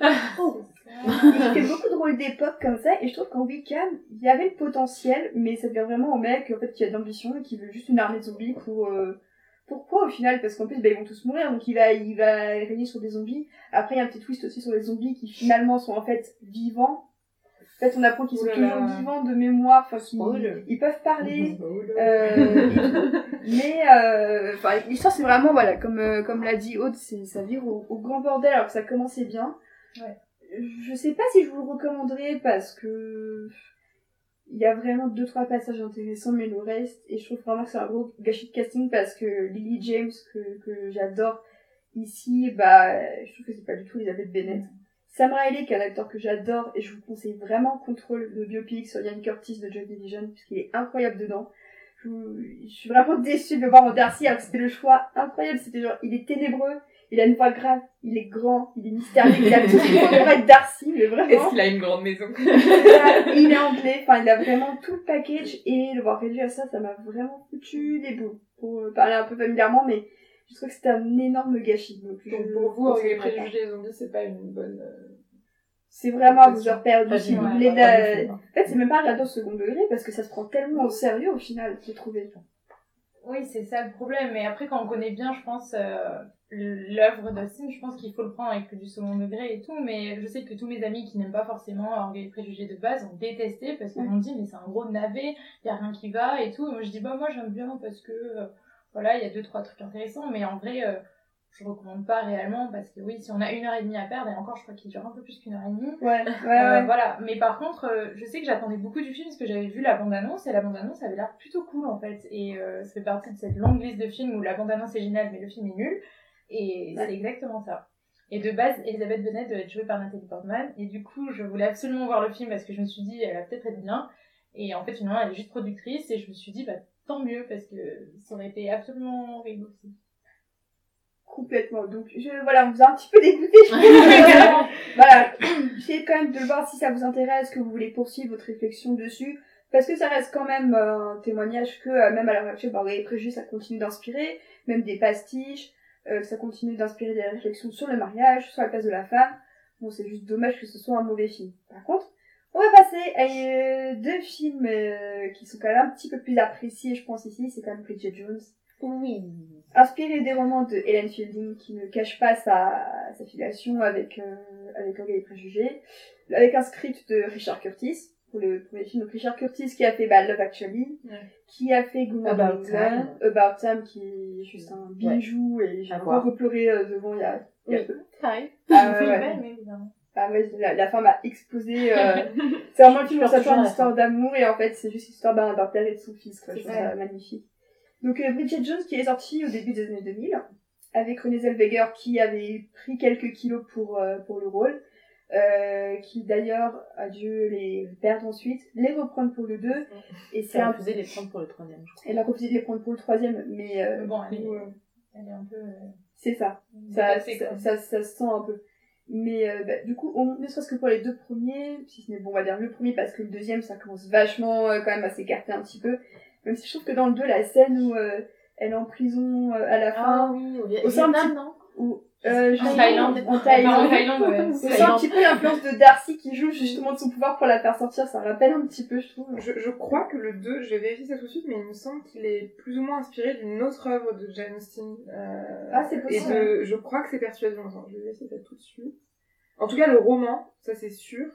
il fait beaucoup de rôles d'époque comme ça, et je trouve qu'en Wickham, il y avait le potentiel, mais ça devient vraiment au mec en fait, qui a de l'ambition et qui veut juste une armée de zombies pour. euh, Pourquoi au final? Parce qu'en plus, bah, ils vont tous mourir, donc il va, il va régner sur des zombies. Après, il y a un petit twist aussi sur les zombies qui finalement sont en fait vivants. En fait, on apprend qu'ils sont là là. toujours vivants de mémoire, enfin, qu'ils ils peuvent parler. Euh, et tout. mais euh, l'histoire c'est vraiment voilà comme euh, comme l'a dit Aude, c'est ça vire au, au grand bordel alors que ça commençait bien. Ouais. Je sais pas si je vous le recommanderais parce que il y a vraiment deux trois passages intéressants mais le reste et je trouve vraiment que c'est un gros gâchis de casting parce que Lily James que que j'adore ici bah je trouve que c'est pas du tout Elizabeth Bennett. Sam Riley, qui est un acteur que j'adore, et je vous conseille vraiment Contrôle, le biopic sur Ian Curtis de Joy Division, puisqu'il est incroyable dedans. Je, suis vraiment déçue de le voir en Darcy, alors que c'était le choix incroyable. C'était genre, il est ténébreux, il a une voix grave, il est grand, il est mystérieux, il a tout faut pour être Darcy, mais Est-ce vraiment. qu'il a une grande maison? Il est anglais, enfin, il a vraiment tout le package, et le voir réduit à ça, ça m'a vraiment foutu des boules. Pour euh, parler un peu familièrement, mais je trouve que c'était un énorme gâchis. Donc, pour vous, pas. Préjugés Zombies, c'est pas une bonne... euh, C'est vraiment à vous Pas si du vous voulez. En fait, c'est même pas regarder au second degré parce que ça se prend tellement au sérieux au final, j'ai trouvé. Oui, c'est ça le problème. Mais après, quand on connaît bien, je pense, euh, l'œuvre d'Austin, je pense qu'il faut le prendre avec du second degré et tout. Mais je sais que tous mes amis qui n'aiment pas forcément Orgueil et Préjugés de base ont détesté parce qu'ils Ouais. m'ont dit, mais c'est un gros navet, il y a rien qui va et tout. Et moi, je dis, bah, moi, j'aime bien parce que, euh, voilà, il y a deux, trois trucs intéressants. Mais en vrai, euh, je recommande pas réellement parce que oui, si on a une heure et demie à perdre, et encore, je crois qu'il dure un peu plus qu'une heure et demie. Ouais, ouais, Euh, ouais. voilà, mais par contre, euh, je sais que j'attendais beaucoup du film parce que j'avais vu la bande-annonce et la bande-annonce avait l'air plutôt cool en fait. Et euh, ça fait partie de cette longue liste de films où la bande-annonce est géniale mais le film est nul. Et c'est exactement ça. Et de base, Elisabeth Bennet devait être jouée par Nathalie Portman. Et du coup, je voulais absolument voir le film parce que je me suis dit, elle va peut-être être bien. Et en fait, finalement, elle est juste productrice. Et je me suis dit, bah tant mieux parce que ça aurait été absolument horrible aussi. Complètement. Donc, je, voilà, on vous a un petit peu dégoûté. voilà. Essayez quand même de voir si ça vous intéresse, que vous voulez poursuivre votre réflexion dessus. Parce que ça reste quand même euh, un témoignage que, euh, même à l'heure actuelle, bah, les préjugés, ça continue d'inspirer, même des pastiches, euh, ça continue d'inspirer des réflexions sur le mariage, sur la place de la femme. Bon, c'est juste dommage que ce soit un mauvais film. Par contre, On va passer à euh, deux films euh, qui sont quand même un petit peu plus appréciés, je pense ici. C'est quand même Bridget Jones. Oui. Inspiré des romans de Helen Fielding, qui ne cache pas sa, sa filiation avec euh, avec Orgueil et Préjugés, avec un script de Richard Curtis pour le premier film. Donc Richard Curtis qui a fait bah, Love Actually, Ouais. qui a fait Good About Time. About Time qui est juste un bijou et j'ai encore voir. repleuré euh, devant il y a, il y a Oui. peu. Pareil. Ah, ouais, mais évidemment. Ah ouais, la, la fin m'a explosé. euh, c'est vraiment ça toujours à une histoire d'amour et en fait c'est juste l'histoire d'un d'un père et de son fils. Quoi. Je trouve ça. magnifique. Donc euh, Bridget Jones qui est sortie au début des années 2000 avec Renée Zellweger qui avait pris quelques kilos pour, euh, pour le rôle. Qui d'ailleurs a dû les perdre ensuite, les reprendre pour le 2 et c'est un refusé de les prendre pour le troisième, elle a refusé de les prendre pour le troisième mais Mais bon, elle est, elle est un peu. c'est ça ça, ça, ça, ça se sent un peu. Mais euh, bah, du coup, au, ne serait-ce que pour les deux premiers, si ce n'est bon, on va dire le premier parce que le deuxième, ça commence vachement euh, quand même à s'écarter un petit peu. Même si je trouve que dans le 2, la scène où euh, elle est en prison euh, à la Ah fin, oui, au, Vietnam, petit- non? où euh, En Thaïlande. en En Thaïlande, Thaïlande, ouais. on sent un petit peu l'influence de Darcy qui joue justement de son pouvoir pour la faire sortir. Ça rappelle un petit peu, je trouve. Je, je crois que le 2, je vais vérifier ça tout de suite, mais il me semble qu'il est plus ou moins inspiré d'une autre œuvre de Jane Austen. Euh, Ah, c'est Et possible. de, je crois que c'est Persuasion. Attends, je vais vérifier ça tout de suite. En tout cas, le roman, ça c'est sûr.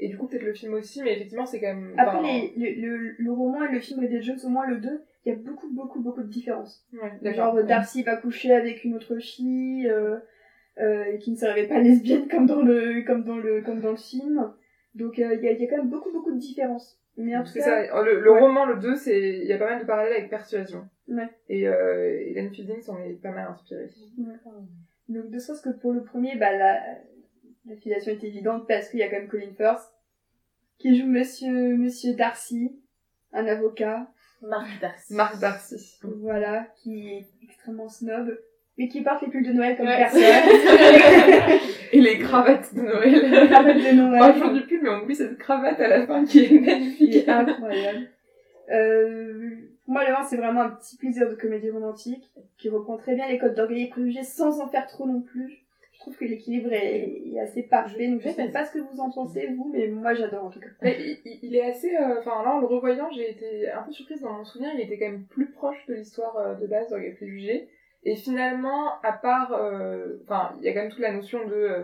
Et du coup, peut-être le film aussi, mais effectivement, c'est quand même. Après, enfin, les, le, le, le roman et le film Bridget Jones, au moins le 2, il y a beaucoup, beaucoup, beaucoup de différences. Ouais. Genre, Darcy va coucher avec une autre fille, euh, euh, et qui ne serait pas lesbienne comme dans le, comme dans le, comme dans le film. Donc, euh, il y, a, il y a quand même beaucoup, beaucoup de différences. Mais en tout cas, ça. Le, le ouais. roman, le 2, c'est, il y a pas mal de parallèles avec Persuasion. Ouais. Et, euh, Hélène Fielding s'en est pas mal inspirée. donc de sorte que pour le premier, bah, la, la filiation est évidente parce qu'il y a quand même Colin Firth, qui joue Monsieur, Monsieur Darcy, un avocat, Marc Darcy. Marc Darcy. voilà, qui est extrêmement snob, mais qui porte les pulls de Noël comme Ouais. personne. Et les cravates de Noël. Les cravates de Noël. Pas toujours du pull, mais on oublie cette cravate à la fin qui est magnifique. est incroyable. Euh, pour moi, le 1, c'est vraiment un petit plaisir de comédie romantique qui reprend très bien les codes d'orgueil et préjugés sans en faire trop non plus. Je trouve que l'équilibre est, est assez parfait, donc je sais pas ce que vous en pensez, vous, mais moi j'adore en tout cas. Mais il, il- est assez. euh, Enfin, là, en le revoyant, j'ai été un peu surprise dans mon souvenir. Il était quand même plus proche de l'histoire euh, de base d'Orgueil et Préjugés. Et finalement, à part. euh, Enfin, il y a quand même toute la notion de. euh,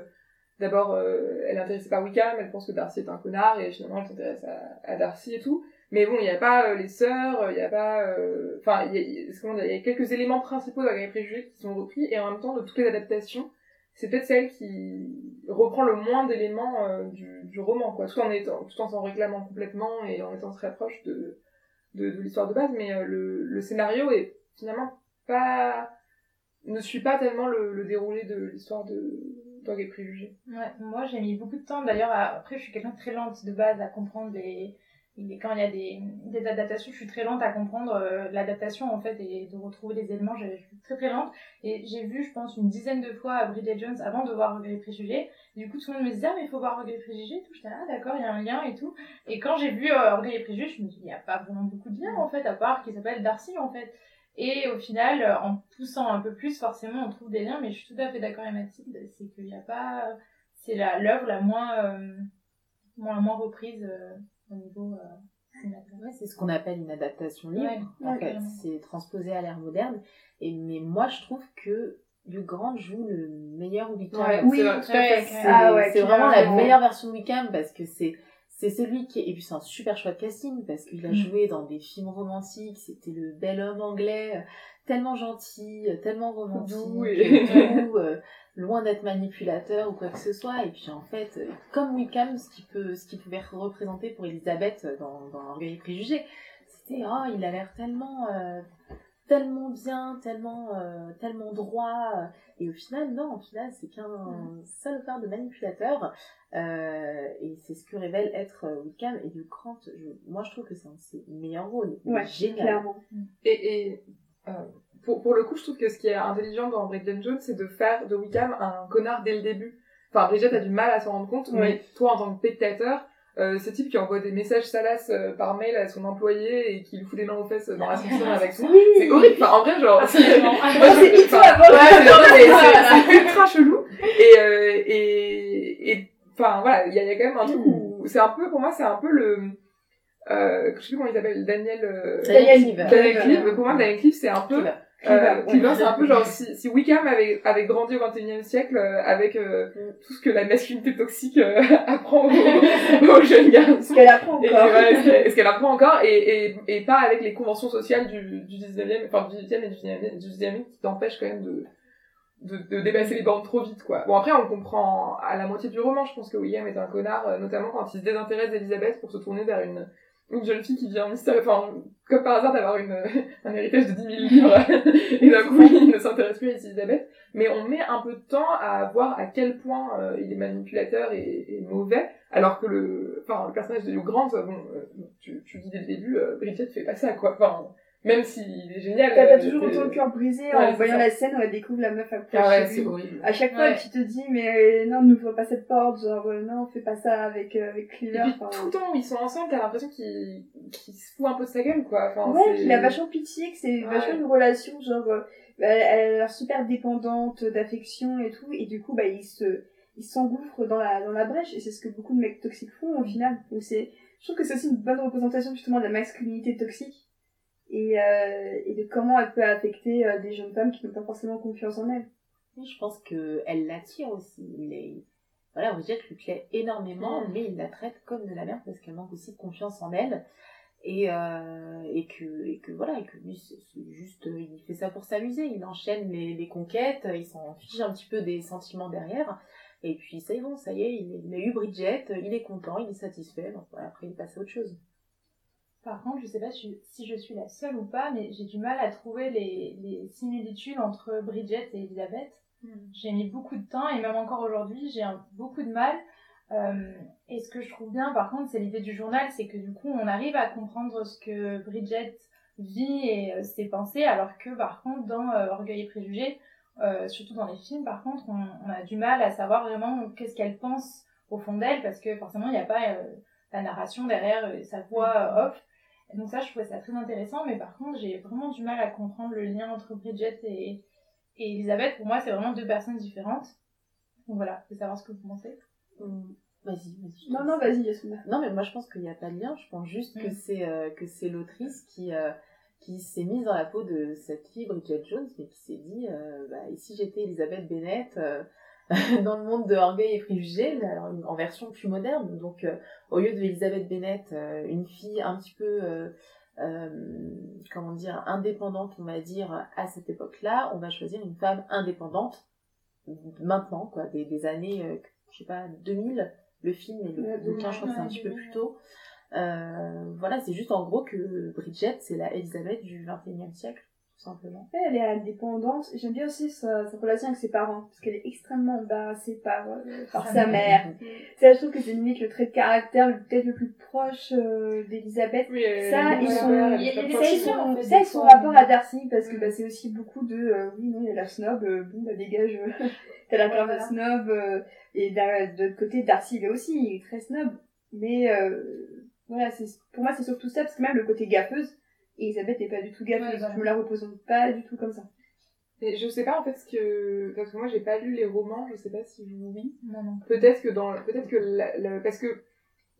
D'abord, euh, elle est intéressée par Wickham, elle pense que Darcy est un connard, et finalement, elle s'intéresse à, à Darcy et tout. Mais bon, il n'y a pas les sœurs, il n'y a pas. Enfin, il y a, quelques éléments principaux d'Orgueil et Préjugés qui sont repris, et en même temps, de toutes les adaptations, c'est peut-être celle qui reprend le moins d'éléments euh, du, roman, quoi, tout en étant, tout en s'en réclamant complètement et en étant très proche de, de, l'histoire de base, mais euh, le, scénario est finalement pas, ne suit pas tellement le, déroulé de l'histoire de Dog et Préjugés. Moi j'ai mis beaucoup de temps d'ailleurs. Après, je suis quelqu'un de très lente de base à comprendre les. Les- Quand il y a des, des adaptations, je suis très lente à comprendre euh, l'adaptation en fait et de retrouver les éléments. Je, je suis très très lente et j'ai vu, je pense, une dizaine de fois Bridget Jones avant de voir Regret et Préjugés. Du coup, tout le monde me disait, ah, mais il faut voir Regret et Préjugés et tout. J'étais ah, d'accord, il y a un lien et tout. Et quand j'ai vu euh, Regret et Préjugés, je me dis, il n'y a pas vraiment beaucoup de lien en fait, à part qu'il s'appelle Darcy en fait. Et au final, euh, en poussant un peu plus, forcément, on trouve des liens, mais je suis tout à fait d'accord avec Mathilde, c'est qu'il n'y a pas. C'est l'œuvre la moins, euh, moins, moins reprise euh, au niveau euh. Ouais, c'est ce qu'on appelle une adaptation libre. Ouais, en ouais, fait, carrément. c'est transposé à l'ère moderne. Et mais moi, je trouve que Grant joue le meilleur Wickham. Ouais, Oui, c'est vrai. Ah vraiment la meilleure version de Wickham parce que c'est c'est celui qui est... et puis c'est un super choix de casting parce qu'il a Mm. joué dans des films romantiques c'était le bel homme anglais euh, tellement gentil euh, tellement romantique Doux et- doux, euh, loin d'être manipulateur ou quoi que ce soit et puis en fait euh, comme Wickham ce qu'il peut ce qu'il pouvait représenter pour Elisabeth euh, dans dans Orgueil et Préjugés c'était oh il a l'air tellement euh, tellement bien tellement euh, tellement droit euh, et au final, non, au final, c'est qu'un salopard de manipulateur. Euh, et c'est ce que révèle être euh, Wickham. Et du Grant, je, moi, je trouve que c'est un de ses meilleurs rôles. Ouais, génial. clairement. Et, et euh, pour, pour le coup, je trouve que ce qui est intelligent dans Bridget Jones, c'est de faire de Wickham un connard dès le début. Enfin, Bridget a du mal à s'en rendre compte, mais toi, en tant que spectateur, euh, ce type qui envoie des messages salaces euh, par mail à son employé et qui lui fout des mains aux fesses dans l'ascenseur avec tout, c'est horrible. Enfin, en vrai, genre, Ah, c'est ultra chelou. Et, euh, et, et, enfin, voilà, il y a, il y a quand même un truc où, c'est un peu, pour moi, c'est un peu le, euh, je sais plus comment il s'appelle, Daniel, euh, Daniel Cleaver. Pour moi, Daniel Cleaver, c'est un peu, Cleaver. euh, Ouais. Cleaver, c'est un peu genre si, si Wickham avait, avait grandi au XXIe siècle euh, avec euh, tout ce que la masculinité toxique euh, apprend aux, aux jeunes garçons. Ce qu'elle apprend Et encore. ce qu'elle- ce qu'elle apprend encore, et, et, et pas avec les conventions sociales du, du 19e, enfin du 18e et du 19e, du 19e qui t'empêchent quand même de, de, de dépasser les bornes trop vite, quoi. Bon, après, on comprend à la moitié du roman, je pense que William est un connard, euh, notamment quand il se désintéresse d'Elisabeth pour se tourner vers une, une jeune fille qui vient mystère, enfin, comme par hasard d'avoir une, un héritage de 10 000 livres, et d'un coup, il ne s'intéresse plus à Elisabeth. Mais on met un peu de temps à voir à quel point euh, il est manipulateur et, et mauvais, alors que le, enfin, le personnage de Hugh Grant, euh, bon, euh, tu, tu dis dès le début, euh, Bridget fait pas ça, quoi. Enfin, même s'il est génial. T'as euh, toujours autant le cœur brisé Ouais, en voyant ça. la scène où elle découvre la meuf après Ah ouais, c'est horrible. À chaque fois, Ouais. tu te dis, mais euh, non, n'ouvre pas cette porte, genre, euh, non, fais pas ça avec, euh, avec Et Cleaver. puis enfin, tout le temps où ils sont ensemble, t'as l'impression qu'il qu'il se fout un peu de sa gueule, quoi. Enfin, Ouais, qu'il a vachement pitié, que c'est vachement une relation, genre, bah, elle, elle a l'air super dépendante d'affection et tout, et du coup, bah, il se, il s'engouffre dans la, dans la brèche, et c'est ce que beaucoup de mecs toxiques font, au final. Donc c'est, je trouve que c'est aussi une bonne représentation, justement, de la masculinité toxique, et, euh, et de comment elle peut affecter euh, des jeunes femmes qui n'ont pas forcément confiance en elles. Oui, je pense que elle l'attire aussi. Il est... Voilà, Bridget lui plaît énormément, mais il la traite comme de la merde parce qu'elle manque aussi de confiance en elle. Et, euh, et, que, et que voilà, et que lui, c'est juste, il fait ça pour s'amuser. Il enchaîne les, les conquêtes, il s'en fiche un petit peu des sentiments derrière. Et puis, ça y est, bon, ça y est, il, il a eu Bridget, il est content, il est satisfait. Donc, voilà, après, il passe à autre chose. Par contre, je sais pas si si je suis la seule ou pas, mais j'ai du mal à trouver les, les similitudes entre Bridget et Elisabeth. J'ai mis beaucoup de temps et même encore aujourd'hui, j'ai beaucoup de mal. Euh, et ce que je trouve bien, par contre, c'est l'idée du journal, c'est que du coup, on arrive à comprendre ce que Bridget vit et euh, ses pensées, alors que par contre, dans euh, Orgueil et Préjugés, euh, surtout dans les films, par contre, on, on a du mal à savoir vraiment qu'est-ce qu'elle pense au fond d'elle, parce que forcément, il n'y a pas la narration derrière sa voix euh, off. Donc ça, je trouvais ça très intéressant, mais par contre, j'ai vraiment du mal à comprendre le lien entre Bridget et, et Elisabeth. Pour moi, c'est vraiment deux personnes différentes. Donc voilà, je veux savoir ce que vous pensez. Hum, Vas-y, vas-y. je te Non, non, vas-y, Yasmina. Non, mais moi je pense qu'il n'y a pas de lien. Je pense juste que Mm. c'est euh, que c'est l'autrice qui euh, qui s'est mise dans la peau de cette fille Bridget Jones, mais qui s'est dit euh, bah, et si j'étais Elisabeth Bennett euh, dans le monde de Orgueil et Préjugés, en version plus moderne. Donc euh, au lieu de Elisabeth Bennett, euh, une fille un petit peu euh, euh, comment dire indépendante, on va dire à cette époque-là, on va choisir une femme indépendante maintenant, quoi, des, des années, je sais pas, 2000 le film et le bouquin, je crois que c'est un petit peu 2000, plus tôt. Euh, voilà, c'est juste en gros que Bridget, c'est la Elisabeth du 21e siècle, tout simplement. Ouais, Elle est indépendante. J'aime bien aussi sa, sa relation avec ses parents, parce qu'elle est extrêmement embarrassée par, euh, par sa mère. Ça, je trouve que c'est limite le trait de caractère peut-être le plus proche euh, d'Elisabeth. Oui, Ça, ils sont-. Ça, ils sont, rapport à Darcy, parce que mm. bah, c'est aussi beaucoup de, euh, oui, non, il y a la snob, euh, bon, bah dégage, t'as la peur de snob, euh, et d'un- de l'autre côté, Darcy, il est aussi, il est très snob. Mais, euh, voilà, c'est, pour moi, c'est surtout ça, parce que même le côté gaffeuse, Elisabeth est pas du tout gaffeuse, Ouais, je me la représente pas du tout comme ça. Mais je sais pas en fait ce que parce que moi j'ai pas lu les romans, je sais pas si vous oui. Non, non. Peut-être que dans peut-être que la- la- parce que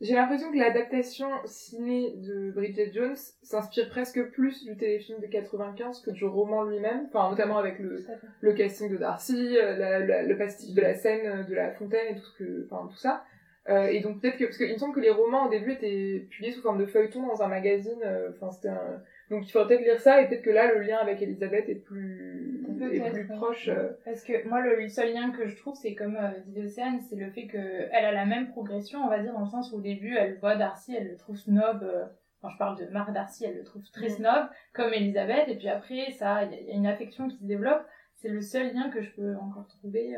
j'ai l'impression que l'adaptation ciné de Bridget Jones s'inspire presque plus du téléfilm de 95 que du roman lui-même, enfin notamment avec le, casting de Darcy, euh, la- la- le pastiche de la scène euh, de la fontaine et tout ce que enfin tout ça. Euh, et donc peut-être que parce qu'il me semble que les romans au début étaient publiés sous forme de feuilleton dans un magazine, euh, enfin c'était un donc il faudrait peut-être lire ça et peut-être que là le lien avec Elisabeth est plus est plus oui. proche. euh, Parce que moi, le seul lien que je trouve, c'est comme euh, dit Océane, c'est le fait qu'elle a la même progression, on va dire, dans le sens où au début, elle voit Darcy, elle le trouve snob. euh, Quand je parle de Marc Darcy, elle le trouve très snob, comme Elisabeth, et puis après, ça, il y, y a une affection qui se développe. C'est le seul lien que je peux encore trouver.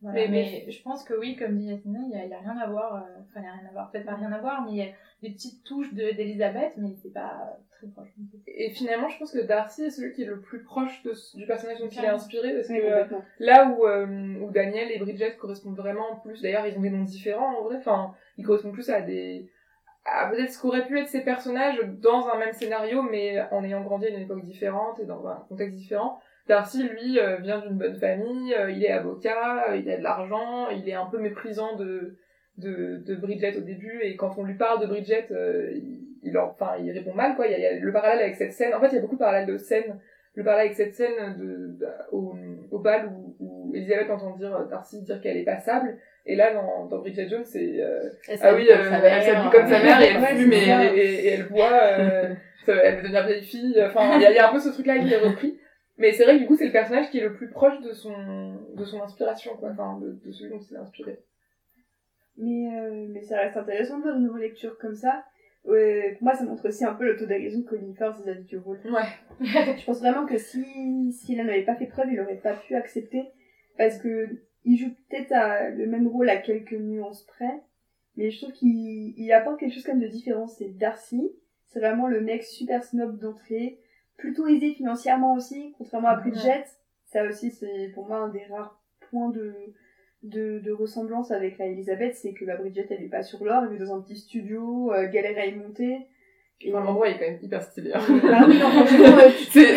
Voilà. Mais- Mais, je pense que oui, comme dit Yasmina, il y a, rien à voir. euh, Enfin, il y a rien à voir, peut-être pas rien à voir, mais il y a des petites touches de- d'Elisabeth, mais c'est pas très proche. Et finalement, je pense que Darcy est celui qui est le plus proche de, du personnage dont il est inspiré, parce que Oui, euh, là où, euh, où Daniel et Bridget correspondent vraiment plus, d'ailleurs ils ont des noms différents en vrai, enfin ils correspondent plus à des à peut-être ce qu'auraient pu être ces personnages dans un même scénario, mais en ayant grandi à une époque différente et dans un contexte différent. Darcy, lui, euh, vient d'une bonne famille, euh, il est avocat, euh, il a de l'argent, il est un peu méprisant de de, de Bridget au début, et quand on lui parle de Bridget, euh, il, il, en- enfin, il répond mal, quoi. Il y, a, il y a le parallèle avec cette scène. En fait, il y a beaucoup de parallèles de scènes. Le parallèle avec cette scène de, de- au, au bal où, où Elisabeth entend dire Darcy dire qu'elle est passable. Et là, dans, dans Bridget Jones, c'est euh, ah oui, euh, elle s'habille comme sa mère et elle fume et, et, et elle boit, euh, elle devenir vieille fille. Enfin, il y, a- il y a un peu ce truc-là qui est repris. Mais c'est vrai que du coup, c'est le personnage qui est le plus proche de son, de son inspiration, quoi. Enfin, de, de celui dont il est inspiré. Mais, euh, mais ça reste intéressant de faire une relecture comme ça. Pour moi, ça montre aussi un peu l'autodérision de Colin Firth vis-à-vis du rôle. Ouais. Je pense vraiment que si, s'il n'en avait pas fait preuve, il aurait pas pu accepter. Parce que il joue peut-être le même rôle à quelques nuances près. Mais je trouve qu'il il apporte quelque chose comme de différent. C'est Darcy. C'est vraiment le mec super snob d'entrée. Plutôt aisé financièrement aussi, contrairement à Bridget. Ça aussi, c'est pour moi un des rares points de, de, de ressemblance avec la Elisabeth. C'est que la Bridget, elle est pas sur l'or, elle est dans un petit studio, euh, galère à y monter. Et Enfin, l'endroit est quand même hyper stylé. hein. Ah oui, non, franchement, euh, tu C'est,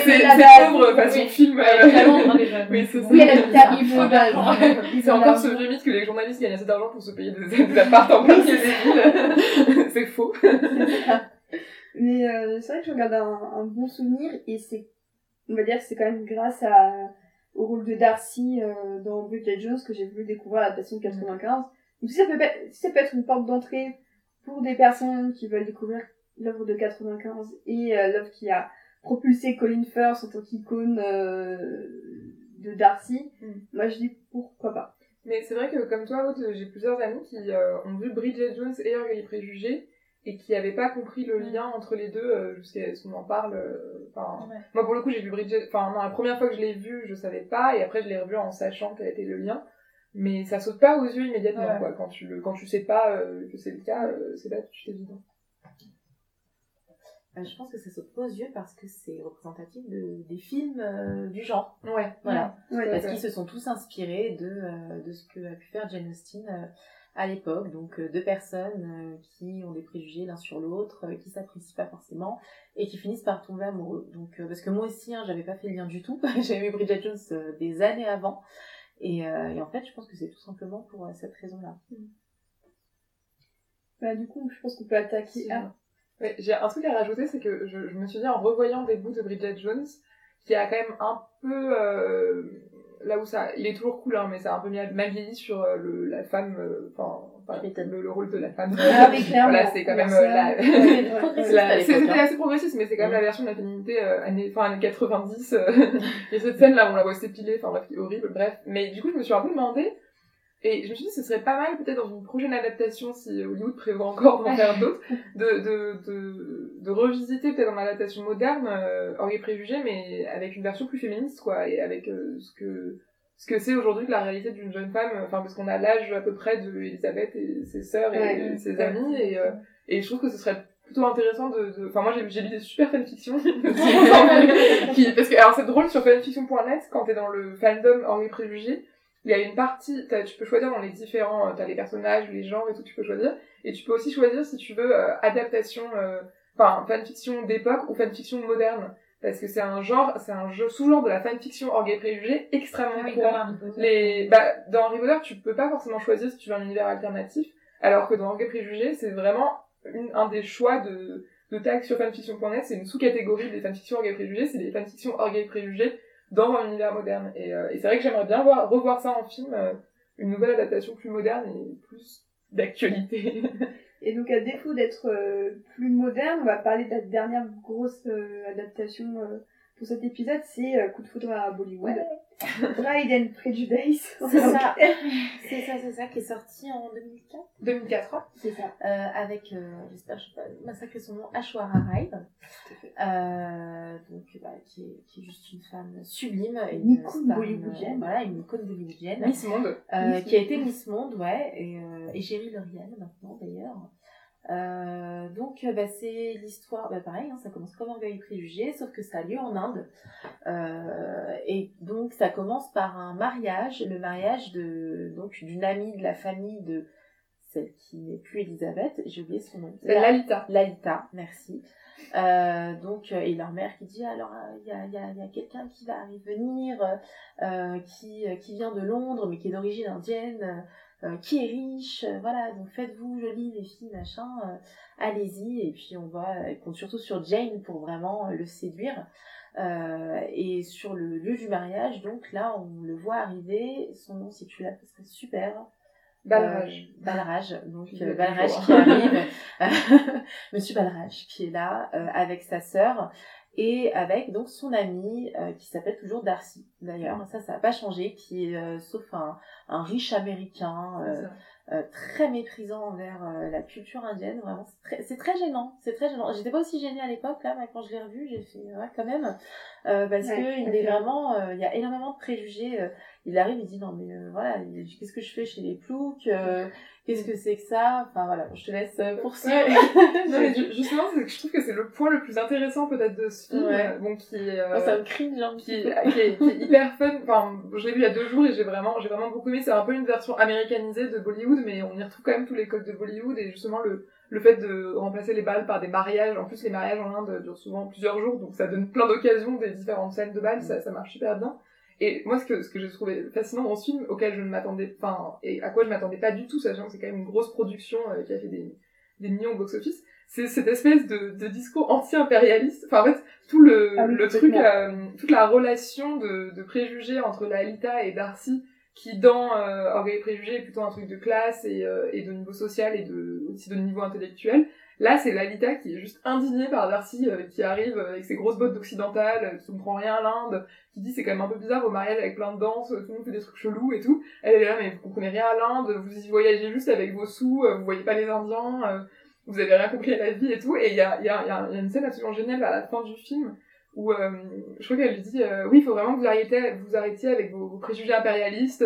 pauvre oui. façon film. Ouais, euh, Londres, déjà. Oui, c'est ça. Oui, elle de l'argent. C'est encore ce vieux mythe que les journalistes gagnent assez d'argent pour se payer des, des apparts en plein milieu des villes. c'est faux. Mais euh, c'est vrai que je regarde un, un bon souvenir et c'est, on va dire que c'est quand même grâce à, au rôle de Darcy euh, dans Bridget Jones que j'ai voulu découvrir la passion de 95. Donc si ça peut, si ça peut être une porte d'entrée pour des personnes qui veulent découvrir l'œuvre de 95 et euh, l'œuvre qui a propulsé Colin Firth en tant qu'icône euh, de Darcy, Mm. moi je dis pourquoi pas. Mais c'est vrai que comme toi, j'ai plusieurs amis qui euh, ont vu Bridget Jones et Orgueil et Préjugés et qui n'avaient pas compris le lien entre les deux euh, jusqu'à ce qu'on en parle. euh, Enfin, Ouais. moi pour le coup, j'ai vu Bridget. Enfin, non, la première fois que je l'ai vue, je savais pas et après je l'ai revue en sachant quel était le lien. Mais ça saute pas aux yeux immédiatement, Ouais. quoi. Quand tu le, quand tu sais pas euh, que c'est le cas, euh, c'est pas tout de suite évident. Euh, je pense que ça saute pas aux yeux parce que c'est représentatif de, des films euh, du genre. Ouais. Voilà. Ouais. Parce qu'ils se sont tous inspirés de, euh, de ce que a pu faire Jane Austen euh, à l'époque. Donc euh, deux personnes euh, qui ont des préjugés l'un sur l'autre, euh, qui s'apprécient pas forcément et qui finissent par tomber amoureux. Donc parce que moi aussi, hein, j'avais pas fait le lien du tout. J'avais vu Bridget Jones des années avant. Et, et en fait, je pense que c'est tout simplement pour cette raison-là. Bah, du coup, je pense qu'on peut attaquer. Ah, Ouais, j'ai un truc à rajouter, c'est que je, je me suis dit en revoyant des bouts de Bridget Jones, qui a quand même un peu euh, là où ça, il est toujours cool, hein, mais ça a un peu mal mal vieilli sur euh, le, la femme, euh, enfin, le, le rôle de la femme. Ah clairement. Voilà, c'est quand même euh, la, c'était assez progressiste, mais c'est quand même la version de la féminité euh, années, enfin, années 90. euh, Il y a cette scène là où on la voit s'épiler, enfin bref, horrible, bref. Mais du coup, je me suis un peu demandé, et je me suis dit, ce serait pas mal peut-être dans une prochaine adaptation, si Hollywood prévoit encore d'en faire d'autres, de, de, de, de revisiter peut-être en adaptation moderne euh, Orgueil et Préjugés, mais avec une version plus féministe, quoi, et avec euh, ce que ce que c'est aujourd'hui que la réalité d'une jeune femme, enfin parce qu'on a l'âge à peu près de Elisabeth et ses sœurs et Ouais, ses ouais. amis, et, euh, et je trouve que ce serait plutôt intéressant de... de- Enfin moi j'ai lu des super fanfictions, qui, parce que alors c'est drôle sur fanfiction.net, quand t'es dans le fandom Orgueil et Préjugés, il y a une partie, tu peux choisir dans les différents, euh, t'as les personnages, les genres et tout, tu peux choisir. Et tu peux aussi choisir si tu veux euh, adaptation, euh, enfin fanfiction d'époque ou fanfiction moderne. Parce que c'est un genre, c'est un jeu sous-genre de la fanfiction orgueil préjugé extrêmement Ah oui, courant. Potter. Les, bah, dans Harry Potter, tu peux pas forcément choisir si tu veux un univers alternatif, alors que dans Orgueil Préjugé, c'est vraiment une, un des choix de, de tag sur fanfiction.net, c'est une sous-catégorie des fanfictions Orgueil Préjugé, c'est des fanfictions Orgueil Préjugé dans un univers moderne. Et, euh, et c'est vrai que j'aimerais bien voir, revoir ça en film, euh, une nouvelle adaptation plus moderne et plus d'actualité. Et donc, à défaut d'être euh, plus moderne, on va parler de la dernière grosse adaptation pour cet épisode, c'est euh, Coup de foudre à Bollywood. Pride and Prejudice. C'est ça. C'est ça, c'est ça, qui est sorti en 2004. 2004 ans. C'est ça. Euh, avec, euh, j'espère je vais pas massacrer son nom, Ashwara Rai. Euh, donc, bah, qui, est, qui est juste une femme sublime. et Une icône bollywoodienne. Voilà, une icône bollywoodienne. Miss Monde. Qui a été Miss Monde, ouais, et, et Géry L'Oriel maintenant d'ailleurs. Euh, donc euh, bah, c'est l'histoire, bah, pareil, hein, ça commence comme Orgueil et Préjugé, sauf que ça a lieu en Inde. Euh, et donc ça commence par un mariage, le mariage de donc d'une amie de la famille de celle qui n'est plus Elisabeth, j'ai oublié son nom. C'est Lalita. Lalita, merci. Euh, donc, euh, et leur mère qui dit alors euh, il y a, il y a, y a quelqu'un qui va venir, euh, qui, euh, qui vient de Londres mais qui est d'origine indienne. Euh, qui est riche, euh, voilà, donc faites-vous jolie les filles, machin, euh, allez-y, et puis on voit, elle compte surtout sur Jane pour vraiment le séduire. et sur le lieu du mariage, donc là, on le voit arriver, son nom, si tu l'as, ce serait super. Balrage. Balrage, donc Balrage qui arrive, Monsieur Balrage qui est là avec sa sœur et avec donc son ami euh, qui s'appelle toujours Darcy d'ailleurs. Ça ça n'a pas changé qui est euh, sauf un, un, riche américain euh, euh très méprisant envers la culture indienne. Vraiment c'est très, très gênant. C'est très gênant. J'étais pas aussi gênée à l'époque là mais quand je l'ai revu j'ai fait ouais quand même. Parce que il est vraiment il y a énormément de préjugés il arrive il dit non mais voilà qu'est-ce que je fais chez les ploucs qu'est-ce que c'est que ça? Enfin voilà, je te laisse euh, poursuivre. non, mais justement, je trouve que c'est le point le plus intéressant peut-être de ce film, ouais. bon qui euh, ça me cringe hein, qui, qui, est, qui, est, hyper fun. Enfin, je l'ai vu il y a deux jours et j'ai vraiment, j'ai vraiment beaucoup aimé. C'est un peu une version américanisée de Bollywood, mais on y retrouve quand même tous les codes de Bollywood et justement le le fait de remplacer les balles par des mariages. En plus, les mariages en Inde durent souvent plusieurs jours, donc ça donne plein d'occasions des différentes scènes de balles. Ça, ça marche super bien. Et moi, ce que, ce que j'ai trouvé fascinant dans ce film, auquel je ne m'attendais pas, et à quoi je m'attendais pas du tout, sachant que c'est quand même une grosse production euh, qui a fait des, des millions au box-office, c'est cette espèce de, de discours anti-impérialiste. Enfin, en fait, tout le, ah le truc, euh, toute la relation de, de préjugés entre Lalita et Darcy, qui dans euh, Orgueil et Préjugés est plutôt un truc de classe et, euh, et de niveau social et de, aussi de niveau intellectuel. Là, c'est Lalita qui est juste indignée par Darcy, euh, qui arrive avec ses grosses bottes d'occidental, euh, qui comprend rien à l'Inde, qui dit c'est quand même un peu bizarre vos mariages avec plein de danses, tout le monde fait des trucs chelous et tout. Elle est là, mais vous comprenez rien à l'Inde, vous y voyagez juste avec vos sous, euh, vous voyez pas les Indiens, euh, vous avez rien compris à la vie et tout. Et il y a, y, a, y a une scène absolument géniale à la fin du film où je crois qu'elle lui dit oui, il faut vraiment que vous arrêtiez, vous arrêtiez avec vos préjugés impérialistes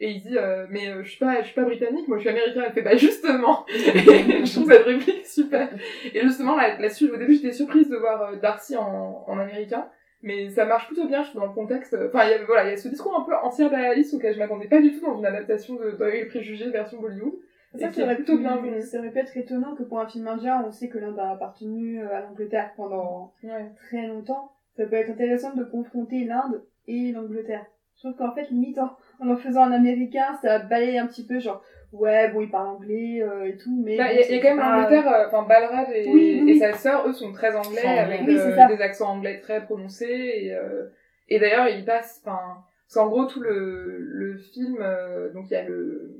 et il dit euh, mais euh, je suis pas je suis pas britannique moi je suis américain elle fait bah justement et je trouve cette réplique super et justement là, là-dessus au début j'étais surprise de voir euh, Darcy en, en américain mais ça marche plutôt bien je trouve dans le contexte enfin il y a voilà il y a ce discours un peu anti-impérialiste auquel je m'attendais pas du tout dans une adaptation de dans les préjugés version Bollywood ça, ça aurait plutôt bien vu. Ça aurait pu être étonnant que pour un film indien, on sait que l'Inde a appartenu à l'Angleterre pendant ouais. très longtemps. Ça peut être intéressant de confronter l'Inde et l'Angleterre. Trouve qu'en fait, limite, en, en faisant un américain, ça balaye un petit peu, genre, ouais, bon, il parle anglais euh, et tout, mais... Bah, il y, a quand même l'Angleterre, euh, enfin, Balraj et, oui, oui, et sa sœur, eux, sont très anglais, avec oui, euh, des accents anglais très prononcés, et, euh, et d'ailleurs, ils passent, enfin, c'est en gros tout le, le film, euh, donc il y a le,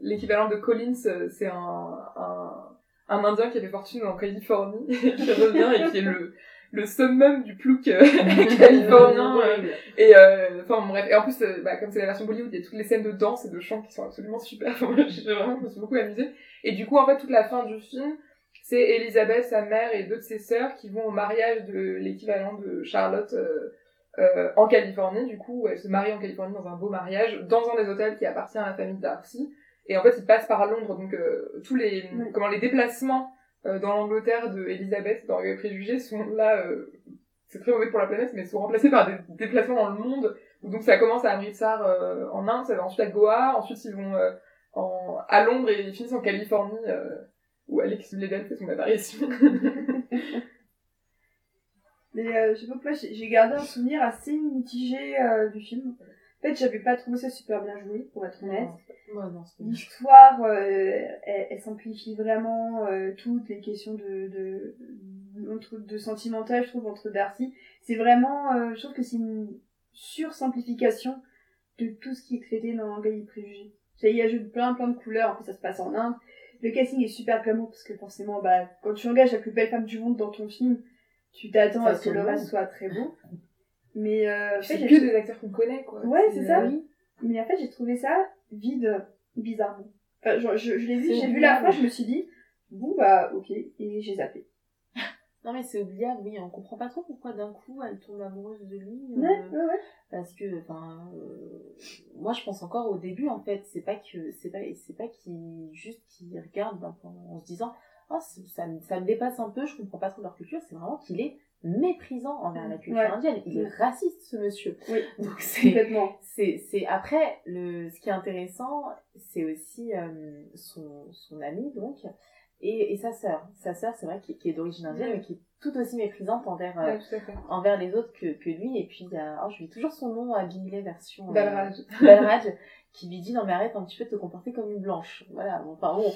l'équivalent de Collins, c'est un, un, un Indien qui avait fortune en Californie, qui revient et qui est le le summum du plouc euh, californien. Euh, et euh, enfin bref, et en plus, euh, bah, comme c'est la version Bollywood, il y a toutes les scènes de danse et de chant qui sont absolument super. J'ai vraiment, je me suis beaucoup amusée. Et du coup, en fait, toute la fin du film, c'est Elisabeth, sa mère et deux de ses sœurs qui vont au mariage de l'équivalent de Charlotte euh, en Californie. Du coup, elle se marie en Californie dans un beau mariage, dans un des hôtels qui appartient à la famille Darcy. Et en fait, ils passent par Londres, donc tous les, comment les déplacements euh, dans l'Angleterre de Elisabeth, dans les préjugés, sont là, euh, c'est très mauvais pour la planète, mais sont remplacés par des déplacements dans le monde. Donc ça commence à Amritsar euh, en Inde, ça va ensuite à Goa, ensuite ils vont euh, en, à Londres et ils finissent en Californie, euh, où Alex Bledel fait son apparition. mais euh, je sais pas pourquoi, j'ai gardé un souvenir assez mitigé du film. En fait, j'avais pas trouvé ça super bien joué, pour être honnête. L'histoire, euh, elle, elle simplifie vraiment euh, toutes les questions de, de, de, de sentimental, je trouve, entre Darcy. C'est vraiment, euh, je trouve que c'est une sursimplification de tout ce qui est traité dans Orgueil et Préjugés. Ça y ajoute plein plein de couleurs, en plus ça se passe en Inde. Le casting est super glamour, parce que forcément, bah, quand tu engages la plus belle femme du monde dans ton film, tu t'attends à ce que le reste soit très beau. Mais euh, c'est que des acteurs qu'on connaît, quoi. Ouais, c'est ça. Oui. Mais en fait, j'ai trouvé ça vide, bizarrement. Enfin, genre, je, je l'ai vu, j'ai vu la fin, je me suis dit, bon bah ok, et j'ai zappé. Non mais c'est oubliable, oui, on comprend pas trop pourquoi d'un coup elle tombe amoureuse de lui. Euh, ouais, ouais, ouais. Parce que, enfin, euh, moi je pense encore au début en fait, c'est pas que, c'est pas, c'est pas qu'il juste qu'il regarde en se disant, oh, ça, ça me dépasse un peu, je comprends pas trop leur culture, c'est vraiment qu'il est méprisant envers la culture Ouais. indienne. Il est raciste, ce monsieur. Oui, Donc c'est, complètement. c'est, c'est après le, ce qui est intéressant, c'est aussi euh, son, son ami donc et, et sa sœur. Sa sœur, c'est vrai, qui, qui est d'origine indienne, mais qui est tout aussi méprisante envers, euh, Ouais, envers les autres que, que lui. Et puis, il y a, oh, je lui toujours son nom à Bingley version. euh, Balraj. Balraj, qui lui dit non mais arrête un petit peu de te comporter comme une blanche. Voilà, bon, enfin bon,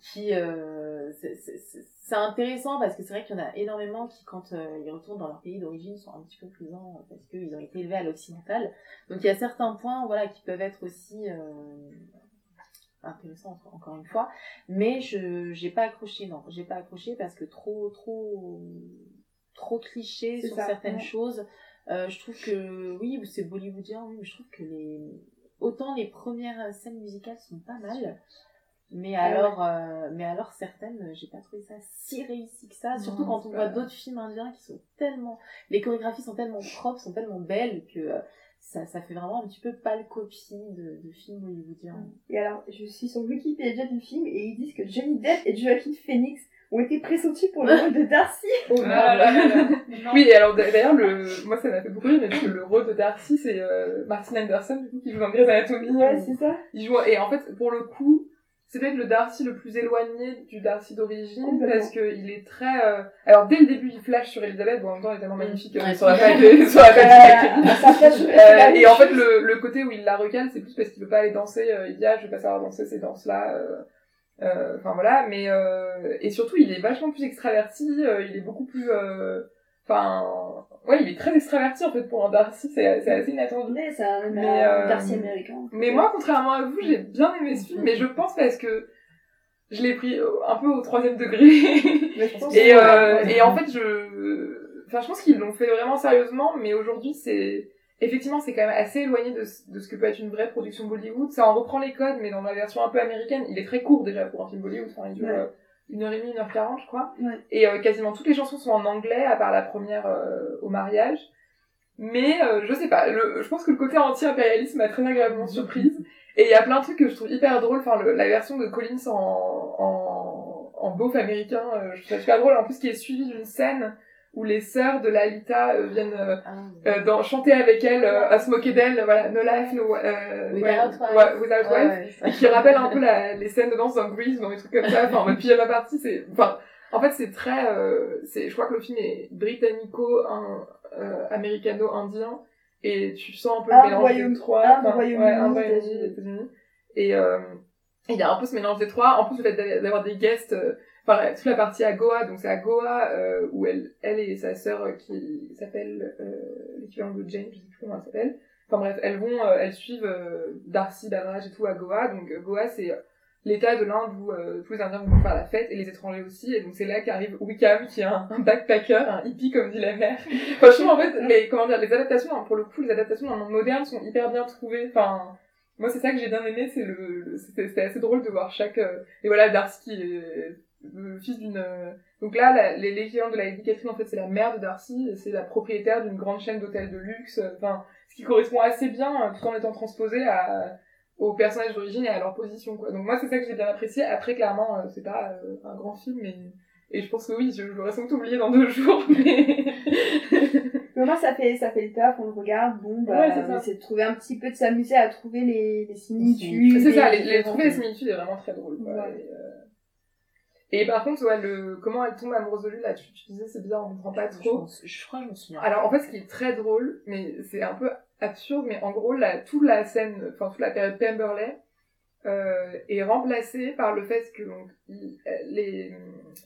qui euh, c'est- intéressant parce que c'est vrai qu'il y en a énormément qui quand euh, ils retournent dans leur pays d'origine sont un petit peu présents parce qu'ils ont été élevés à l'occidental. Donc il y a certains points voilà qui peuvent être aussi euh, intéressants encore- une fois, mais je j'ai pas accroché non, j'ai pas accroché parce que trop trop trop cliché sur ça, certaines ouais. choses. Euh, je trouve que oui, c'est bollywoodien, oui, mais je trouve que les autant les premières scènes musicales sont pas mal, mais Ah ouais. alors, euh, mais alors certaines, euh, j'ai pas trouvé ça si réussi que ça. Surtout Non, quand on pas- voit d'autres films indiens qui sont tellement, les chorégraphies sont tellement propres, sont tellement belles que euh, ça, ça fait vraiment un petit peu pâle copie de, de films hollywoodiens. Et alors, je suis sur Wikipédia du film et ils disent que Johnny Depp et Joaquin Phoenix ont été pressentis pour le rôle de Darcy. Oh, Ah là là là. Oui, alors d'ailleurs, le... moi ça m'a fait beaucoup rire, mais que le rôle de Darcy, c'est euh, Martin Anderson, du coup, qui joue dans Grey's Anatomy. Ouais, c'est ça. Il joue, et en fait, pour le coup, c'est peut-être le Darcy le plus éloigné du Darcy d'origine, parce qu'il est très... euh, Alors, dès le début, il flash sur Elisabeth, bon, en même temps, il est tellement magnifique, euh, Ouais. Euh, ça flash- Euh, et en fait, le, le côté où il la recale, c'est plus parce qu'il veut pas aller danser. euh, il dit, ah, je vais pas savoir danser ces danses-là. euh, euh, Enfin, voilà. Mais, euh, et surtout, il est vachement plus extraverti. euh, il est beaucoup plus, euh, enfin, ouais, il est très extraverti, en fait, pour un Darcy. C'est c'est assez inattendu. Mais Mais, euh, Darcy américain. Mais moi, contrairement à vous, j'ai bien aimé ce film. Mais je pense parce que je l'ai pris euh, un peu au troisième degré. Mais je pense Et, que- euh, et en fait, je, enfin, je pense qu'ils l'ont fait vraiment sérieusement, mais aujourd'hui, c'est, effectivement, c'est quand même assez éloigné de, ce- de ce que peut être une vraie production Bollywood. Ça en reprend les codes, mais dans la version un peu américaine, il est très court déjà pour un film Bollywood. Enfin, il dure Ouais. Une heure et demie, une heure quarante, je crois. Ouais. Et euh, quasiment toutes les chansons sont en anglais, à part la première euh, au mariage. Mais euh, je sais pas, le, je pense que le côté anti-impérialisme m'a très agréablement surprise. Et il y a plein de trucs que je trouve hyper drôles. Enfin, le- la version de Collins en, en, en beauf américain, euh, je trouve ça super drôle. En plus, qui est suivi d'une scène où les sœurs de Lalita euh, viennent euh, Ah, euh, dans, chanter avec elle, euh, à se moquer d'elle, voilà, No Life, No... Euh, Without ouais, Wife. ouais, Without Ouais, Wife. ouais, Et qui rappelle un peu la, les scènes de danse dans Grease, dans des trucs comme ça, enfin, en mode pyjama party, c'est, enfin, en fait, c'est très, euh, c'est, je crois que le film est britannico, un, euh, américano-indien, et tu sens un peu Un le mélange royaume- des trois, un enfin, Royaume-Uni, ouais, un États-Unis. des États-Unis, et, euh, il y a un peu ce mélange des trois, en plus le fait d'a- d'avoir des guests, euh, enfin, toute la partie à Goa, donc c'est à Goa, euh, où elle, elle et sa sœur, euh, qui s'appelle, euh, l'équivalent de Jane, je sais plus comment elle s'appelle, Enfin bref, elles vont, euh, elles suivent euh, Darcy, Balraj et tout à Goa. Donc Goa, c'est l'état de l'Inde où euh, tous les Indiens vont faire la fête et les étrangers aussi. Et donc c'est là qu'arrive Wickham, qui est un, un backpacker, un hippie comme dit la mère. Enfin, je trouve en fait, les, comment dire, les adaptations, hein, pour le coup, les adaptations dans le monde moderne sont hyper bien trouvées. Enfin, moi c'est ça que j'ai bien aimé, c'est le, le- c'était c'était assez drôle de voir chaque. euh, et voilà, Darcy qui est le fils d'une. euh, donc là, les l'équivalent de la Lady Catherine, en fait, c'est la mère de Darcy, et c'est la propriétaire d'une grande chaîne d'hôtels de luxe. euh, Enfin, ce qui correspond assez bien, euh, tout en étant transposé à, aux personnages d'origine et à leur position, quoi. Donc moi, c'est ça que j'ai bien apprécié. Après, clairement, c'est pas un grand film, mais et je pense que oui, je, je l'aurais sans doute oublié dans deux jours, mais... Mais moi, ça fait, ça fait le taf, on le regarde, bon, bah, Ouais, on essaie de trouver un petit peu, de s'amuser à trouver les, les similitudes. c'est ça, les, les différences. trouver les similitudes est vraiment très drôle, quoi. Ouais. Et, euh, et par contre, ouais, le, comment elle tombe amoureuse de lui, là, tu, tu disais, c'est bien, on comprend pas trop. je crois que je me souviens. Alors en fait, ce qui est très drôle, mais c'est un peu absurde, mais en gros, la, toute la scène, enfin toute la période Pemberley euh, est remplacée par le fait que donc, il- les,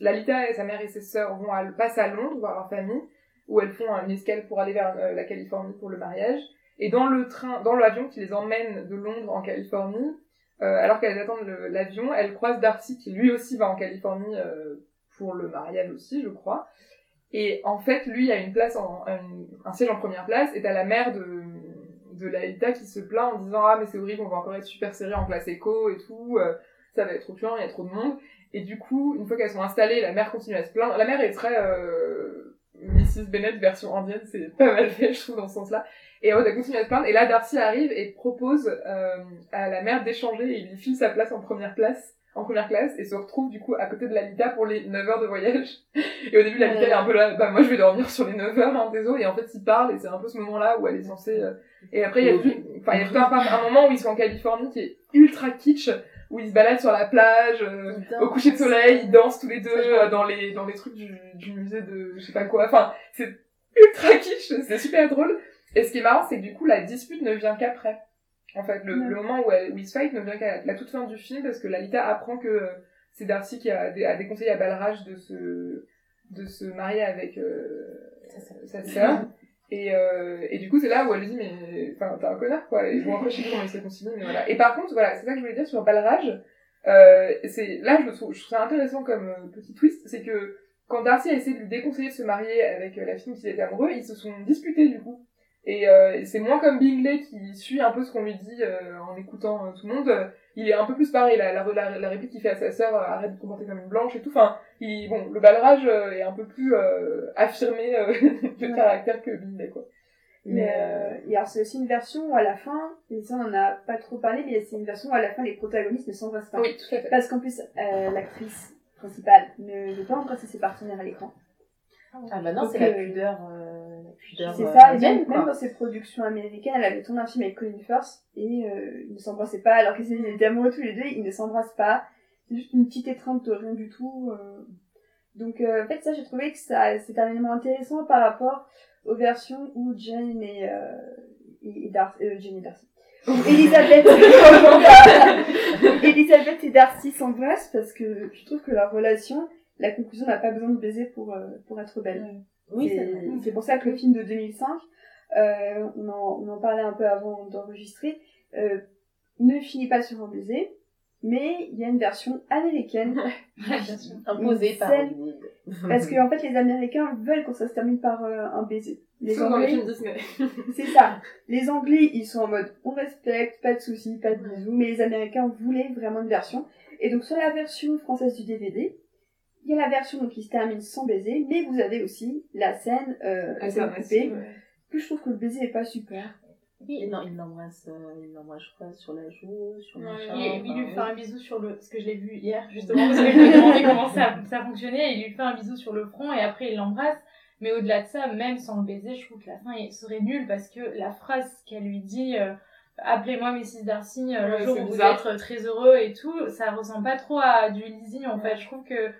Lalita et sa mère et ses sœurs vont à, passent à Londres voir leur famille, où elles font une escale pour aller vers euh, la Californie pour le mariage. Et dans le train, dans l'avion qui les emmène de Londres en Californie, euh, alors qu'elles attendent l'avion, elles croisent Darcy qui lui aussi va en Californie euh, pour le mariage aussi, je crois. Et en fait, lui a une place, en, un, siège en première place, et t'as la mère de, de qui se plaint en disant Ah, mais c'est horrible, on va encore être super serré en classe éco et tout, euh, ça va être trop chiant, il y a trop de monde. Et du coup, une fois qu'elles sont installées, la mère continue à se plaindre. La mère est très euh, Mrs. Bennett version indienne, c'est pas mal fait, je trouve, dans ce sens-là. Et ouais, elle continue à se plaindre, et là, Darcy arrive et propose euh, à la mère d'échanger, et il lui file sa place en première place en première classe et se retrouve du coup à côté de Lalita pour les 9 heures de voyage. Et au début, Lalita Ouais. elle est un peu là, bah moi je vais dormir sur les 9 heures, hein, désolé. Et en fait, ils parlent et c'est un peu ce moment-là où elle est censée. euh, Et après, il y a tout, enfin, il y a tout un, un moment où ils sont en Californie qui est ultra kitsch, où ils se baladent sur la plage, euh, au coucher de soleil, ils dansent tous les deux euh, dans les dans les trucs du, du musée de je sais pas quoi. Enfin, c'est ultra kitsch, c'est super drôle. Et ce qui est marrant, c'est que du coup, la dispute ne vient qu'après. En fait, le, Ouais. le moment où, elle, où ils se fight ne vient qu'à la toute fin du film, parce que Lalita apprend que euh, c'est Darcy qui a, dé- a déconseillé à Balraj de se de se marier avec euh, sa sœur. Et, euh, et du coup, c'est là où elle lui dit, mais enfin, t'es un connard, quoi. Et bon, après, je sais comment ils se réconcilient, mais voilà. Et par contre, voilà, c'est ça que je voulais dire sur Balraj. Euh, c'est là, je, trouve, je trouve ça intéressant comme euh, petit twist, c'est que quand Darcy a essayé de lui déconseiller de se marier avec euh, la fille dont il était amoureux, ils se sont disputés du coup. Et, euh, c'est moins comme Bingley qui suit un peu ce qu'on lui dit euh, en écoutant euh, tout le monde. Il est un peu plus pareil. La, la, la, la réplique qu'il fait à sa sœur, euh, arrête de te comporter comme une blanche et tout. Enfin, il, bon, le Balraj euh, est un peu plus euh, affirmé euh, de Ouais. caractère que Bingley, quoi. Mais euh, et alors c'est aussi une version où à la fin, et ça on en a pas trop parlé, mais c'est une version où à la fin les protagonistes ne s'embrassent pas. Oui, tout à fait. Parce qu'en plus, euh, l'actrice principale ne veut pas embrasser ses partenaires à l'écran. Ah bah non, c'est la euh, pudeur, C'est euh, ça, et même, même dans ses productions américaines, elle avait tourné un film avec Colin Firth et euh, ils ne s'embrassaient pas alors qu'ils étaient amoureux tous les deux, ils ne s'embrassent pas. C'est juste une petite étreinte, rien du tout. euh. Donc euh, en fait ça j'ai trouvé que ça c'est un élément intéressant par rapport aux versions où Jane et, euh, et, et Darcy, euh, Jane et Darcy. Elisabeth, Elisabeth et Darcy s'embrassent parce que je trouve que leur relation, la conclusion n'a pas besoin de baiser pour, euh, pour être belle. Oui, c'est pour ça que le film de 2005, euh, on, en, on en parlait un peu avant d'enregistrer, euh, ne finit pas sur un baiser, mais il y a une version américaine. bien sûr. Imposé Une par Hollywood. Parce que en fait, les Américains veulent que ça se termine par euh, un baiser. Les Anglais, c'est ça. Les Anglais, ils sont en mode on respecte, pas de soucis, pas de bisous, mais les Américains voulaient vraiment une version. Et donc sur la version française du DVD, il y a la version donc, qui se termine sans baiser, mais vous avez aussi la scène, euh, la scène coupée. Que je trouve que le baiser est pas super. Oui, non, il l'embrasse, euh, il l'embrasse, je crois, sur la joue, sur le Ouais, machin, Il, il lui fait un bisou sur le. Parce que je l'ai vu hier, justement, parce que je demandais comment ça, ça fonctionnait. Il lui fait un bisou sur le front et après il l'embrasse. Mais au-delà de ça, même sans le baiser, je trouve que la fin serait nulle parce que la phrase qu'elle lui dit. euh, Appelez-moi Mrs. Darcy euh, Ouais, le jour où vous êtes très heureux et tout, ça ressemble pas trop à du leasing en fait. Je trouve que,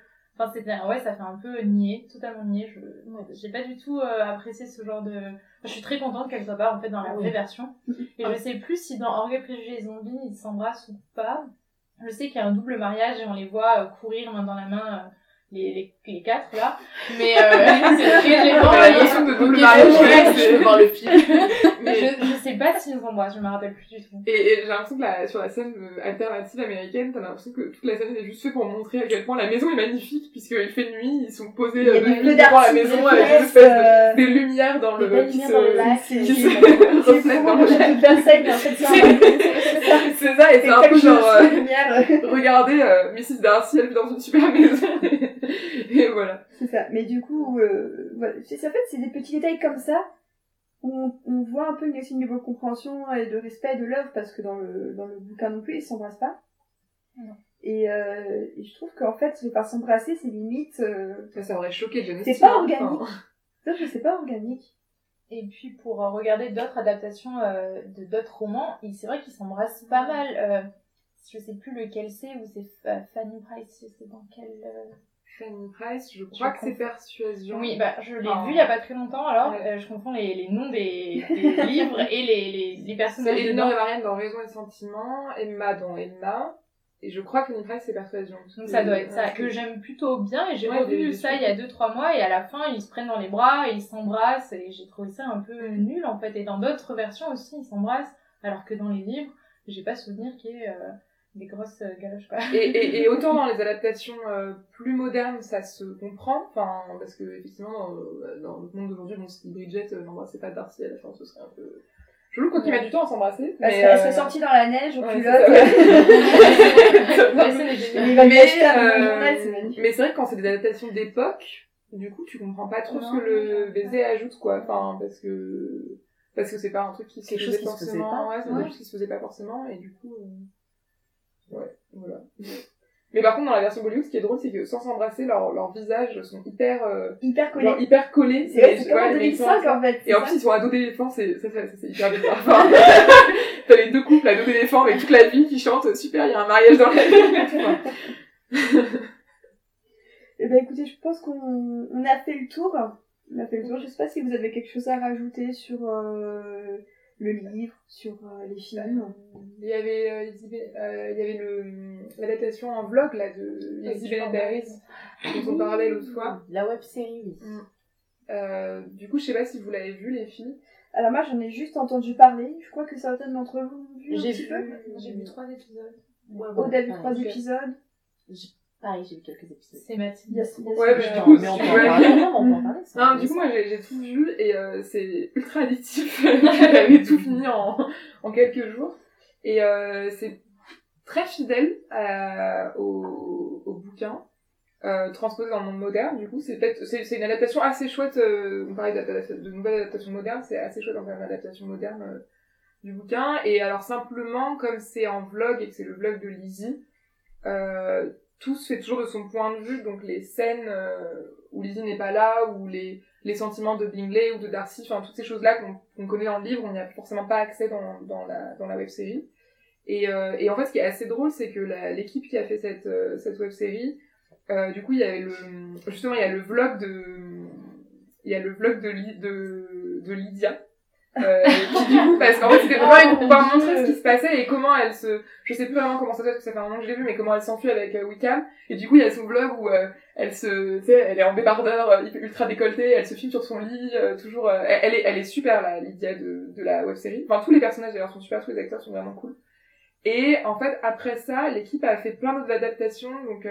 enfin ouais, ça fait un peu nier, totalement nier. Je, ouais, j'ai pas du tout euh, apprécié ce genre de. Je suis très contente qu'elle soit pas en fait dans la Oui. vraie version. Et je sais plus si dans Orgueil, Préjugés et Zombies ils s'embrassent ou pas. Je sais qu'il y a un double mariage et on les voit euh, courir main dans la main. Les, les, les quatre là. Mais euh, c'est très gênant. La notion de double mariage, je veux voir le film. mais je, je sais pas s'ils s'embrassent je me rappelle plus du tout. Et, et j'ai l'impression que la, sur la scène euh, alternative américaine, t'as l'impression que toute la scène est juste faite pour montrer à quel point la maison est magnifique, puisqu'il fait nuit, ils sont posés euh, de nuit devant la maison avec des fresques, espèces de, des lumières dans le, qui se, reflètent dans le c'est ça, et c'est un peu genre, euh, regardez, Mrs. Darcy, elle vit dans une super maison. et voilà. C'est ça. Mais du coup, euh, voilà. C'est c'est- en fait, c'est des petits détails comme ça où on, on voit un peu une aussi niveau de compréhension et de respect de l'œuvre parce que dans le, dans le bouquin non plus, ils s'embrassent pas. Non. Et, euh, et je trouve qu'en fait, ne pas s'embrasser, c'est limite. euh, Ça, aurait choqué Jane C'est pas hein. organique. Enfin, ça, je sais pas organique. Et puis pour regarder d'autres adaptations euh, de d'autres romans, il- c'est vrai qu'ils s'embrassent pas mal. Euh, je sais plus lequel c'est, ou c'est Fa- Fanny Price, je sais dans quel... Fanny Price, je crois Je que c'est Persuasion. Oui, bah je l'ai vu il y a pas très longtemps, alors Ouais. euh, je confonds les, les noms des, des livres et les, les, les C'est personnages Elinor dedans. et Marianne dans Raison et Sentiment, Emma dans Emma, et je crois que Fanny Price c'est Persuasion. Donc ça doit être ça, que j'aime plutôt bien, et j'ai Ouais, revu ça il y a 2-3 mois, et à la fin ils se prennent dans les bras, et ils s'embrassent, et j'ai trouvé ça un peu nul en fait. Et dans d'autres versions aussi, ils s'embrassent, alors que dans les livres, j'ai pas souvenir qu'il y ait euh, des grosses euh, galoches quoi. Et, et, et autant dans les adaptations euh, plus modernes, ça se comprend, enfin, parce que effectivement, dans, euh, dans le monde d'aujourd'hui, bon, si Bridget euh, n'embrassait pas Darcy à la fin, ce serait un peu chelou, qu'il Ouais. met du temps à s'embrasser. Parce qu'elle euh, serait sortie dans la neige, en ouais, culotte. Il Mais, un c'est vrai que quand c'est des adaptations d'époque, du coup, tu comprends pas trop ce que le baiser ajoute, quoi. Enfin, parce que parce que c'est pas un truc qui se faisait forcément. Ouais, c'est quelque chose qui se faisait pas forcément, et du coup, ouais, voilà. Mais par contre, dans la version Bollywood, ce qui est drôle, c'est que sans s'embrasser, leurs leurs visages sont hyper, euh, Hyper collé. genre hyper collés. C'est comme en mais 2005 en fait. Et en plus, ils sont à dos d'éléphant, c'est hyper bizarre. Enfin, T'as les deux couples à dos d'éléphant avec toute la ville qui chante, super, il y a un mariage dans la ville. Eh ben écoutez, je pense qu'on on a fait le tour. On a fait le tour. Je sais pas si vous avez quelque chose à rajouter sur euh, le livre, sur euh, les films. Il y avait, euh, euh, il y avait le, l'adaptation en vlog, là, de Lizzie Bennett Harris, dont on parlait l'autre fois. La web série, oui. Euh, du coup, je sais pas si vous l'avez vu, les filles. Alors moi, j'en ai juste entendu parler. Je crois que certaines d'entre vous ont vu un J'ai petit vu, peu. J'ai vu trois épisodes. Ouais, ouais, Aude a vu pareil. trois épisodes? Pareil, j'ai vu quelques épisodes. C'est Mathilde. Yes, yes. Ouais, mais du coup, mais on peut en parler, non, on peut en parler. c'est Non, du coup, moi, j'ai, tout vu et euh, c'est ultra addictif. J'avais tout fini en, en quelques jours. Et euh, c'est très fidèle à- au, au bouquin, euh, transposé dans le monde moderne. Du coup, c'est, peut-être- c'est, c'est une adaptation assez chouette. Euh, on parlait d'adaptation- de nouvelles adaptations modernes, c'est assez chouette en termes d'adaptation moderne euh, du bouquin. Et alors, simplement, comme c'est en vlog et que c'est le vlog de Lizzie, euh, tout se fait toujours de son point de vue, donc les scènes euh, où Lizzie n'est pas là, ou les, les sentiments de Bingley ou de Darcy, enfin toutes ces choses-là qu'on connaît dans le livre, on n'y a forcément pas accès dans, dans, la, dans la web-série. Et, euh, et en fait, ce qui est assez drôle, c'est que l'équipe qui a fait cette, euh, cette web-série, euh, du coup, il y avait le, justement, il y a le vlog de, il y a le vlog de, de Lydia, euh, du coup, parce qu'en fait, c'était vraiment pour pouvoir montrer ce qui se passait et comment elle se, je sais plus vraiment comment ça se fait, parce que ça fait un moment que je l'ai vu, mais comment elle s'enfuit avec euh, Wickham. Et du coup, il y a son vlog où euh, elle se, tu sais, elle est en débardeur euh, ultra décolleté, elle se filme sur son lit, euh, toujours, euh, elle, est, elle est super, la Lydia de, de la web série. Enfin, tous les personnages d'ailleurs sont super, tous les acteurs sont vraiment cool. Et en fait, après ça, l'équipe a fait plein d'autres adaptations, donc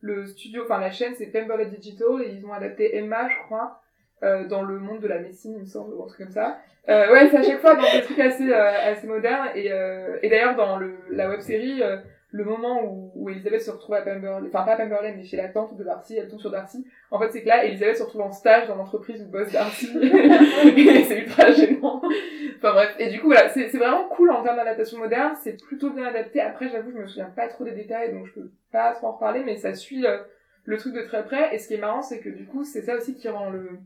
le studio, enfin la chaîne, c'est Pemberley Digital, et ils ont adapté Emma, je crois, euh, dans le monde de la médecine, il me semble, ou un truc comme ça. Euh, ouais, c'est à chaque fois dans des trucs assez, euh, assez modernes. Et, euh, et d'ailleurs, dans le, la web série, euh, le moment où, où Elisabeth se retrouve à Pemberley, enfin pas à Pemberley, mais chez la tante de Darcy, elle tombe sur Darcy. En fait, c'est que là, Elisabeth se retrouve en stage dans l'entreprise où bosse Darcy. et c'est ultra gênant. Enfin bref. Et du coup, voilà, c'est c'est vraiment cool en termes d'adaptation moderne. C'est plutôt bien adapté. Après, j'avoue, je me souviens pas trop des détails, donc je peux pas trop en reparler, mais ça suit euh, le truc de très près. Et ce qui est marrant, c'est que du coup, c'est ça aussi qui rend le,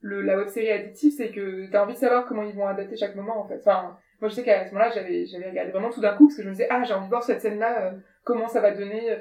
le, la web série addictive, c'est que t'as envie de savoir comment ils vont adapter chaque moment, en fait. Enfin, moi, je sais qu'à ce moment-là, j'avais, j'avais regardé vraiment tout d'un coup, parce que je me disais, ah, j'ai envie de voir cette scène-là, euh, comment ça va donner euh,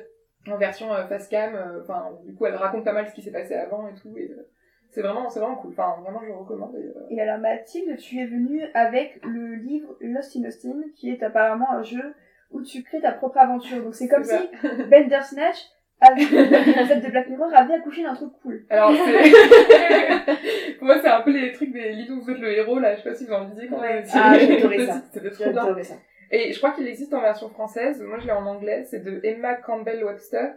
en version euh, face cam. euh, Enfin, du coup, elle raconte pas mal ce qui s'est passé avant et tout. Et, euh, c'est vraiment, c'est vraiment cool. Enfin, vraiment, je recommande. Et, Et alors Mathilde, tu es venue avec le livre Lost in Austin, qui est apparemment un jeu où tu crées ta propre aventure. Donc c'est comme C'est si Bandersnatch, avec l'épisode de Black Mirror, avait accouché d'un truc cool. Alors, c'est... Pour moi, c'est un peu les trucs des livres où vous êtes le héros, là. Je sais pas si vous en lisiez quand étiez Ah, adoré ça. C'était trop bien. ça. Et je crois qu'il existe en version française. Moi, je l'ai en anglais. C'est de Emma Campbell Webster.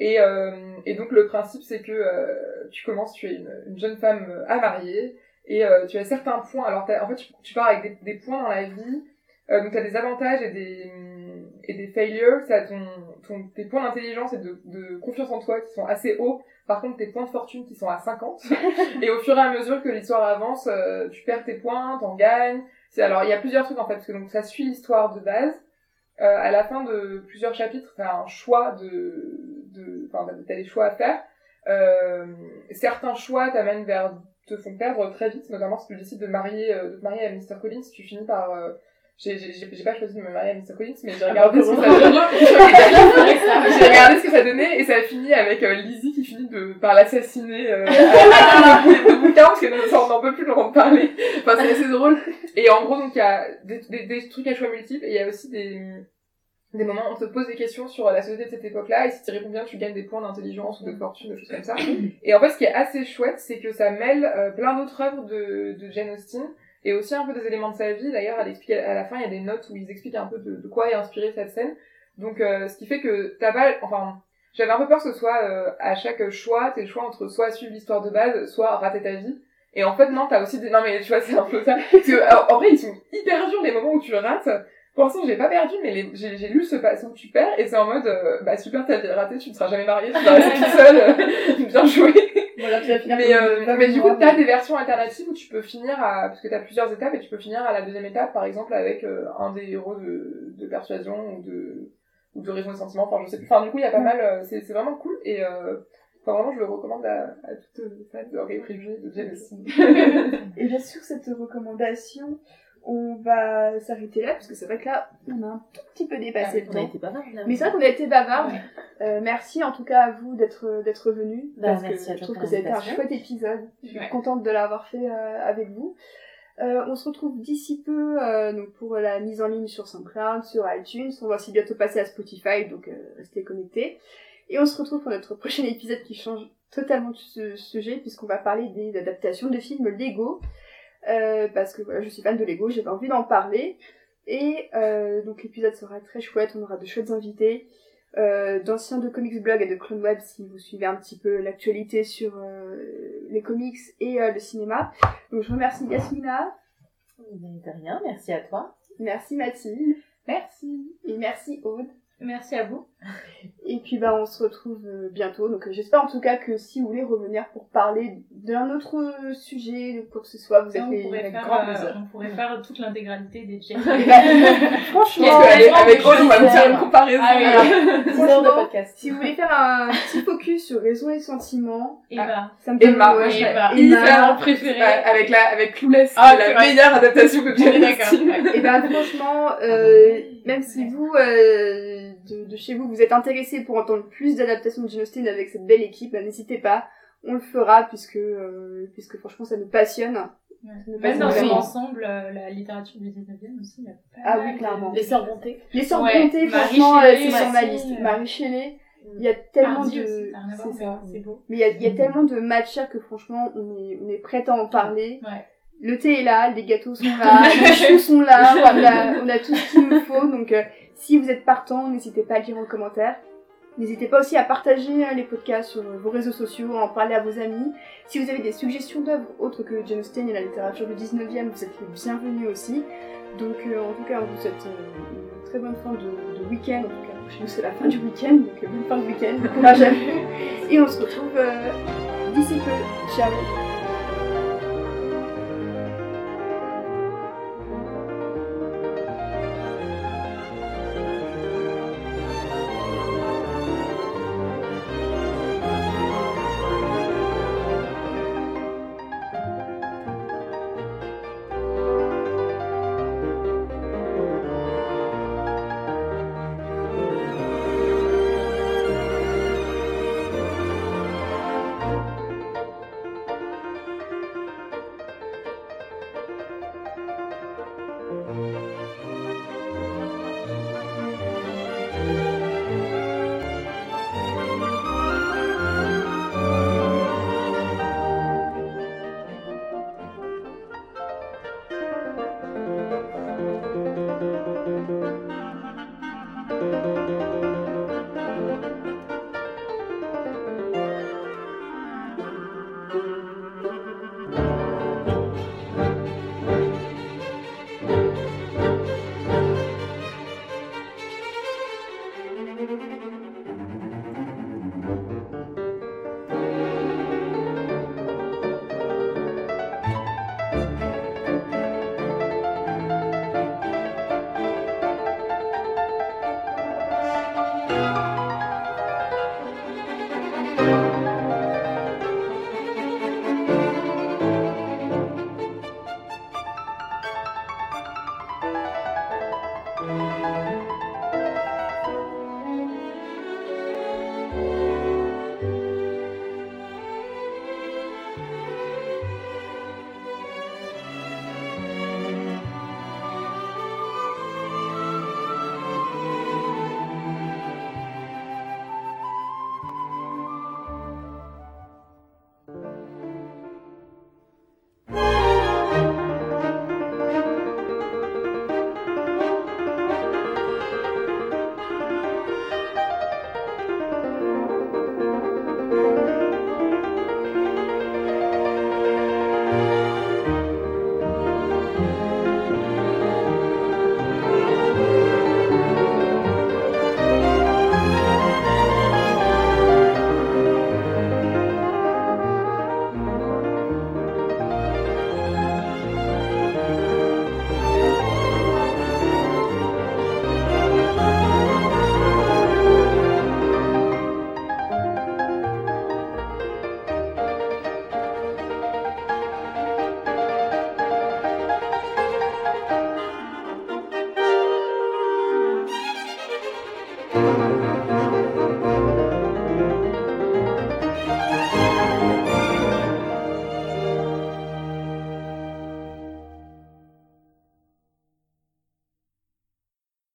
Et, euh, et donc, le principe, c'est que euh, tu commences, tu es une, une jeune femme euh, avariée. Et euh, tu as certains points. Alors, t'as- en fait, tu, tu pars avec des, des points dans la vie. Euh, donc, tu as des avantages et des, et des failures. As ton, ton, tes points d'intelligence et de, de confiance en toi qui sont assez hauts. Par contre, tes points de fortune qui sont à 50. et au fur et à mesure que l'histoire avance, euh, tu perds tes points, t'en gagnes. C'est alors il y a plusieurs trucs en fait parce que donc ça suit l'histoire de base. Euh, à la fin de plusieurs chapitres, t'as un choix de, de, enfin t'as des choix à faire. Euh, certains choix t'amènent vers te font perdre très vite, notamment si tu décides de marier, euh, de te marier à Mr Collins, tu finis par euh, j'ai j'ai- j'ai j'ai pas choisi de me marier à Mr Collins, mais j'ai regardé ce que ça donnait. J'ai regardé ce que ça donnait et ça a fini avec euh, Lizzie qui finit de, par l'assassiner euh, le bouquin parce que ça, on n'en peut plus en parler. Enfin, c'est assez drôle. Et en gros, donc il y a des, des, des trucs à choix multiples et il y a aussi des, des moments où on te pose des questions sur la société de cette époque-là et si tu réponds bien, tu gagnes des points d'intelligence ou de fortune, des choses comme ça. Et en fait, ce qui est assez chouette, c'est que ça mêle euh, plein d'autres œuvres de, de Jane Austen et aussi un peu des éléments de sa vie. D'ailleurs, elle explique à la fin, il y a des notes où ils expliquent un peu de, quoi est inspirée cette scène. Donc, euh, ce qui fait que t'as pas, enfin, j'avais un peu peur que ce soit euh, à chaque choix, tes choix entre soit suivre l'histoire de base, soit rater ta vie. Et en fait, non, t'as aussi des, non mais tu vois, c'est un peu ça. Parce que, en vrai, ils sont hyper durs les moments où tu rates. Pour l'instant, j'ai pas perdu, mais les- j'ai j'ai lu ce passage où tu perds, et c'est en mode, euh, bah super, ta vie est ratée, tu ne seras jamais mariée, tu vas rester toute seule, euh, bien joué. Voilà, tu vas finir Mais, euh, mais du coup, t'as des versions alternatives où tu peux finir à, parce que t'as plusieurs étapes et tu peux finir à la deuxième étape, par exemple, avec euh, un des héros de, de persuasion ou de, ou de raison de sentiment, enfin je sais plus. Enfin du coup il y a pas mal, euh, c'est c'est vraiment cool et euh, enfin vraiment je le recommande à, à toutes les fans de de. Et bien sûr, cette recommandation, on va s'arrêter là, parce que c'est vrai que là, on a un tout petit peu dépassé On le a temps. été pas mal. là. Mais c'est vrai qu'on a été bavard. Euh, merci en tout cas à vous d'être d'être venus. Bah, parce merci que je trouve que ça a été un chouette épisode. Je suis Ouais. contente de l'avoir fait euh, avec vous. Euh, on se retrouve d'ici peu euh, donc pour la mise en ligne sur SoundCloud, sur iTunes. On va aussi bientôt passer à Spotify, donc euh, restez connectés. Et on se retrouve pour notre prochain épisode qui change totalement de ce sujet puisqu'on va parler des adaptations de films Lego. Euh, parce que voilà, je suis fan de Lego, j'avais envie d'en parler. Et euh, donc l'épisode sera très chouette, on aura de chouettes invités, euh, d'anciens de Comics Blog et de Clone Web si vous suivez un petit peu l'actualité sur les comics et le cinéma. Donc je remercie Yasmina, De rien, merci à toi. merci Mathilde Merci. et merci Aude. Merci à vous. Et puis bah on se retrouve euh, bientôt. Donc euh, j'espère en tout cas que si vous voulez revenir pour parler d'un autre euh, sujet, de quoi que ce soit, vous êtes on, les pourrait avec faire, grand euh, plaisir. on pourrait faire toute l'intégralité des bah, franchement, avec je Aude, on va me faire une comparaison. Ah oui. 10 heures de Franchement, podcast. si vous voulez faire un petit focus sur raison et sentiment, Et bah, ça me donne Emma, ouais, moi, et je serais bah, Emma. hyper mon préféré. Ouais, avec la avec Clueless, Ah, la meilleure adaptation que j'ai d'accord. Et ben franchement, euh, même si vous, euh, de, de chez vous, vous êtes intéressés pour entendre plus d'adaptations de Jane Austen avec cette belle équipe, bah, n'hésitez pas, on le fera puisque euh, puisque franchement ça nous passionne. Ouais. Ça nous Même passionne dans son ensemble, euh, la littérature du 19e aussi, il y a pas Ah mal oui, clairement. Les sœurs Bonté. Les sœurs Ouais, franchement, euh, c'est sur ma liste. euh. Marie Shelley, il y a tellement de, c'est ça. mais C'est beau. Mais il y a, il y a tellement de matières que franchement on est on est prête à en parler. Ouais. Le thé est là, les gâteaux sont là, les choux sont là, on a, on a tout ce qu'il nous faut. Donc, euh, si vous êtes partant, n'hésitez pas à le dire en commentaire. N'hésitez pas aussi à partager euh, les podcasts sur euh, vos réseaux sociaux, à en parler à vos amis. Si vous avez des suggestions d'œuvres autres que Jane Austen et la littérature du 19e, vous êtes les bienvenus aussi. Donc, euh, en tout cas, on vous souhaite euh, une très bonne fin de, de week-end. En tout cas, chez nous, c'est la fin du week-end, donc bonne fin de week-end, courage à vous. Et on se retrouve d'ici peu. Ciao